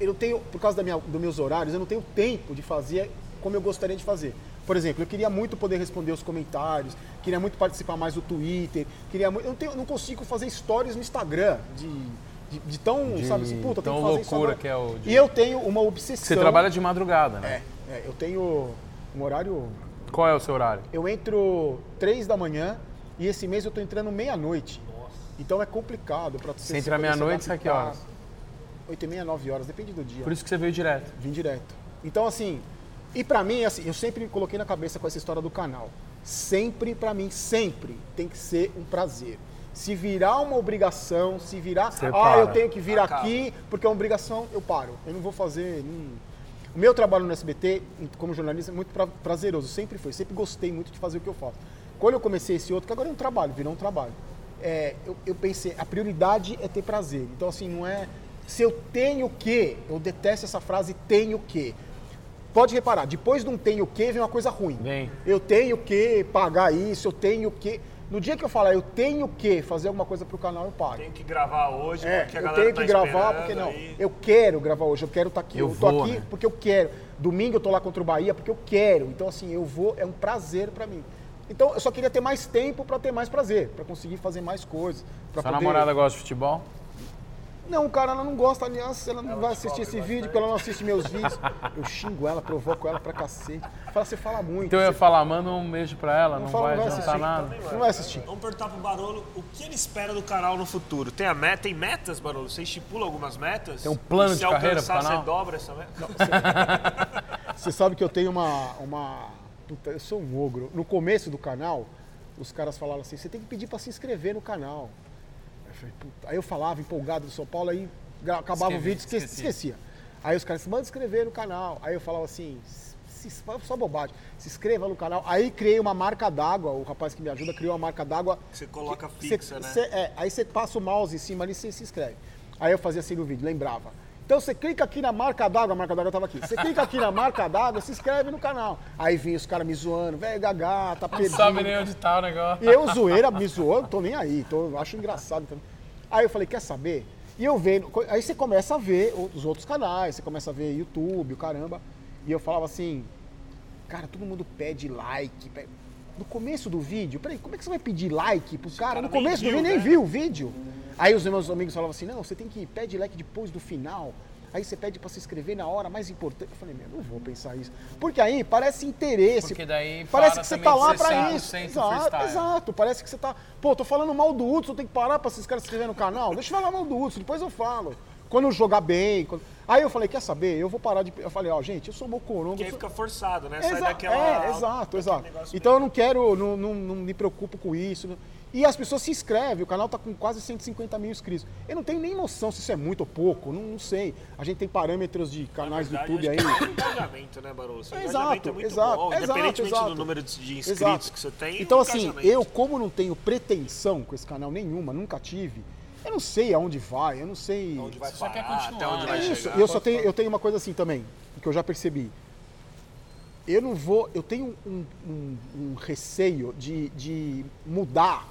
Eu não tenho, por causa da minha, dos meus horários, eu não tenho tempo de fazer como eu gostaria de fazer. Por exemplo, eu queria muito poder responder os comentários, queria muito participar mais do Twitter, queria muito, eu não, tenho- não consigo fazer stories no Instagram de, de, de tão, De sabe assim, puta, tem tão que fazer loucura que é o de- E eu tenho uma obsessão. Você trabalha de madrugada, né? É, é, eu tenho um horário Qual é o seu horário? eu entro três da manhã e esse mês eu tô entrando meia-noite. Então é complicado para Você entra meia-noite, sai que horas? Oito e meia, nove horas, depende do dia. Por isso que você veio direto. Vim direto. Então assim, e pra mim, assim, eu sempre coloquei na cabeça com essa história do canal. Sempre, pra mim, sempre tem que ser um prazer. Se virar uma obrigação, se virar, Você ah, para. eu tenho que vir Acaba. aqui porque é uma obrigação, eu paro. Eu não vou fazer. O meu trabalho no SBT, como jornalista, é muito pra- prazeroso. Sempre foi. Sempre gostei muito de fazer o que eu faço. Quando eu comecei esse outro, que agora é um trabalho, virou um trabalho. é, eu, eu pensei, a prioridade é ter prazer. Então, assim, não é. Se eu tenho que, eu detesto essa frase tenho que. Pode reparar, depois de um tenho que, vem uma coisa ruim. Vem. Eu tenho que pagar isso, eu tenho que. No dia que eu falar eu tenho que fazer alguma coisa pro canal, eu paro. Tem que gravar hoje, É, porque a eu galera tenho tá que gravar esperando porque não. aí. Eu quero gravar hoje, eu quero estar aqui. Eu Eu, tô vou, aqui né? porque eu quero. Domingo eu tô lá contra o Bahia porque eu quero. Então assim, eu vou, é um prazer pra mim. Então eu só queria ter mais tempo pra ter mais prazer, pra conseguir fazer mais coisas, Sua poder- namorada gosta de futebol? Não, cara, ela não gosta, aliás, ela não Ela vai assistir esse bastante. vídeo, porque ela não assiste meus vídeos. Eu xingo ela, provoco ela pra cacete. Fala, você fala muito. Então eu ia você- falar, manda um beijo pra ela, não, fala, vai não vai adiantar assistir. nada. Não vai assistir. Vamos perguntar pro Barolo o que ele espera do canal no futuro. Tem, a meta, tem metas, Barolo? Você estipula algumas metas? Tem um plano de carreira Se pro alcançar, canal? você dobra essa meta? Você sabe que eu tenho uma. uma puta, eu sou um ogro. No começo do canal, os caras falavam assim: você tem que pedir pra se inscrever no canal. Aí eu, falei, puta. Aí eu falava empolgado do São Paulo, aí acabava o Escrevi, vídeo, esque- esquecia. esquecia. Aí os caras, manda inscrever no canal. Aí eu falava assim, se, só bobagem, se inscreva no canal. Aí criei uma marca d'água, o rapaz que me ajuda criou uma marca d'água. Você coloca que- fixa, cê- né? cê- é, aí você passa o mouse em cima ali e você se inscreve. Aí eu fazia assim no vídeo, lembrava. Então você clica aqui na marca d'água, a marca d'água tava aqui. Você clica aqui na marca d'água, se inscreve no canal. Aí vinha os caras me zoando, velho, gagá, tá Não perdido. sabe nem onde tá o negócio. E eu zoeira, me zoando, tô nem aí, tô, acho engraçado também. Aí eu falei, quer saber? E eu vendo, aí você começa a ver os outros canais, você começa a ver YouTube, o caramba. E eu falava assim, cara, todo mundo pede like. pe- No começo do vídeo, peraí, como é que você vai pedir like pro cara? cara No nem começo do viu, vídeo nem né? viu o vídeo. Aí os meus amigos falavam assim, não, você tem que pedir like depois do final. Aí você pede pra se inscrever na hora mais importante. Eu falei, meu, não vou pensar isso. Porque aí parece interesse. Porque daí Parece para que você tá lá cem- isso. Exato, exato. Parece que você tá. Pô, tô falando mal do Hudson, tem que parar pra esses caras se inscreverem no canal. Deixa eu falar mal do Hudson, depois eu falo. Quando eu jogar bem. quando- Aí eu falei, quer saber? Eu vou parar de. Eu falei, ó, gente, eu sou mocorongo. Que eu aí fica forçado, né? Sai Exa- daquela... É, exato, exato. Então eu não quero, não, não, não me preocupo com isso. E as pessoas se inscrevem, o canal tá com quase 150 mil inscritos. Eu não tenho nem noção se isso é muito ou pouco, não, não sei. A gente tem parâmetros de Na canais do verdade, YouTube aí. é engajamento, né, Barolo? Seu É, engajamento é exato, muito exato, bom. exato, Independentemente exato. do número de inscritos Exato. que você tem, Então, o assim, eu, como não tenho pretensão com esse canal nenhuma, nunca tive, eu não sei aonde vai, eu não sei. Onde vai só quer parar, continuar, até onde vai É isso. chegar. Eu só tenho, eu tenho uma coisa assim também, que eu já percebi. Eu não vou, eu tenho um, um- um receio de, de mudar,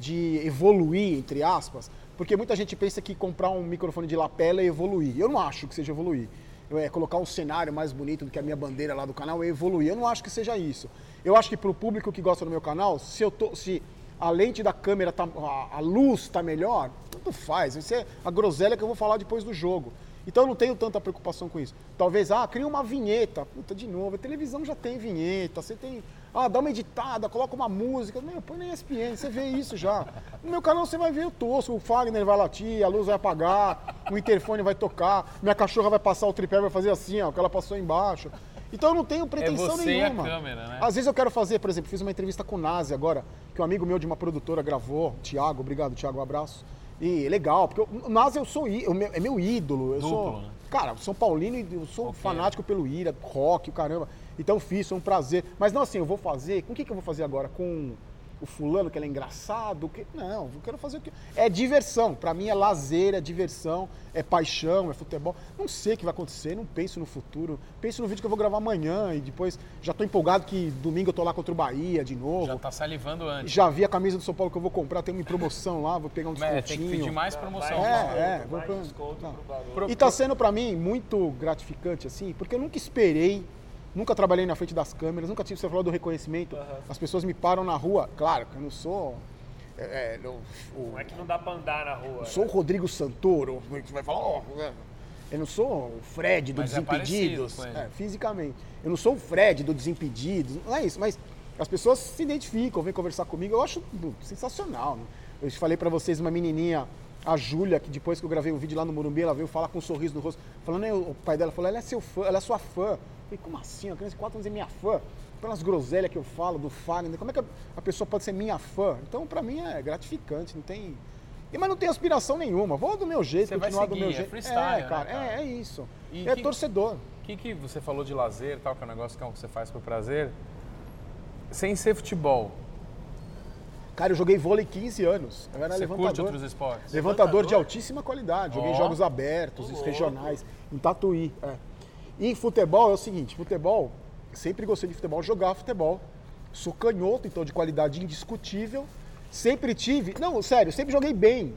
de evoluir, entre aspas, porque muita gente pensa que comprar um microfone de lapela é evoluir. Eu não acho que seja evoluir. Eu, é, colocar um cenário mais bonito do que a minha bandeira lá do canal é evoluir. Eu não acho que seja isso. Eu acho que para o público que gosta do meu canal, se eu tô, se a lente da câmera tá, a, a luz tá melhor, tanto faz. Isso é a groselha que eu vou falar depois do jogo. Então eu não tenho tanta preocupação com isso. Talvez, ah, cria uma vinheta. Puta, de novo, a televisão já tem vinheta, você tem. Ah, dá uma editada, coloca uma música. Meu, põe na ESPN, você vê isso já. No meu canal você vai ver o tosco, o Fagner vai latir, a luz vai apagar, o interfone vai tocar, minha cachorra vai passar o tripé, vai fazer assim, ó, que ela passou embaixo. Então eu não tenho pretensão você e a nenhuma. câmera, né? Às vezes eu quero fazer, por exemplo, fiz uma entrevista com o Nazi agora, que um amigo meu de uma produtora gravou, Thiago, obrigado, Thiago, um abraço. E é legal, porque o Nazi eu sou eu é meu ídolo. Eu Duplo, sou, né? Cara, São Paulino e eu sou Ok. fanático pelo Ira, rock, o caramba. Então fiz, foi um prazer. Mas não assim, eu vou fazer. Com o que, que eu vou fazer agora? Com o fulano, que ele é engraçado? Que... Não, eu quero fazer o que. É diversão. Pra mim é lazer, é diversão, é paixão, é futebol. Não sei o que vai acontecer, não penso no futuro. Penso no vídeo que eu vou gravar amanhã e depois já tô empolgado que domingo eu tô lá contra o Bahia de novo. Já tá salivando antes. Já vi a camisa do São Paulo que eu vou comprar, tem uma promoção lá, vou pegar um É, tem que pedir descontinho. mais promoção. É, é, Mais vou pra- E tá sendo pra mim muito gratificante, assim, porque eu nunca esperei, nunca trabalhei na frente das câmeras, nunca tive, você falou do reconhecimento, as pessoas me param na rua, claro que eu não sou. é, é, não- o- Não é que não dá pra andar na rua. eu sou o Rodrigo Santoro, que vai falar, ó, é. eu não sou o Fred do Mas é Desimpedidos, ele. é, fisicamente. Eu não sou o Fred do Desimpedidos, não é isso, mas as pessoas se identificam, vêm conversar comigo, eu acho sensacional. né? Eu falei pra vocês, uma menininha, a Júlia, que depois que eu gravei o vídeo lá no Morumbi, ela veio falar com um sorriso no rosto, falando, né, o pai dela falou, ela é seu fã, ela é sua fã. Falei, como assim? Uma criança de 4 anos é minha fã? Pelas groselhas que eu falo, do Fagner, como é que a- pessoa pode ser minha fã? Então, pra mim, é gratificante, não tem... E, Mas não tem aspiração nenhuma, vou do meu jeito, Você vai continuar do seguir, meu é jeito. freestyle, é, cara, né, cara? É, é isso. E é que- torcedor. O que, que você falou de lazer tal, que é um negócio que é um que você faz por prazer? Sem ser futebol, Cara, eu joguei vôlei 15 anos. Eu era você levantador. curte outros esportes? Levantador de Levantador? altíssima qualidade. Joguei Ó. jogos abertos, louco. regionais, em Tatuí. É. E futebol é o seguinte, futebol, sempre gostei de futebol, jogar futebol. Sou canhoto, então de qualidade indiscutível. Sempre tive. Não, sério, sempre joguei bem.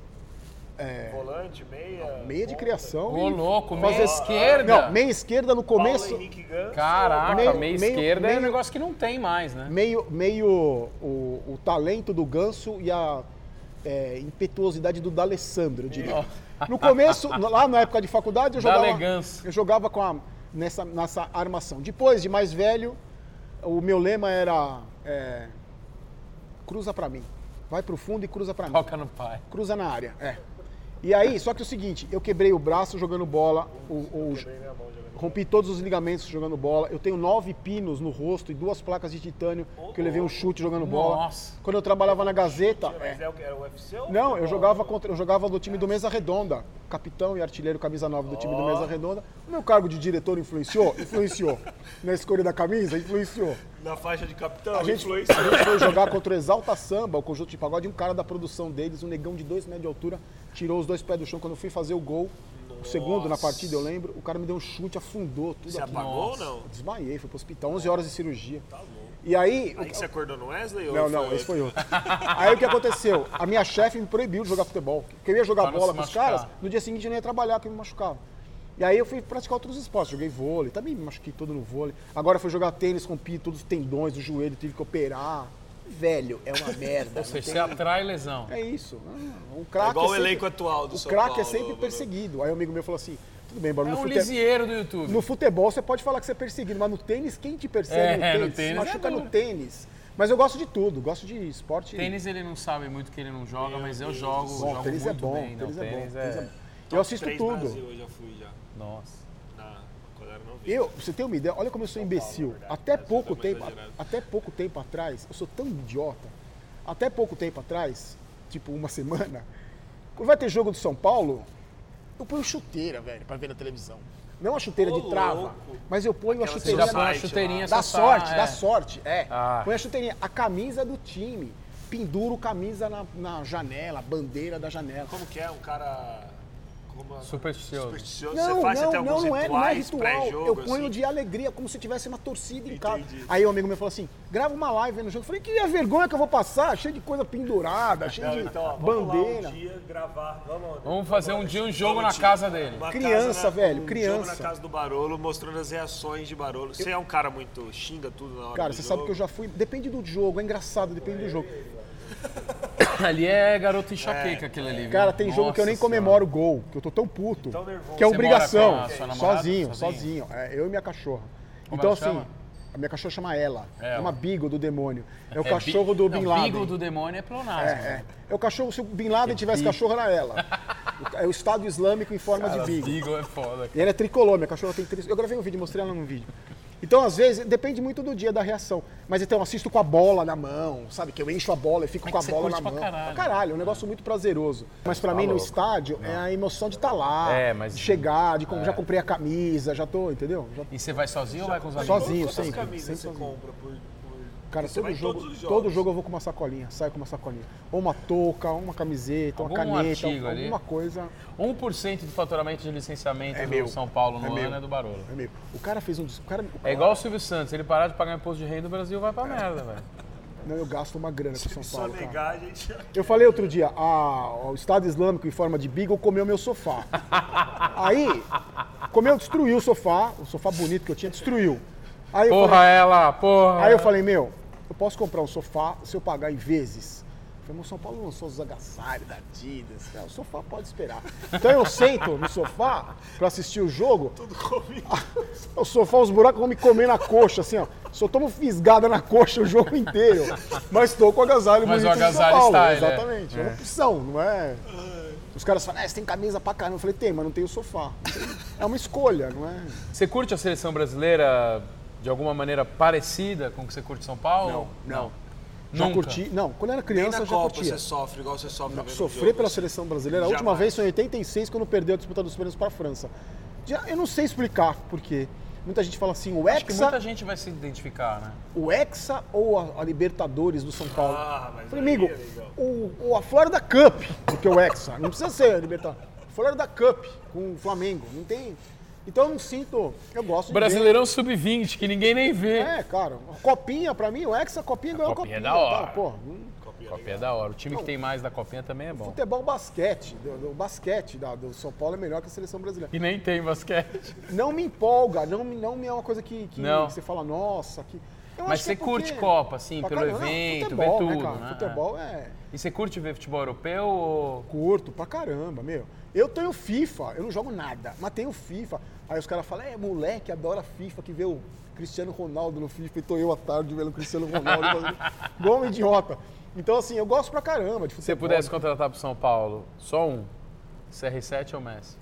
Volante, meia. Meia de criação. Ô, louco, fazer- meia esquerda. Não, meia esquerda no começo. Ganso. Caraca, Meio- meia meio- esquerda é meio- um negócio que não tem mais, né? meio, meio o, o talento do Ganso e a é, impetuosidade do D'Alessandro, eu diria. No começo, lá na época de faculdade, eu jogava, eu jogava com a, nessa, nessa armação. Depois, de mais velho, o meu lema era é, cruza pra mim. Vai pro fundo e cruza pra mim. Toca no pai. Cruza na área, é. E aí, só que é o seguinte, eu quebrei o braço jogando bola, o, o- rompi todos os ligamentos jogando bola. Eu tenho nove pinos no rosto e duas placas de titânio que eu levei um chute jogando bola. Nossa. Quando eu trabalhava na Gazeta, Mas é? Era o UFC ou não, eu jogava contra, eu jogava do time do Mesa Redonda, capitão e artilheiro camisa 9 do time do Mesa Redonda. O meu cargo de diretor influenciou? Influenciou. Na escolha da camisa, influenciou. Na faixa de capitão, A gente, influência. a gente foi jogar contra o Exalta Samba, o conjunto de pagode, e um cara da produção deles, um negão de dois metros de altura, tirou os dois pés do chão. Quando eu fui fazer o gol, o segundo na partida, eu lembro, o cara me deu um chute, afundou tudo Você aqui. apagou ou não? Eu Desmaiei, fui pro hosptal, 11 horas de cirurgia. Tá louco. E aí, Aí que você acordou no Wesley? ou não, não, outro? esse foi outro. Aí o que aconteceu? A minha chefe me proibiu de jogar futebol. Porque eu ia jogar Pra bola com os caras, no dia seguinte eu não ia trabalhar, que eu me machucava. E aí eu fui praticar outros esportes, joguei vôlei, também me machuquei todo no vôlei. Agora fui jogar tênis, rompi todos os tendões do joelho, tive que operar. Velho, é uma merda. Ou seja, não você atrai lesão. tem- É isso. Ah, O É craque igual o sempre- elenco atual do O São craque é sempre perseguido. Aí um amigo meu falou assim: tudo bem, Barulho, É no, um fute- lisieiro do YouTube. no futebol você pode falar que você é perseguido, mas no tênis, quem te persegue É, no tênis? no Se tênis machuca é no tênis. Mas eu gosto de tudo, gosto de esporte. Tênis ele não sabe muito que ele não joga, Meu mas eu Deus jogo, Bom, jogo tênis é muito bom, bem. Não, tênis é bom, tênis tênis é é... bom. Eu assisto tudo. Brasil, eu já fui já. Nossa. Na, quando era novinho. Eu, pra você tem uma ideia, olha como eu sou imbecil. Até pouco tempo, até pouco tempo atrás, eu sou tão idiota. Até pouco tempo atrás, tipo uma semana, quando vai ter jogo do São Paulo, eu ponho chuteira, velho, pra ver na televisão. Não a chuteira Ô, de trava, louco. mas eu ponho a Aquela chuteirinha põe a chuteirinha da sorte, tá- da é. sorte, é. Ah. Põe a chuteirinha, a camisa do time. Penduro camisa na, na janela, bandeira da janela. Como que é? Um cara. Como, Supersticioso. supersticioso. Não, você faz não, até não, alguns não é, não é ritual. Eu ponho assim? de alegria, como se tivesse uma torcida em casa. Entendi. Aí o amigo meu falou assim: grava uma live aí no jogo. Eu falei, que a vergonha que eu vou passar, cheio de coisa pendurada, cheio Não, de então, ó, vamos bandeira. lá um dia gravar. Vamos? Vamos fazer um dia um jogo Vamos, na casa dele. Uma Criança, casa velho, um criança. jogo na casa do Barolo, mostrando as reações de Barolo. Você é um cara muito. xinga tudo na hora Cara, do você jogo. sabe que eu já fui. Depende do jogo, é engraçado, depende do jogo. Ali é garoto enxaqueca aquele ali. viu? Cara, tem jogo que eu nem Nossa comemoro o gol, que eu tô tão puto. Tão nervoso. Que é Você obrigação. mora com a sua namorada? sozinho, Sozinho? sozinho. É, eu e minha cachorra. Como então, ela assim, chama? a minha cachorra chama ela. É Ela. uma Beagle do demônio. É o É cachorro bi- do não, Bin Laden. Beagle do demônio é pleonasmo. É, é. É o cachorro, se o Bin Laden tivesse Beagle. cachorro, era ela. É o Estado Islâmico em forma Cara, de Beagle. Beagle é foda. E ela é tricolor, minha cachorra tem três. Eu gravei um vídeo, mostrei ela num vídeo. Então, às vezes, depende muito do dia da reação. Mas então, eu assisto com a bola na mão, sabe? Que eu encho a bola e fico Mas com a bola na pra mão. caralho. Pra caralho, é um negócio muito prazeroso. Mas pra mim, no louco. estádio, é a emoção de estar lá, É, mas- de chegar, de com- já comprei a camisa, já tô, entendeu? Já- E você vai sozinho ou vai com os amigos? Sozinho, Quantas sempre. camisas sempre você sozinho. compra por. Cara, Você todo jogo, todo jogo eu vou com uma sacolinha, saio com uma sacolinha. Ou uma touca, uma camiseta, uma Algum caneta, artigo ali. alguma coisa. 1% do faturamento de licenciamento É do meu. São Paulo no É meu. ano é do Barolo. É meio. O cara fez um. O cara, o É cara- igual o Silvio Santos, ele parar de pagar imposto de renda, o Brasil vai pra merda, velho. Não, eu gasto uma grana com São Paulo. Cara. negar, a gente. Eu falei outro dia, a- o Estado Islâmico em forma de Beagle comeu meu sofá. Aí, comeu, destruiu o sofá, o sofá bonito que eu tinha, destruiu. Aí Porra falei, ela, porra. aí eu falei, meu, eu posso comprar um sofá se eu pagar em vezes. Falei, mas São Paulo lançou os agasalhos da Adidas, o sofá pode esperar. Então eu sento no sofá pra assistir o jogo, Tudo comigo. o sofá, os buracos vão me comer na coxa, assim, ó. Só tomo fisgada na coxa o jogo inteiro. Mas tô com o agasalho Mas o bonito do agasalho São Paulo. style, é. Exatamente. É. uma opção, não é... Os caras falam, ah, você tem camisa pra caramba. Eu falei, tem, mas não tem o sofá. é uma escolha, não é? Você curte a seleção brasileira de alguma maneira parecida com o que você curte São Paulo? Não. Já Nunca. curti. Não, quando eu era Nem criança na eu já Copa curtia. você sofre igual você sofre Não, sofrer jogo, pela assim. seleção brasileira. A última Jamais. vez foi em 86, quando perdeu a disputa dos prêmios para a França. Já, eu não sei explicar por quê. Muita gente fala assim, o Acho que Hexa, muita gente vai se identificar, né? o Hexa ou a, a Libertadores do São Paulo? Ah, mas Falei, amigo, amigão. o, o, a Florida Cup, porque o Hexa, não precisa ser a Libertadores. Florida Cup com o Flamengo, não tem... Então eu não sinto, eu gosto de. Brasileirão sub-20, que ninguém nem vê. É, cara, copinha pra mim, o Hexa, a copinha ganhou a copinha copinha. é da hora. Tá, pô, hum, Copinha é da hora. O time que tem mais da copinha também é bom. futebol basquete, do, do basquete da, do São Paulo é melhor que a seleção brasileira. E nem tem basquete. Não me empolga, não, me- não me é uma coisa que, que Não. você fala, nossa, que. Eu Mas que é você curte Copa, assim, pelo caramba, evento, futebol, vê né, tudo, cara? né? Futebol é. E você curte ver futebol europeu ou... Curto pra caramba, meu. Eu tenho FIFA, eu não jogo nada, mas tenho FIFA. Aí os caras falam, é, moleque, adora FIFA, que vê o Cristiano Ronaldo no FIFA e tô eu à tarde vendo o Cristiano Ronaldo igual um idiota. Então, assim, eu gosto pra caramba de futebol. Se você pudesse contratar pro São Paulo, só um, CR7 ou Messi?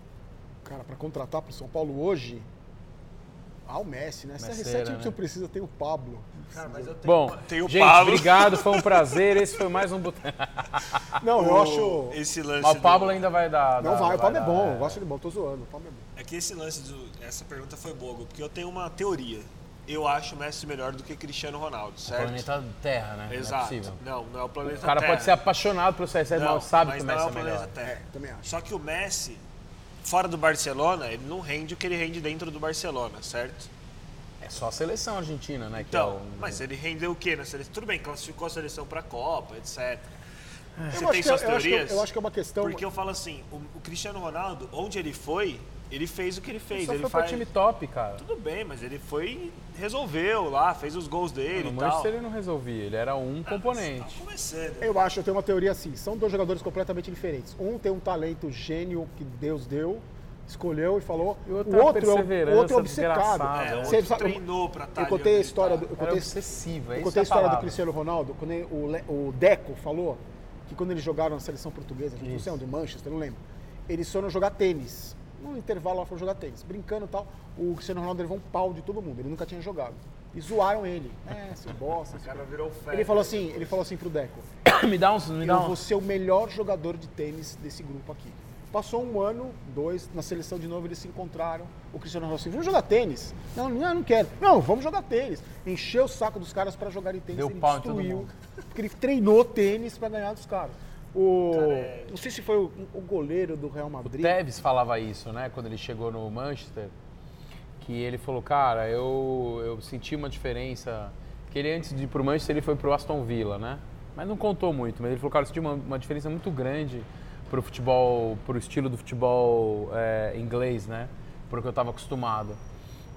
Cara, pra contratar pro São Paulo hoje. Ah, o Messi, né? Messeira, CR7 né? você precisa ter o Pablo. Cara, mas eu tenho, Bom, tenho o gente, Pablo. obrigado, foi um prazer. Esse foi mais um boteco. Não, eu O- acho. Esse lance Mas o Pablo do- ainda vai dar. Não dar- vai, o Pablo é bom, é. eu gosto de bom, tô zoando, o Pablo é bom. É que esse lance do. Essa pergunta foi boa, porque eu tenho uma teoria. Eu acho o Messi melhor do que Cristiano Ronaldo, certo? Planeta Terra, né? Não é Exato. não, não é o planeta O cara Terra. pode ser apaixonado pelo CR7, não, mas sabe que o Messi é é o planeta melhor. Terra. É, também acho. Só que o Messi, fora do Barcelona, ele não rende o que ele rende dentro do Barcelona, certo? É só a seleção argentina, né? que Então, é o- mas ele rendeu o quê na seleção? Tudo bem, classificou a seleção para a Copa, etc. Você Eu tem acho que- suas eu acho que- teorias? eu acho que é uma questão- Porque eu falo assim, o, o Cristiano Ronaldo, onde ele foi, ele fez o que ele fez. Só ele foi faz... pra time top, cara. Tudo bem, mas ele foi, resolveu lá, fez os gols dele No e tal. Manchester ele não resolvia, ele era um Tá componente. começando. Eu acho, eu tenho uma teoria assim, são dois jogadores completamente diferentes. Um tem um talento gênio que Deus deu, escolheu e falou. E o outro o é uma outro, é, o- perseverança o outro é obcecado. É, o Você outro treinou pra estar eu contei a história do, eu contei, obsessivo, é eu contei a história do palavra. Cristiano Ronaldo, quando ele- o, Le- o Deco falou que quando eles jogaram na seleção portuguesa, não sei onde, Manchester, não lembro, eles foram jogar tênis. No intervalo lá foram jogar tênis, brincando e tal. O Cristiano Ronaldo levou um pau de todo mundo, ele nunca tinha jogado. E zoaram ele. É, seu bosta. O cara virou fé. Ele falou assim, ele falou assim pro Deco, me dá uns. Me dá eu vou ser o melhor jogador de tênis desse grupo aqui. Passou um ano, dois, na seleção de novo eles se encontraram. O Cristiano Ronaldo assim, vamos jogar tênis? Não, não, não quero. Não, vamos jogar tênis. Encheu o saco dos caras para jogarem tênis, Deu ele pau em todo destruiu. mundo. Porque ele treinou tênis para ganhar dos caras. O, Cara, é- Não sei se foi o, o goleiro do Real O Madrid. Tevez falava isso, né? Quando ele chegou no Manchester, que ele falou, cara, eu, eu senti uma diferença. Que ele antes de ir pro Manchester ele foi pro Aston Villa, né? Mas não contou muito. Mas ele falou, cara, eu senti uma, uma diferença muito grande pro futebol, pro estilo do futebol é, inglês, né? Pro que eu estava acostumado.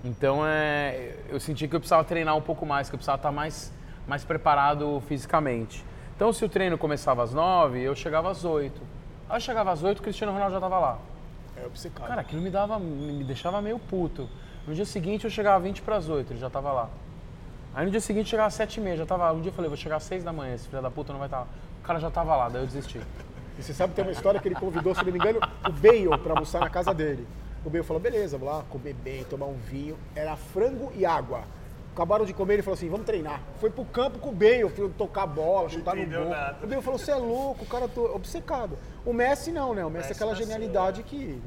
Então é, eu senti que eu precisava treinar um pouco mais, que eu precisava estar mais, mais preparado fisicamente. Então se o treino começava às nove, eu chegava às oito. Aí eu chegava às oito, o Cristiano Ronaldo já estava lá. É obcecado. Cara, aquilo me dava, me deixava meio puto. No dia seguinte eu chegava 20 para as 8, ele já tava lá. Aí no dia seguinte chegava às 7 e meia, já tava lá. Um dia eu falei, vou chegar às 6 da manhã, esse filho da puta não vai estar lá. O cara já tava lá, daí eu desisti. E você sabe que tem uma história que ele convidou, se não me engano, o Bale para almoçar na casa dele. O Bale falou, beleza, vou lá comer bem, tomar um vinho. Era frango e água. Acabaram de comer, ele falou assim, vamos treinar. Foi pro campo com o Bale, foi tocar bola, chutar no gol. nada. O Bale falou, você é louco, o cara tô obcecado. O Messi não, né? O Messi, é Messi aquela nasceu- genialidade que...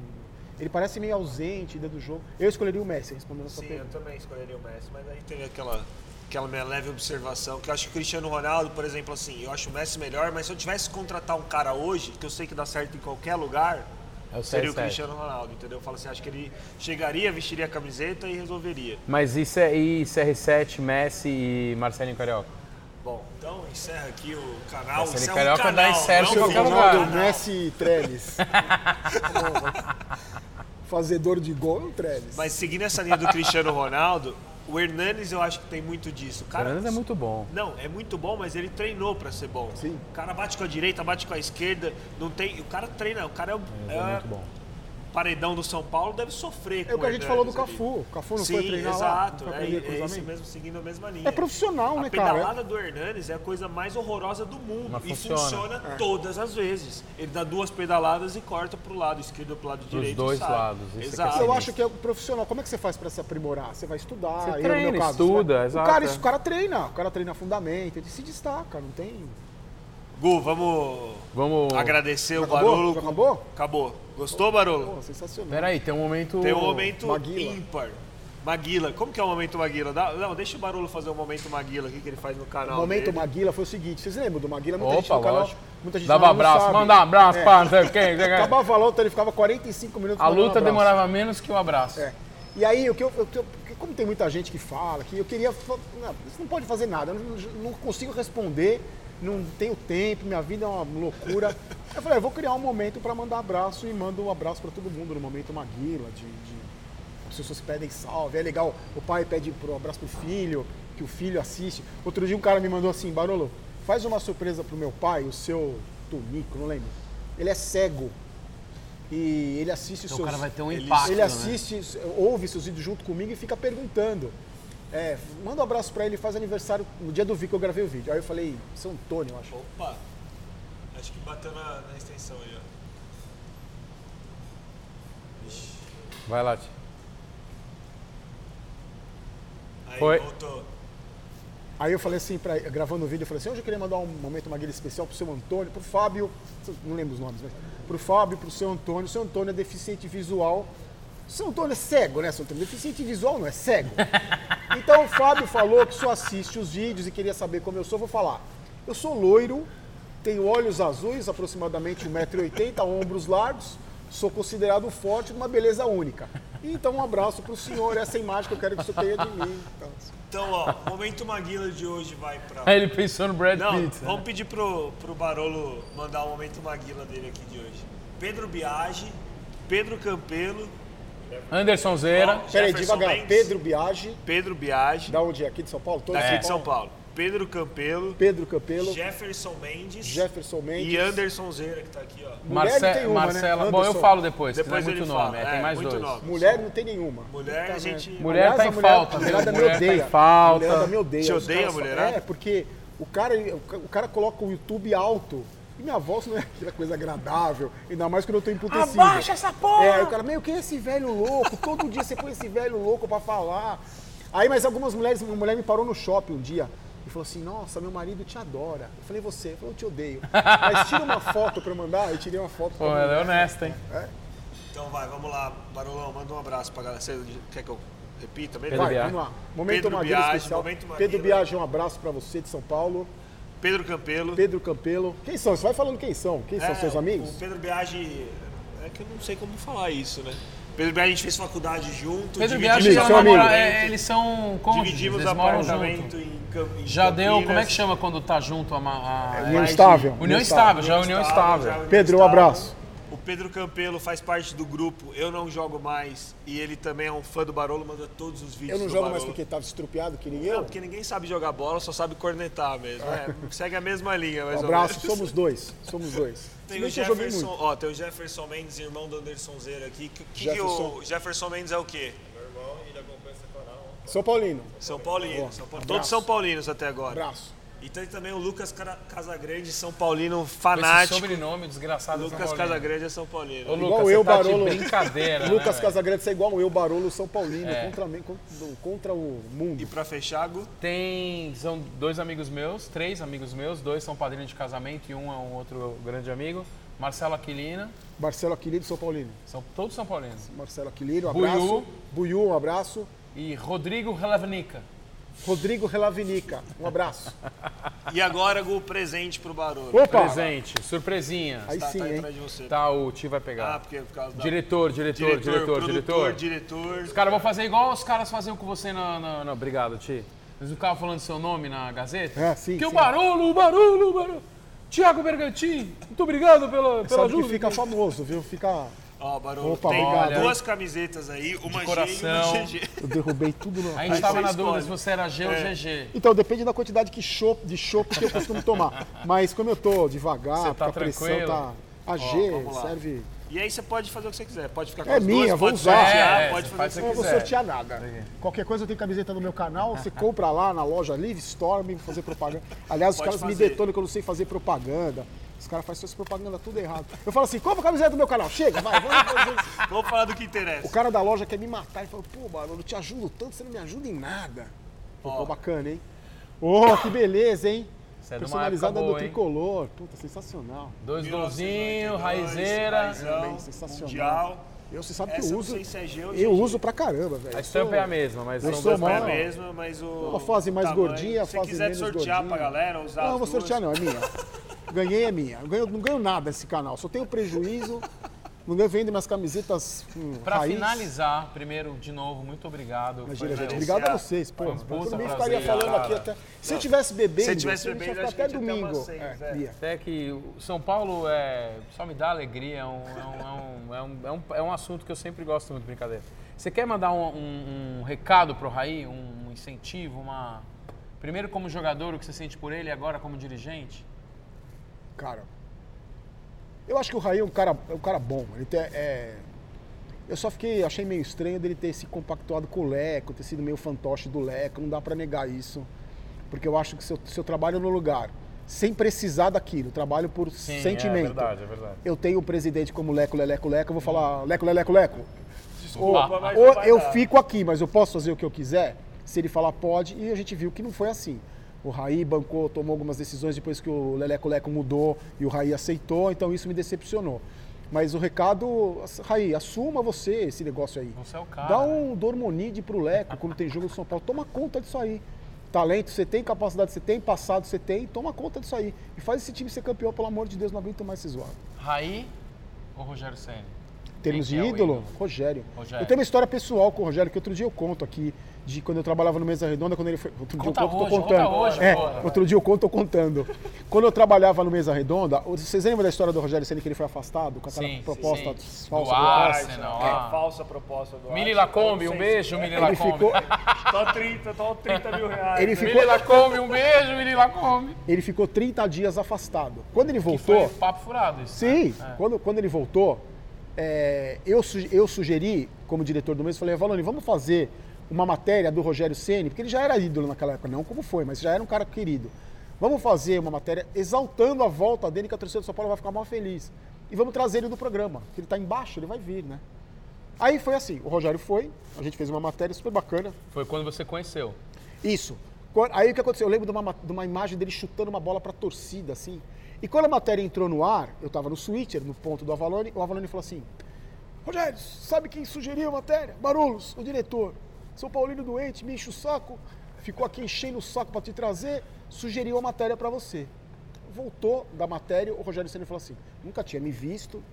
Ele parece meio ausente dentro do jogo. Eu escolheria o Messi, respondendo a sua Sim, eu pergunta. também escolheria o Messi, mas aí teve aquela, aquela minha leve observação, que eu acho que o Cristiano Ronaldo, por exemplo, assim, eu acho o Messi melhor, mas se eu tivesse que contratar um cara hoje, que eu sei que dá certo em qualquer lugar, É o seria o CR7. Cristiano Ronaldo, entendeu? Eu falo assim, acho que ele chegaria, vestiria a camiseta e resolveria. Mas e, C- e CR7, Messi e Marcelinho Carioca? Bom, então encerra aqui o canal. Marcelo Isso é um Carioca dá canal, insert não em um qualquer lugar. é um. Messi Trellis. Fazedor de gol é um Trellis. Mas seguindo essa linha do Cristiano Ronaldo, o Hernanes eu acho que tem muito disso. O O cara, Fernandes é muito bom. Não, é muito bom, mas ele treinou pra ser bom. Sim. O cara bate com a direita, bate com a esquerda, não tem. O cara treina, o cara é, Ele é muito bom. Paredão do São Paulo deve sofrer com É o que a gente falou do. Cafu. O Cafu não Sim, foi treinar exato. lá? é, é isso mesmo, seguindo a mesma linha. É profissional, a né, cara? pedalada do Hernandes é a coisa mais horrorosa do mundo. Mas e funciona. funciona todas as vezes. Ele dá duas pedaladas e corta pro lado esquerdo ou pro lado direito. e dois sai. lados, isso é é Exato. Eu acho que é profissional. Como é que você faz pra se aprimorar? Você vai estudar. Você eu, no treina, meu caso, estuda, você vai- exato, O cara, é. o cara treina. O cara treina fundamento. Ele se destaca. Não tem... Gu, vamos Vamos. agradecer o acabou? Barolo. Já acabou? Acabou. Gostou, Barolo? Pô, sensacional. Peraí, tem um momento. Tem um momento Maguila. ímpar. Maguila. Como que é o momento Maguila? Dá- não, deixa o Barolo fazer o momento Maguila aqui que ele faz no O canal. momento dele. Maguila foi o seguinte, vocês lembram do Maguila? Muita gente Opa, no canal, lógico. muita gente Dava não abraço, sabe. manda um abraço, É. pá, não sei o quê. Acabava a luta, ele ficava 45 minutos A mandando luta abraço. demorava menos que o abraço. É. E aí, o que eu, eu- eu- como tem muita gente que fala, que eu queria. fa- Não, você não pode fazer nada, eu não, não consigo responder, não tenho tempo, minha vida é uma loucura. Eu falei, eu vou criar um momento para mandar abraço e mando um abraço para todo mundo no momento Maguila, de, de- as pessoas pedem salve, é legal, o pai pede pro abraço pro filho, que o filho assiste. Outro dia um cara me mandou assim, Barolo, faz uma surpresa pro meu pai, o seu Tonico, não lembro. Ele é cego. E ele assiste os Então o seus. cara vai ter um Ele- impacto. Ele né? assiste, ouve seus vídeos junto comigo e fica perguntando. É, manda um abraço pra ele, faz aniversário no dia do vídeo que eu gravei o vídeo. Aí eu falei, São Antônio, eu acho. Opa! Acho que bateu na, na extensão aí, ó. Ixi. Vai lá, Ti. Aí Foi. voltou. Aí eu falei assim, pra, gravando o vídeo, eu falei assim, hoje eu queria mandar um momento Maguila especial pro seu Antônio, pro Fábio, não lembro os nomes, mas pro Fábio, pro seu Antônio. O seu Antônio é deficiente visual. O seu Antônio é cego, né, seu Antônio? Deficiente visual não é cego. Então o Fábio falou que só assiste os vídeos e queria saber como eu sou. Vou falar. Eu sou loiro, tenho olhos azuis, aproximadamente 1,80m, ombros largos, sou considerado forte, uma beleza única. Então um abraço pro senhor, essa imagem que eu quero que o senhor tenha de mim. Então, Então, ó, o momento Maguila de hoje vai pra. Aí ele pensou no Brad Não, Pitt. né? vamos pedir pro, pro Barolo mandar o momento Maguila dele aqui de hoje. Pedro Biagi, Pedro Campelo, Anderson Zeira. Peraí, devagar. Mendes. Pedro Biagi, Pedro Biagi, da onde é? Aqui de São Paulo? Todos daqui de São Paulo. Pedro Campelo, Pedro Campelo, Jefferson Mendes Jefferson Mendes. e Anderson Zeira, que tá aqui, ó. Mulher Marce- tem uma, né? Marcela. Bom, eu falo depois, Depois ele muito nome. é, É, tem mais muito dois. nome. Mulher não tem nenhuma. Mulher, a gente- merda. Mulher tá em falta, mulherada me Mulher tá em odeia. falta. A mulherada me odeia. Te odeia, mulherada? É, porque o cara, o cara coloca o YouTube alto. E minha voz não é aquela coisa agradável, ainda mais quando eu tô emputecido. Abaixa essa porra! É, aí o cara, meu, quem é esse velho louco? Todo dia você põe esse velho louco pra falar. Aí, mas algumas mulheres, uma mulher me parou no shopping um dia e falou assim, nossa, meu marido te adora. Eu falei, você? Eu falei, eu te odeio. Mas tira uma foto pra eu mandar, eu tirei uma foto pra Pô, ela é honesta, hein? Então vai, vamos lá, Barolão, manda um abraço pra galera. Você quer que eu repita mesmo? Pedro Vai, vamos lá. Momento Pedro Maguila especial. momento Maguila. Pedro Biagi, um abraço pra você de São Paulo. Pedro Campelo. Pedro Campelo. Quem são? Você vai falando quem são. Quem são É, seus amigos? O Pedro Biagi. É que eu não sei como falar isso, né? Pedro Biagi a gente fez faculdade junto. Pedro Biagi amigo. namora, é, eles são cônjuges, Dividimos eles apartamento junto. em, Cam- em Já deu, Campinas. como é que chama quando tá junto a... a- União a- estável. União estável, já é união estável. União Pedro, um abraço. Pedro Campelo faz parte do grupo Eu Não Jogo Mais e ele também é um fã do Barolo, manda todos os vídeos Eu não do jogo mais Barolo. porque tava estrupiado que nem Não, porque ninguém sabe jogar bola, só sabe cornetar mesmo. É, segue a mesma linha, mais Um ou abraço, menos. somos dois. Somos dois. Tem o que Jefferson, ó, tem o Jefferson Mendes, irmão do Anderson Zeira aqui. Que, que Jefferson. o Jefferson Mendes é o quê? São Paulino. São Paulino. São Paul- Abraço. Todos São Paulinos até agora. Abraço. E tem também o Lucas Casagrande, São Paulino Com esse fanático. sobrenome desgraçado de São Lucas Paulino. Casagrande é São Paulino. Ô, Lucas, Igual eu, tá Barolo. de brincadeira, né, Lucas velho? Casagrande é igual eu, Barolo, São Paulino, É. contra, contra, contra o mundo. E pra fechar, Gu, Tem, são dois amigos meus, três amigos meus, dois são padrinhos de casamento e um é um outro grande amigo. Marcelo Aquilina, Marcelo Aquilino, São Paulino. são todos São Paulinos. Marcelo Aquilino, um abraço. Buiú, um abraço. E Rodrigo Relavnica. Rodrigo Relavinica, um abraço. E agora, Gu, presente pro Barulho. Opa! Presente, surpresinha. Aí Tá, sim, tá hein? atrás de você. Tá, o Ti vai Ah, pegar. porque por causa da... Diretor, diretor, diretor, produtor, diretor. diretor. Os caras vão fazer igual os caras faziam com você na. na, na- Obrigado, Ti. Eles ficavam falando seu nome na Gazeta. É, sim, Que o sim. barulho, o barulho, o barulho. Tiago Bergantin, muito obrigado pela, pela Sabe que ajuda. fica famoso, viu? Fica. Ó, Barulho, Opa, tem obrigado. duas camisetas aí, uma G e coração. uma GG. Eu derrubei tudo no. A gente Aí tava você na dúvida se você era G ou É. GG. Então, depende da quantidade que chopp- de chopp que eu costumo tomar. Mas como eu tô devagar, Você tá porque a pressão tá. A G lá. serve. E aí você pode fazer o que você quiser. Pode ficar com É as minha, duas, vou pode usar. sortear, É, pode você fazer o que o Não você vou quiser. sortear nada. Qualquer coisa eu tenho camiseta no meu canal, você compra lá na loja Live Storm, vou fazer propaganda. Aliás, os Pode caras me fazer. detonam que eu não sei fazer propaganda. Os caras fazem suas propaganda tudo errado. Eu falo assim, compra a camiseta do meu canal, chega, vai, vamos. Vamos falar do que interessa. O cara da loja quer me matar e fala, pô, mano, eu te ajudo tanto, você não me ajuda em nada. Pô, pô, bacana, hein? Ô, que beleza, hein? É Personalizada do boa, hein? tricolor. Puta, sensacional. Dois 1982, golzinhos, raizeira. Raizão, Bem, sensacional. Mundial. Eu, você sabe que Essa eu não uso. sei se é G ou Eu uso pra caramba, velho. A Eu estampa é a mesma, mas eu dois mó- É a mesma, mas o. Uma fase mais tamanho, gordinha, Se você fase quiser menos sortear gordinha. pra galera, usar Não, as eu vou duas. sortear não, é minha. Ganhei é minha. Eu ganho- não ganho nada desse canal, só tenho prejuízo. Não vendo minhas camisetas hum, Pra raiz. finalizar, primeiro, de novo, muito obrigado. Imagina, gente. Foi- Obrigado a Foi- vocês. Pô, um por mim prazer, ficaria falando cara. aqui até. Se eu tivesse bebendo, Se eu tivesse bebendo, que até domingo. umas seis, É, é. Até que o São Paulo é, só me dá alegria, é um, é um, é um, é um, é um, é um assunto que eu sempre gosto muito, brincadeira. Você quer mandar um, um, um recado pro Raí, um incentivo, uma... Primeiro como jogador, o que você sente por ele, e agora como dirigente? Cara, eu acho que o Raí é um cara, é um cara bom. Ele tem, é, eu só fiquei, achei meio estranho dele ter se compactuado com o Leco, ter sido meio fantoche do Leco. Não dá pra negar isso. Porque eu acho que se eu, se eu trabalho no lugar, sem precisar daquilo, trabalho por sentimento. é verdade, é verdade. Eu tenho um presidente como Leco, Leleco, Leco, eu vou falar Leco, Leleco, Leco. Ou, Desculpa, mas ou não vai eu fico aqui, mas eu posso fazer o que eu quiser? Se ele falar pode, e a gente viu que não foi assim. O Raí bancou, tomou algumas decisões depois que o Leleco Leco mudou e o Raí aceitou, então isso me decepcionou. Mas o recado, Raí, assuma você esse negócio aí. Você é o cara. Dá um dormonide pro Leco quando tem jogo do São Paulo. Toma conta disso aí. Talento você tem, capacidade você tem, passado você tem, toma conta disso aí. E faz esse time ser campeão, pelo amor de Deus, não aguento mais ser zoado. Raí ou Rogério Senna? Em termos Quem de que é ídolo, ídolo? Rogério. Rogério. Eu tenho uma história pessoal com o Rogério, que outro dia eu conto aqui, de quando eu trabalhava no Mesa Redonda, quando ele foi. Outro Conta dia eu conto, hoje, tô conta contando. hoje, é, porra. outro dia eu conto, tô contando. Quando eu trabalhava no Mesa Redonda, vocês lembram da história do Rogério Senna que ele foi afastado com aquela Sim, proposta sim. falsa Do do Arsenal. É, ah. falsa proposta do Mili. Lacombe, um beijo, Mili Ele Lacombe. ficou, Tô 30, tô 30 mil reais. Ele né? ficou- Mili Lacombe, um beijo, Mili Lacombe. ele ficou 30 dias afastado. Quando ele Que voltou. foi papo furado isso. Sim, né? quando, quando ele voltou, é, eu, eu sugeri, como diretor do mês, falei, Valone, vamos fazer uma matéria do Rogério Ceni, porque ele já era ídolo naquela época, não como foi, mas já era um cara querido. Vamos fazer uma matéria exaltando a volta dele, que a torcida do São Paulo vai ficar mal feliz. E vamos trazer ele do programa, que ele está embaixo, ele vai vir, né? Aí foi assim, o Rogério foi, a gente fez uma matéria super bacana, Foi quando você conheceu. isso. Aí o que aconteceu? Eu lembro de uma, ma- de uma imagem dele chutando uma bola pra torcida, assim. E quando a matéria entrou no ar, eu tava no switcher, no ponto do Avalone, o Avalone falou assim: Rogério, sabe quem sugeriu a matéria? Barulhos, o diretor. São Paulino doente, me enche o saco, ficou aqui enchendo o saco pra te trazer, sugeriu a matéria pra você. Voltou da matéria, o Rogério Senna falou assim: nunca tinha me visto.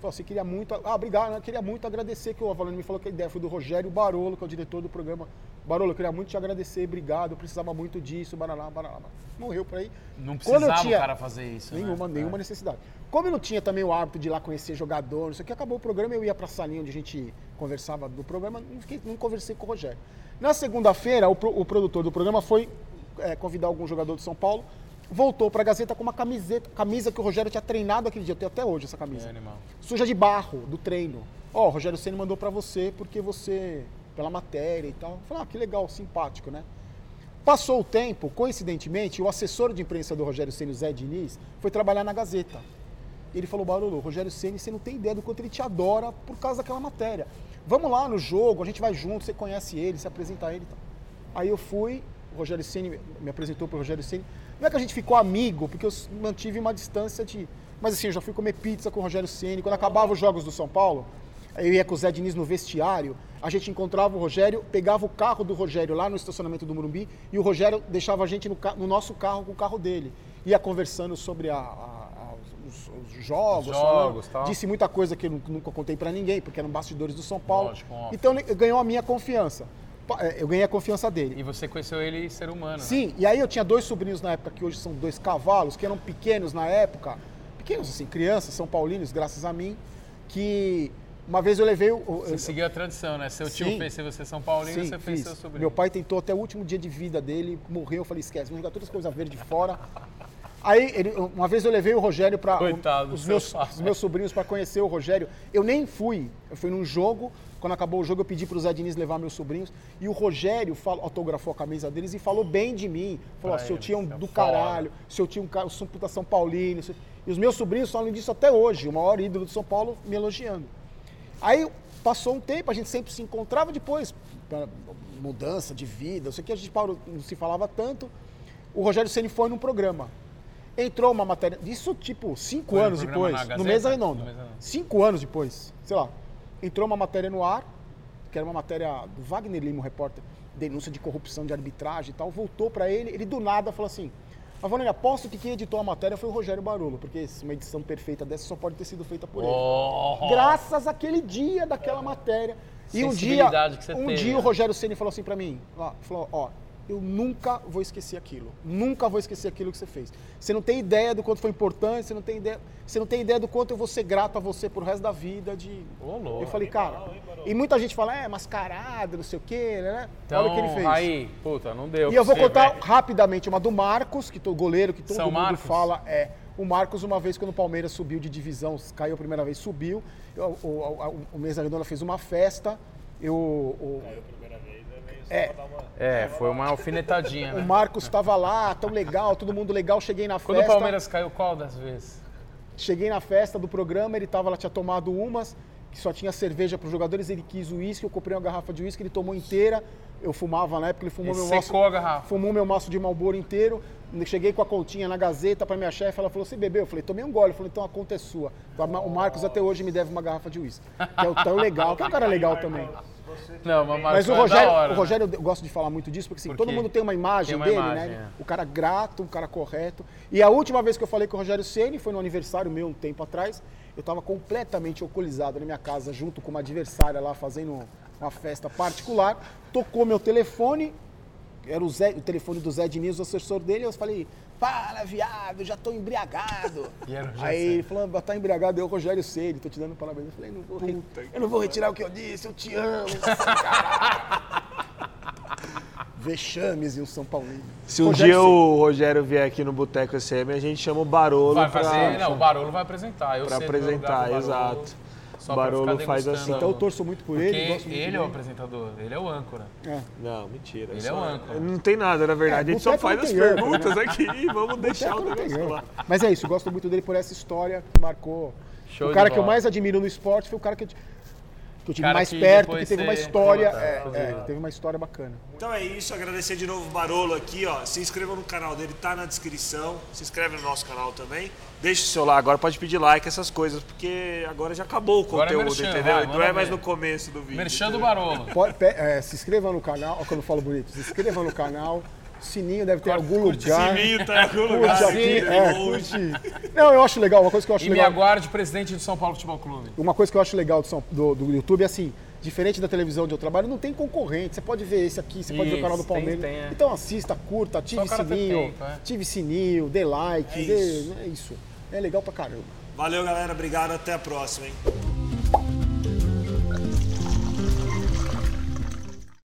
Falou assim, queria muito. Ah, obrigado, né? Queria muito agradecer que o Avalone me falou que a ideia foi do Rogério Barolo, que é o diretor do programa. Barolo, eu queria muito te agradecer, obrigado, eu precisava muito disso, baralá, baralá. Morreu por aí. Não precisava tinha- o cara fazer isso. né? Nenhuma, nenhuma necessidade. Como eu não tinha também o hábito de ir lá conhecer jogador, não sei o que, acabou o programa, eu ia pra salinha onde a gente conversava do programa, não, fiquei- não conversei com o Rogério. Na segunda-feira, o, pro- o produtor do programa foi é, convidar algum jogador de São Paulo, voltou pra Gazeta com uma camiseta, camisa que o Rogério tinha treinado aquele dia, eu tenho até hoje essa camisa. É animal. Suja de barro, do treino. Ó, o Rogério Senna mandou pra você porque você, pela matéria e tal. Falei, ah, que legal, simpático, né? Passou o tempo, coincidentemente, o assessor de imprensa do Rogério o Zé Diniz, foi trabalhar na Gazeta. Ele falou, Barolo, Rogério Senna, você não tem ideia do quanto ele te adora por causa daquela matéria. Vamos lá no jogo, a gente vai junto, você conhece ele, você apresenta ele e tal. Aí eu fui, o Rogério Ceni me apresentou para o Rogério Ceni. Não é que a gente ficou amigo, porque eu mantive uma distância de. Mas assim, eu já fui comer pizza com o Rogério Ceni. Quando acabava os jogos do São Paulo, eu ia com o Zé Diniz no vestiário, a gente encontrava o Rogério, pegava o carro do Rogério lá no estacionamento do Morumbi e o Rogério deixava a gente no, no nosso carro com o carro dele. Ia conversando sobre a- a- os, os jogos, Os jogos, tal. disse muita coisa que eu nu- nunca contei para ninguém, porque eram bastidores do São Paulo. Lógico, então ele ganhou a minha confiança. É, Eu ganhei a confiança dele. E você conheceu ele ser humano. né? Sim, e aí eu tinha dois sobrinhos na época, que hoje são dois cavalos, que eram pequenos na época, pequenos assim, crianças, são paulinos, graças a mim, que uma vez eu levei o... Você seguiu a tradição, né? Seu tio Sim. fez ser você São Paulino, Sim, você fez seu sobrinho. Meu pai tentou até o último dia de vida dele, morreu, eu falei, esquece, vamos jogar todas as coisas verdes fora. Aí, ele- uma vez eu levei o Rogério para Coitado do os, meus, pai. os meus sobrinhos para conhecer o Rogério. Eu nem fui. Eu fui num jogo. Quando acabou o jogo, eu pedi para o Zé Diniz levar meus sobrinhos. E o Rogério falou- autografou a camisa deles e falou bem de mim. Falou: Pra seu tio é um é do foda. caralho, seu tio é um cara, eu sou um puta São Paulino. E os meus sobrinhos falam disso até hoje. O maior ídolo do São Paulo me elogiando. Aí passou um tempo, a gente sempre se encontrava depois, pra mudança de vida, não sei o que, a gente parou, não se falava tanto. O Rogério Ceni foi num programa. Entrou uma matéria, isso tipo cinco Foi no anos depois, Gazeta? No. Mesa Redonda. Cinco anos depois, sei lá. Entrou uma matéria no ar, que era uma matéria do Wagner Lima, o repórter, denúncia de corrupção de arbitragem e tal, voltou pra ele, ele do nada falou assim: Avanoni, aposto que quem editou a matéria foi o Rogério Barolo, porque uma edição perfeita dessa só pode ter sido feita por ele Oh, graças àquele dia daquela matéria. E um dia, um teve, dia né? o Rogério Ceni falou assim pra mim, ó, falou, ó, eu nunca vou esquecer aquilo, nunca vou esquecer aquilo que você fez. Você não tem ideia do quanto foi importante, você não tem ideia, você não tem ideia do quanto eu vou ser grato a você pro resto da vida de. Ô, louco. eu falei, cara, e muita gente fala, é mascarado, não sei o quê, né? Então, Olha o que ele fez. aí, puta, não deu E eu vou você, contar rapidamente uma do Marcos, que o goleiro que todo São mundo Marcos? fala é. O Marcos, uma vez quando o Palmeiras subiu de divisão, caiu a primeira vez, subiu. O, o, o, o Mesa Redonda fez uma festa. Eu, o, É. É, foi uma alfinetadinha, o né? Marcos estava lá, tão legal, todo mundo legal. Cheguei na Quando festa. o Palmeiras caiu, qual das vezes? Cheguei na festa do programa, ele tava lá, tinha tomado umas, que só tinha cerveja para os jogadores, ele quis uísque, eu comprei uma garrafa de uísque, ele tomou inteira. Eu fumava na época, ele fumou meu maço. a garrafa. Fumou meu maço de Malboro inteiro. Cheguei com a continha na Gazeta para minha chefe, ela falou: "Você bebeu?" Eu falei: "Tomei um gole". Eu falei: "Então a conta é sua". O Marcos até hoje me deve uma garrafa de uísque. Que é o tão legal, que é um cara legal também. Não, mas, Mas o é Rogério, hora, o Rogério, eu gosto de falar muito disso, porque, assim, Porque todo mundo tem uma imagem tem uma dele, imagem, né? é. O cara grato, um cara correto. E a última vez que eu falei com o Rogério Ceni foi no aniversário meu, um tempo atrás. Eu estava completamente alcoolizado na minha casa, junto com uma adversária lá, fazendo uma festa particular. Tocou meu telefone, era o, Zé, o telefone do Zé Diniz, o assessor dele. Eu falei, para, viado, já tô embriagado. E era o Aí ele falou, tá embriagado, eu, Rogério Ceni, tô te dando parabéns. Eu falei, não vou, re- eu não vou retirar o que eu disse, eu te amo. Vexames e um São Paulino. Se um Rogério dia Ceni. o Rogério vier aqui no Boteco SM, a gente chama o Barolo Vai pra, fazer, não, o Barolo vai apresentar. Eu pra apresentar, exato. Só O pra Barolo ficar faz assim. Então eu torço muito por Porque ele, gosto muito ele é o dele. apresentador, ele é o âncora. É. Não, mentira. Ele só- é o âncora. Não tem nada, na verdade. É, a gente só faz as perguntas aqui e vamos deixar o negócio lá. Mas é isso, eu gosto muito dele por essa história que marcou. Show o cara que eu mais admiro no esporte foi o cara que eu, que eu tive Cara mais que perto, que teve uma história. Puta, é, é, teve uma história bacana. Então é isso, agradecer de novo o Barolo aqui, ó. Se inscreva no canal dele, tá na descrição. Se inscreve no nosso canal também. Deixa o seu like, agora pode pedir like, essas coisas, porque agora já acabou o é conteúdo, merchan, entendeu? vai, Não é mais ver. no começo do vídeo. Merchan do entendeu? Barolo. Pode- é, se inscreva no canal, ó, quando eu falo bonito, se inscreva no canal. O sininho deve ter em algum curte lugar. Sininho tá em algum lugar. Curte aqui, é, curte. Não, eu acho legal, uma coisa que eu acho E me legal. aguarde presidente do São Paulo Futebol Clube. Uma coisa que eu acho legal do, São- do- do YouTube é assim, diferente da televisão onde eu trabalho, não tem concorrente. Você pode ver esse aqui, você pode ver o canal do Isso, tem- Palmeiras. tem, é. Então assista, curta, ative sininho, tempo, é. ative sininho, dê like, É dê, isso. é isso. É legal pra caramba. Valeu, galera. Obrigado. Até a próxima, hein?